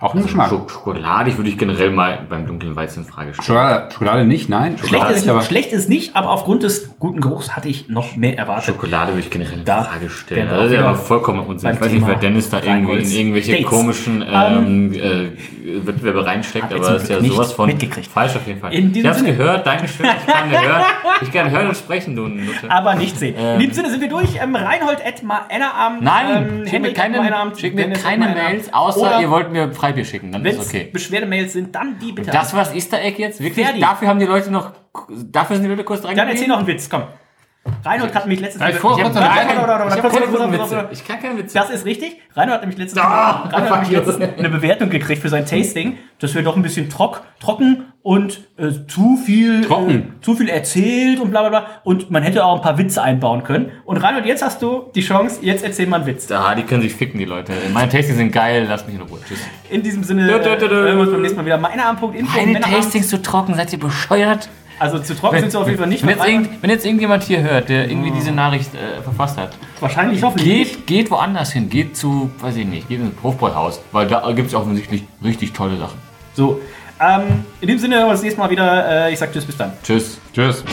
Auch ein Geschmack. Schok Schokolade würde ich generell mal beim dunklen Weizen in Frage stellen. Schokolade, Schokolade nicht, nein. Schlecht Schokolade ist, nicht, aber schlecht ist nicht, aber aufgrund des guten Geruchs hatte ich noch mehr erwartet. Schokolade würde ich generell in Frage stellen. Das ist ja vollkommen Unsinn. beim Ich weiß nicht, wer Dennis da irgendwie in irgendwelche Dates. komischen ähm, äh, Wettbewerbe reinsteckt, aber das ist ja sowas von mitgekriegt. falsch auf jeden Fall. Ich hab's Sinne. gehört, Dankeschön. Ich kann hören, ich kann hören und sprechen, du Nutte. aber nicht sehen. In diesem Sinne sind wir durch. Ähm, Reinhold at Ennerabend. Nein, schick mir keine, schick mir keine Mails, außer ihr wollt mir Freibier schicken, dann Wenn ist es okay. Beschwerdemails sind, dann die bitte. Das war das Easter Egg jetzt? Wirklich? Ferdi. Dafür haben die Leute noch, dafür sind die Leute kurz dran dann erzähl noch einen Witz, komm. Reinhold hat mich letztes Mal. Ich Ich kann keine Witze. Das ist richtig. Reinhold hat nämlich you. letztens eine Bewertung gekriegt für sein Tasting, dass wir doch ein bisschen trock, trocken und äh, zu viel. Äh, zu viel erzählt und bla bla bla. Und man hätte auch ein paar Witze einbauen können. Und Reinhold, jetzt hast du die Chance, jetzt erzähl mal einen Witz. Ah, die können sich ficken, die Leute. Meine Tastings sind geil, lasst mich in Ruhe. Tschüss. In diesem Sinne, äh, hören wir uns beim nächsten Mal wieder. Meine Männerabend. Tastings zu trocken, seid ihr bescheuert? Also zu trocken sind sie auf jeden Fall nicht. Wenn jetzt, irgend, wenn jetzt irgendjemand hier hört, der irgendwie diese Nachricht äh, verfasst hat, wahrscheinlich hoffentlich geht, geht woanders hin, geht zu, weiß ich nicht, geht ins Hofbräuhaus, weil da gibt es offensichtlich richtig tolle Sachen. So, ähm, in dem Sinne hören wir uns das nächste Mal wieder. Äh, ich sag Tschüss, bis dann. Tschüss. Tschüss.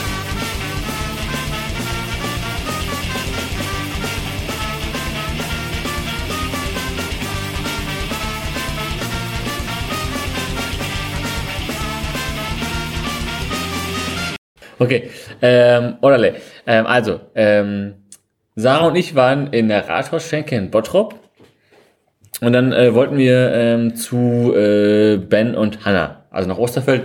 Okay, ähm, Orale. Ähm, also, ähm, Sarah und ich waren in der Rathausschenke in Bottrop und dann äh, wollten wir ähm, zu äh, Ben und Hannah, also nach Osterfeld.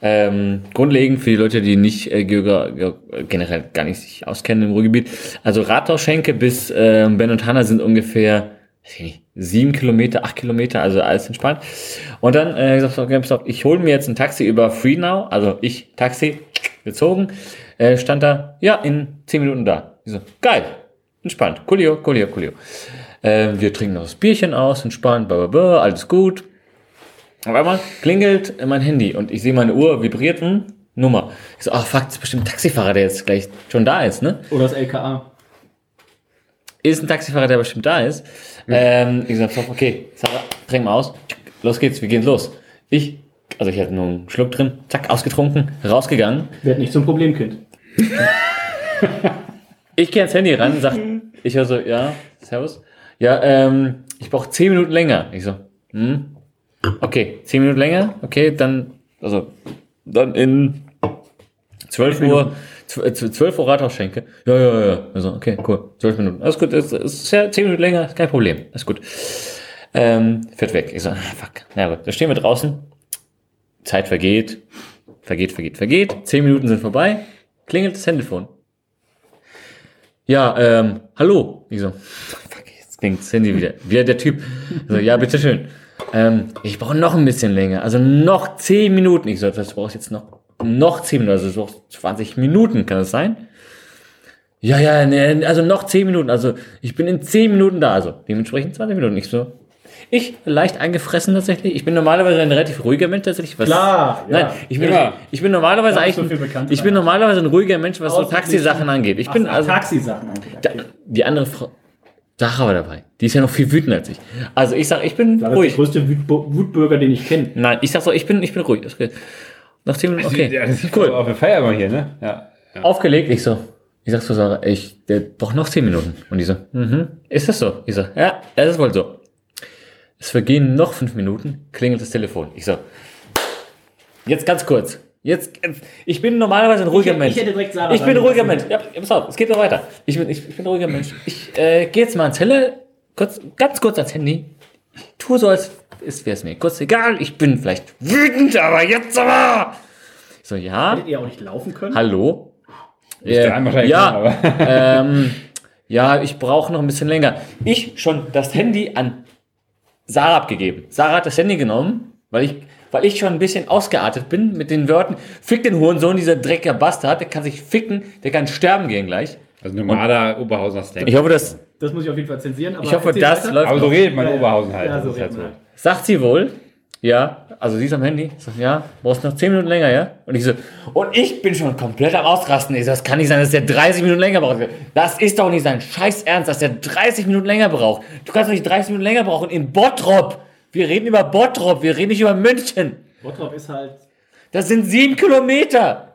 Ähm, grundlegend für die Leute, die nicht äh, generell gar nicht sich auskennen im Ruhrgebiet. Also Rathausschenke bis ähm, Ben und Hannah sind ungefähr nicht, sieben Kilometer, acht Kilometer, also alles entspannt. Und dann äh, gesagt, ich hole mir jetzt ein Taxi über FreeNow, also ich Taxi gezogen, äh, stand da, ja, in zehn Minuten da. Ich so, geil, entspannt, coolio, coolio, coolio. Ähm, wir trinken noch das Bierchen aus, entspannt, blablabla, alles gut. Auf einmal klingelt mein Handy und ich sehe meine Uhr vibriert, Nummer. Ich so, ach fuck, das ist bestimmt ein Taxifahrer, der jetzt gleich schon da ist, ne? Oder das LKA. Ist ein Taxifahrer, der bestimmt da ist. Ähm, ich so, okay, Sarah, trink mal aus. Los geht's, wir gehen los. Ich, also ich hatte nur einen Schluck drin, zack, ausgetrunken, rausgegangen. Werd nicht zum Problemkind. Ich gehe ans Handy ran, sag, ich höre so, ja, servus. Ja, ähm, ich brauche zehn Minuten länger. Ich so, hm, okay, zehn Minuten länger, okay, dann, also, dann in 12 Uhr, zw- äh, 12 Uhr Rathausschenke. Ja, ja, ja, also, okay, cool, 12 Minuten. Alles gut, es ist ja 10 Minuten länger, ist kein Problem, alles gut. Ähm, fährt weg. Ich so, ah, fuck, na gut, da stehen wir draußen, Zeit vergeht, vergeht, vergeht, vergeht, 10 Minuten sind vorbei, klingelt das Telefon. Ja, ähm, hallo. Ich so, fuck, jetzt klingt das Handy wieder. Wieder der Typ. So, ja, bitteschön. Ähm, ich brauche noch ein bisschen länger. Also noch 10 Minuten. Ich so, das brauchst jetzt noch, noch 10 Minuten. Also noch 20 Minuten, kann das sein? Ja, ja, ne, also noch 10 Minuten. Also ich bin in 10 Minuten da. Also dementsprechend 20 Minuten. Ich so, ich leicht eingefressen tatsächlich. Ich bin normalerweise ein relativ ruhiger Mensch tatsächlich. Was, Klar, ja. Nein, ich bin, ich bin normalerweise eigentlich, bekannter. ich bin normalerweise ein ruhiger Mensch, was so Außer Taxisachen angeht. Ich bin Ach, also, Taxisachen da, die andere Frau, Sarah war dabei. Die ist ja noch viel wütender als ich. Also ich sag, ich bin Das ist der ruhig. größte Wut- Wutbürger, den ich kenne. Nein, ich sag so, ich bin, ich bin ruhig. Das geht. Nach 10 Minuten, okay. Ja, das ist cool. Auf der Feier immer hier, ne? Ja. Aufgelegt, ich so, Ich sag zu Sarah, ich, der braucht noch 10 Minuten. Und die so, mhm, ist das so? Ich so, ja, das ist wohl so. Es vergehen noch 5 Minuten, klingelt das Telefon. Ich so, jetzt ganz kurz. Jetzt, ich bin normalerweise ein ruhiger Ich- Mensch. ich hätte direkt Sarah Ich bin ein ruhiger. Mensch. Ja, pass auf, es geht noch weiter. Ich bin, ich, ich bin ein ruhiger Mensch. Ich äh, gehe jetzt mal ans Helle, kurz, ganz kurz ans Handy. Ich tue so, als wäre es mir kurz egal. Ich bin vielleicht wütend, aber jetzt aber. Ich so, ja. Hättet ihr auch nicht laufen können? Hallo? wahrscheinlich ja, aber- ähm, ja, ich brauche noch ein bisschen länger. Ich schon das Handy an Sarah abgegeben. Sarah hat das Handy genommen, weil ich, weil ich schon ein bisschen ausgeartet bin mit den Wörtern, fick den Hurensohn, dieser dreckiger Bastard, der kann sich ficken, der kann sterben gehen gleich. Also normaler Oberhausener Stack. Ich hoffe, das, Das muss ich auf jeden Fall zensieren. Aber ich hoffe, das weiter. läuft Aber so redet man in Oberhausen halt. Ja, so Das ist halt redet man. Sagt sie wohl, ja, also sie ist am Handy. Ich sag, ja, brauchst noch 10 Minuten länger, ja? Und ich so, und ich bin schon komplett am Ausrasten. Ich so, das kann nicht sein, dass der 30 Minuten länger braucht. Das ist doch nicht sein Scheiß Ernst, dass der 30 Minuten länger braucht. Du kannst doch nicht 30 Minuten länger brauchen in Bottrop. Wir reden über Bottrop, wir reden nicht über München. Bottrop ist halt. Das sind sieben Kilometer.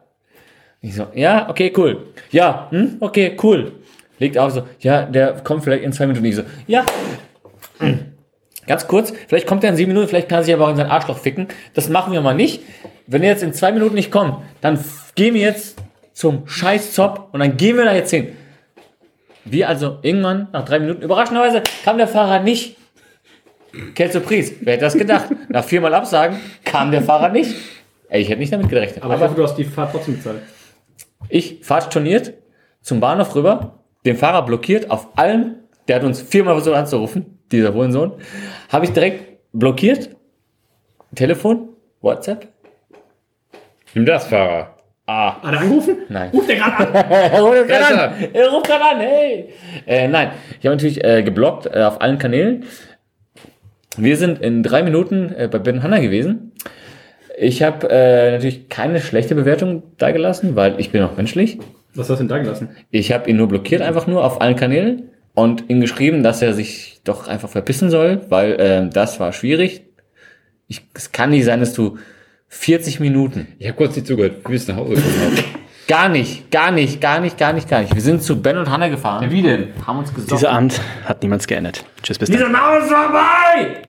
Ich so, ja, okay, cool. Ja, hm, okay, cool. Legt auf so, ja, der kommt vielleicht in zwei Minuten. Ich so, ja. Ganz kurz, vielleicht kommt er in sieben Minuten, vielleicht kann er sich aber auch in sein Arschloch ficken. Das machen wir mal nicht. Wenn er jetzt in zwei Minuten nicht kommt, dann gehen wir jetzt zum Scheiß-Zop und dann gehen wir da jetzt hin. Wir also irgendwann, nach drei Minuten, überraschenderweise kam der Fahrer nicht. Quelle Surprise. Wer hätte das gedacht? Nach viermal Absagen kam der Fahrer nicht. Ey, ich hätte nicht damit gerechnet. Aber ich hoffe, du hast die Fahrt trotzdem bezahlt. Ich Fahrt storniert zum Bahnhof rüber, den Fahrer blockiert auf allen, der hat uns viermal versucht anzurufen, dieser Hurensohn, habe ich direkt blockiert, Telefon, WhatsApp. Nimm das, Fahrer. Ah, Hat er angerufen? Nein. Ruft der gerade an? er ruft gerade an, er ruft gerade an, hey. Äh, nein, ich habe natürlich äh, geblockt äh, auf allen Kanälen. Wir sind in drei Minuten äh, bei Ben Hanna gewesen. Ich habe äh, natürlich keine schlechte Bewertung da gelassen, weil ich bin auch menschlich. Was hast du denn da gelassen? Ich habe ihn nur blockiert, einfach nur auf allen Kanälen und ihm geschrieben, dass er sich doch einfach verpissen soll, weil ähm, das war schwierig. Ich, es kann nicht sein, dass du 40 Minuten, Ich habe kurz nicht zugehört. Du bist nach Hause gekommen. gar nicht, gar nicht, gar nicht, gar nicht, gar nicht. Wir sind zu Ben und Hannah gefahren. Wie denn? Haben uns gesoffen. Dieser Abend hat niemals geendet. Tschüss, bis dann. Dieser Maus vorbei!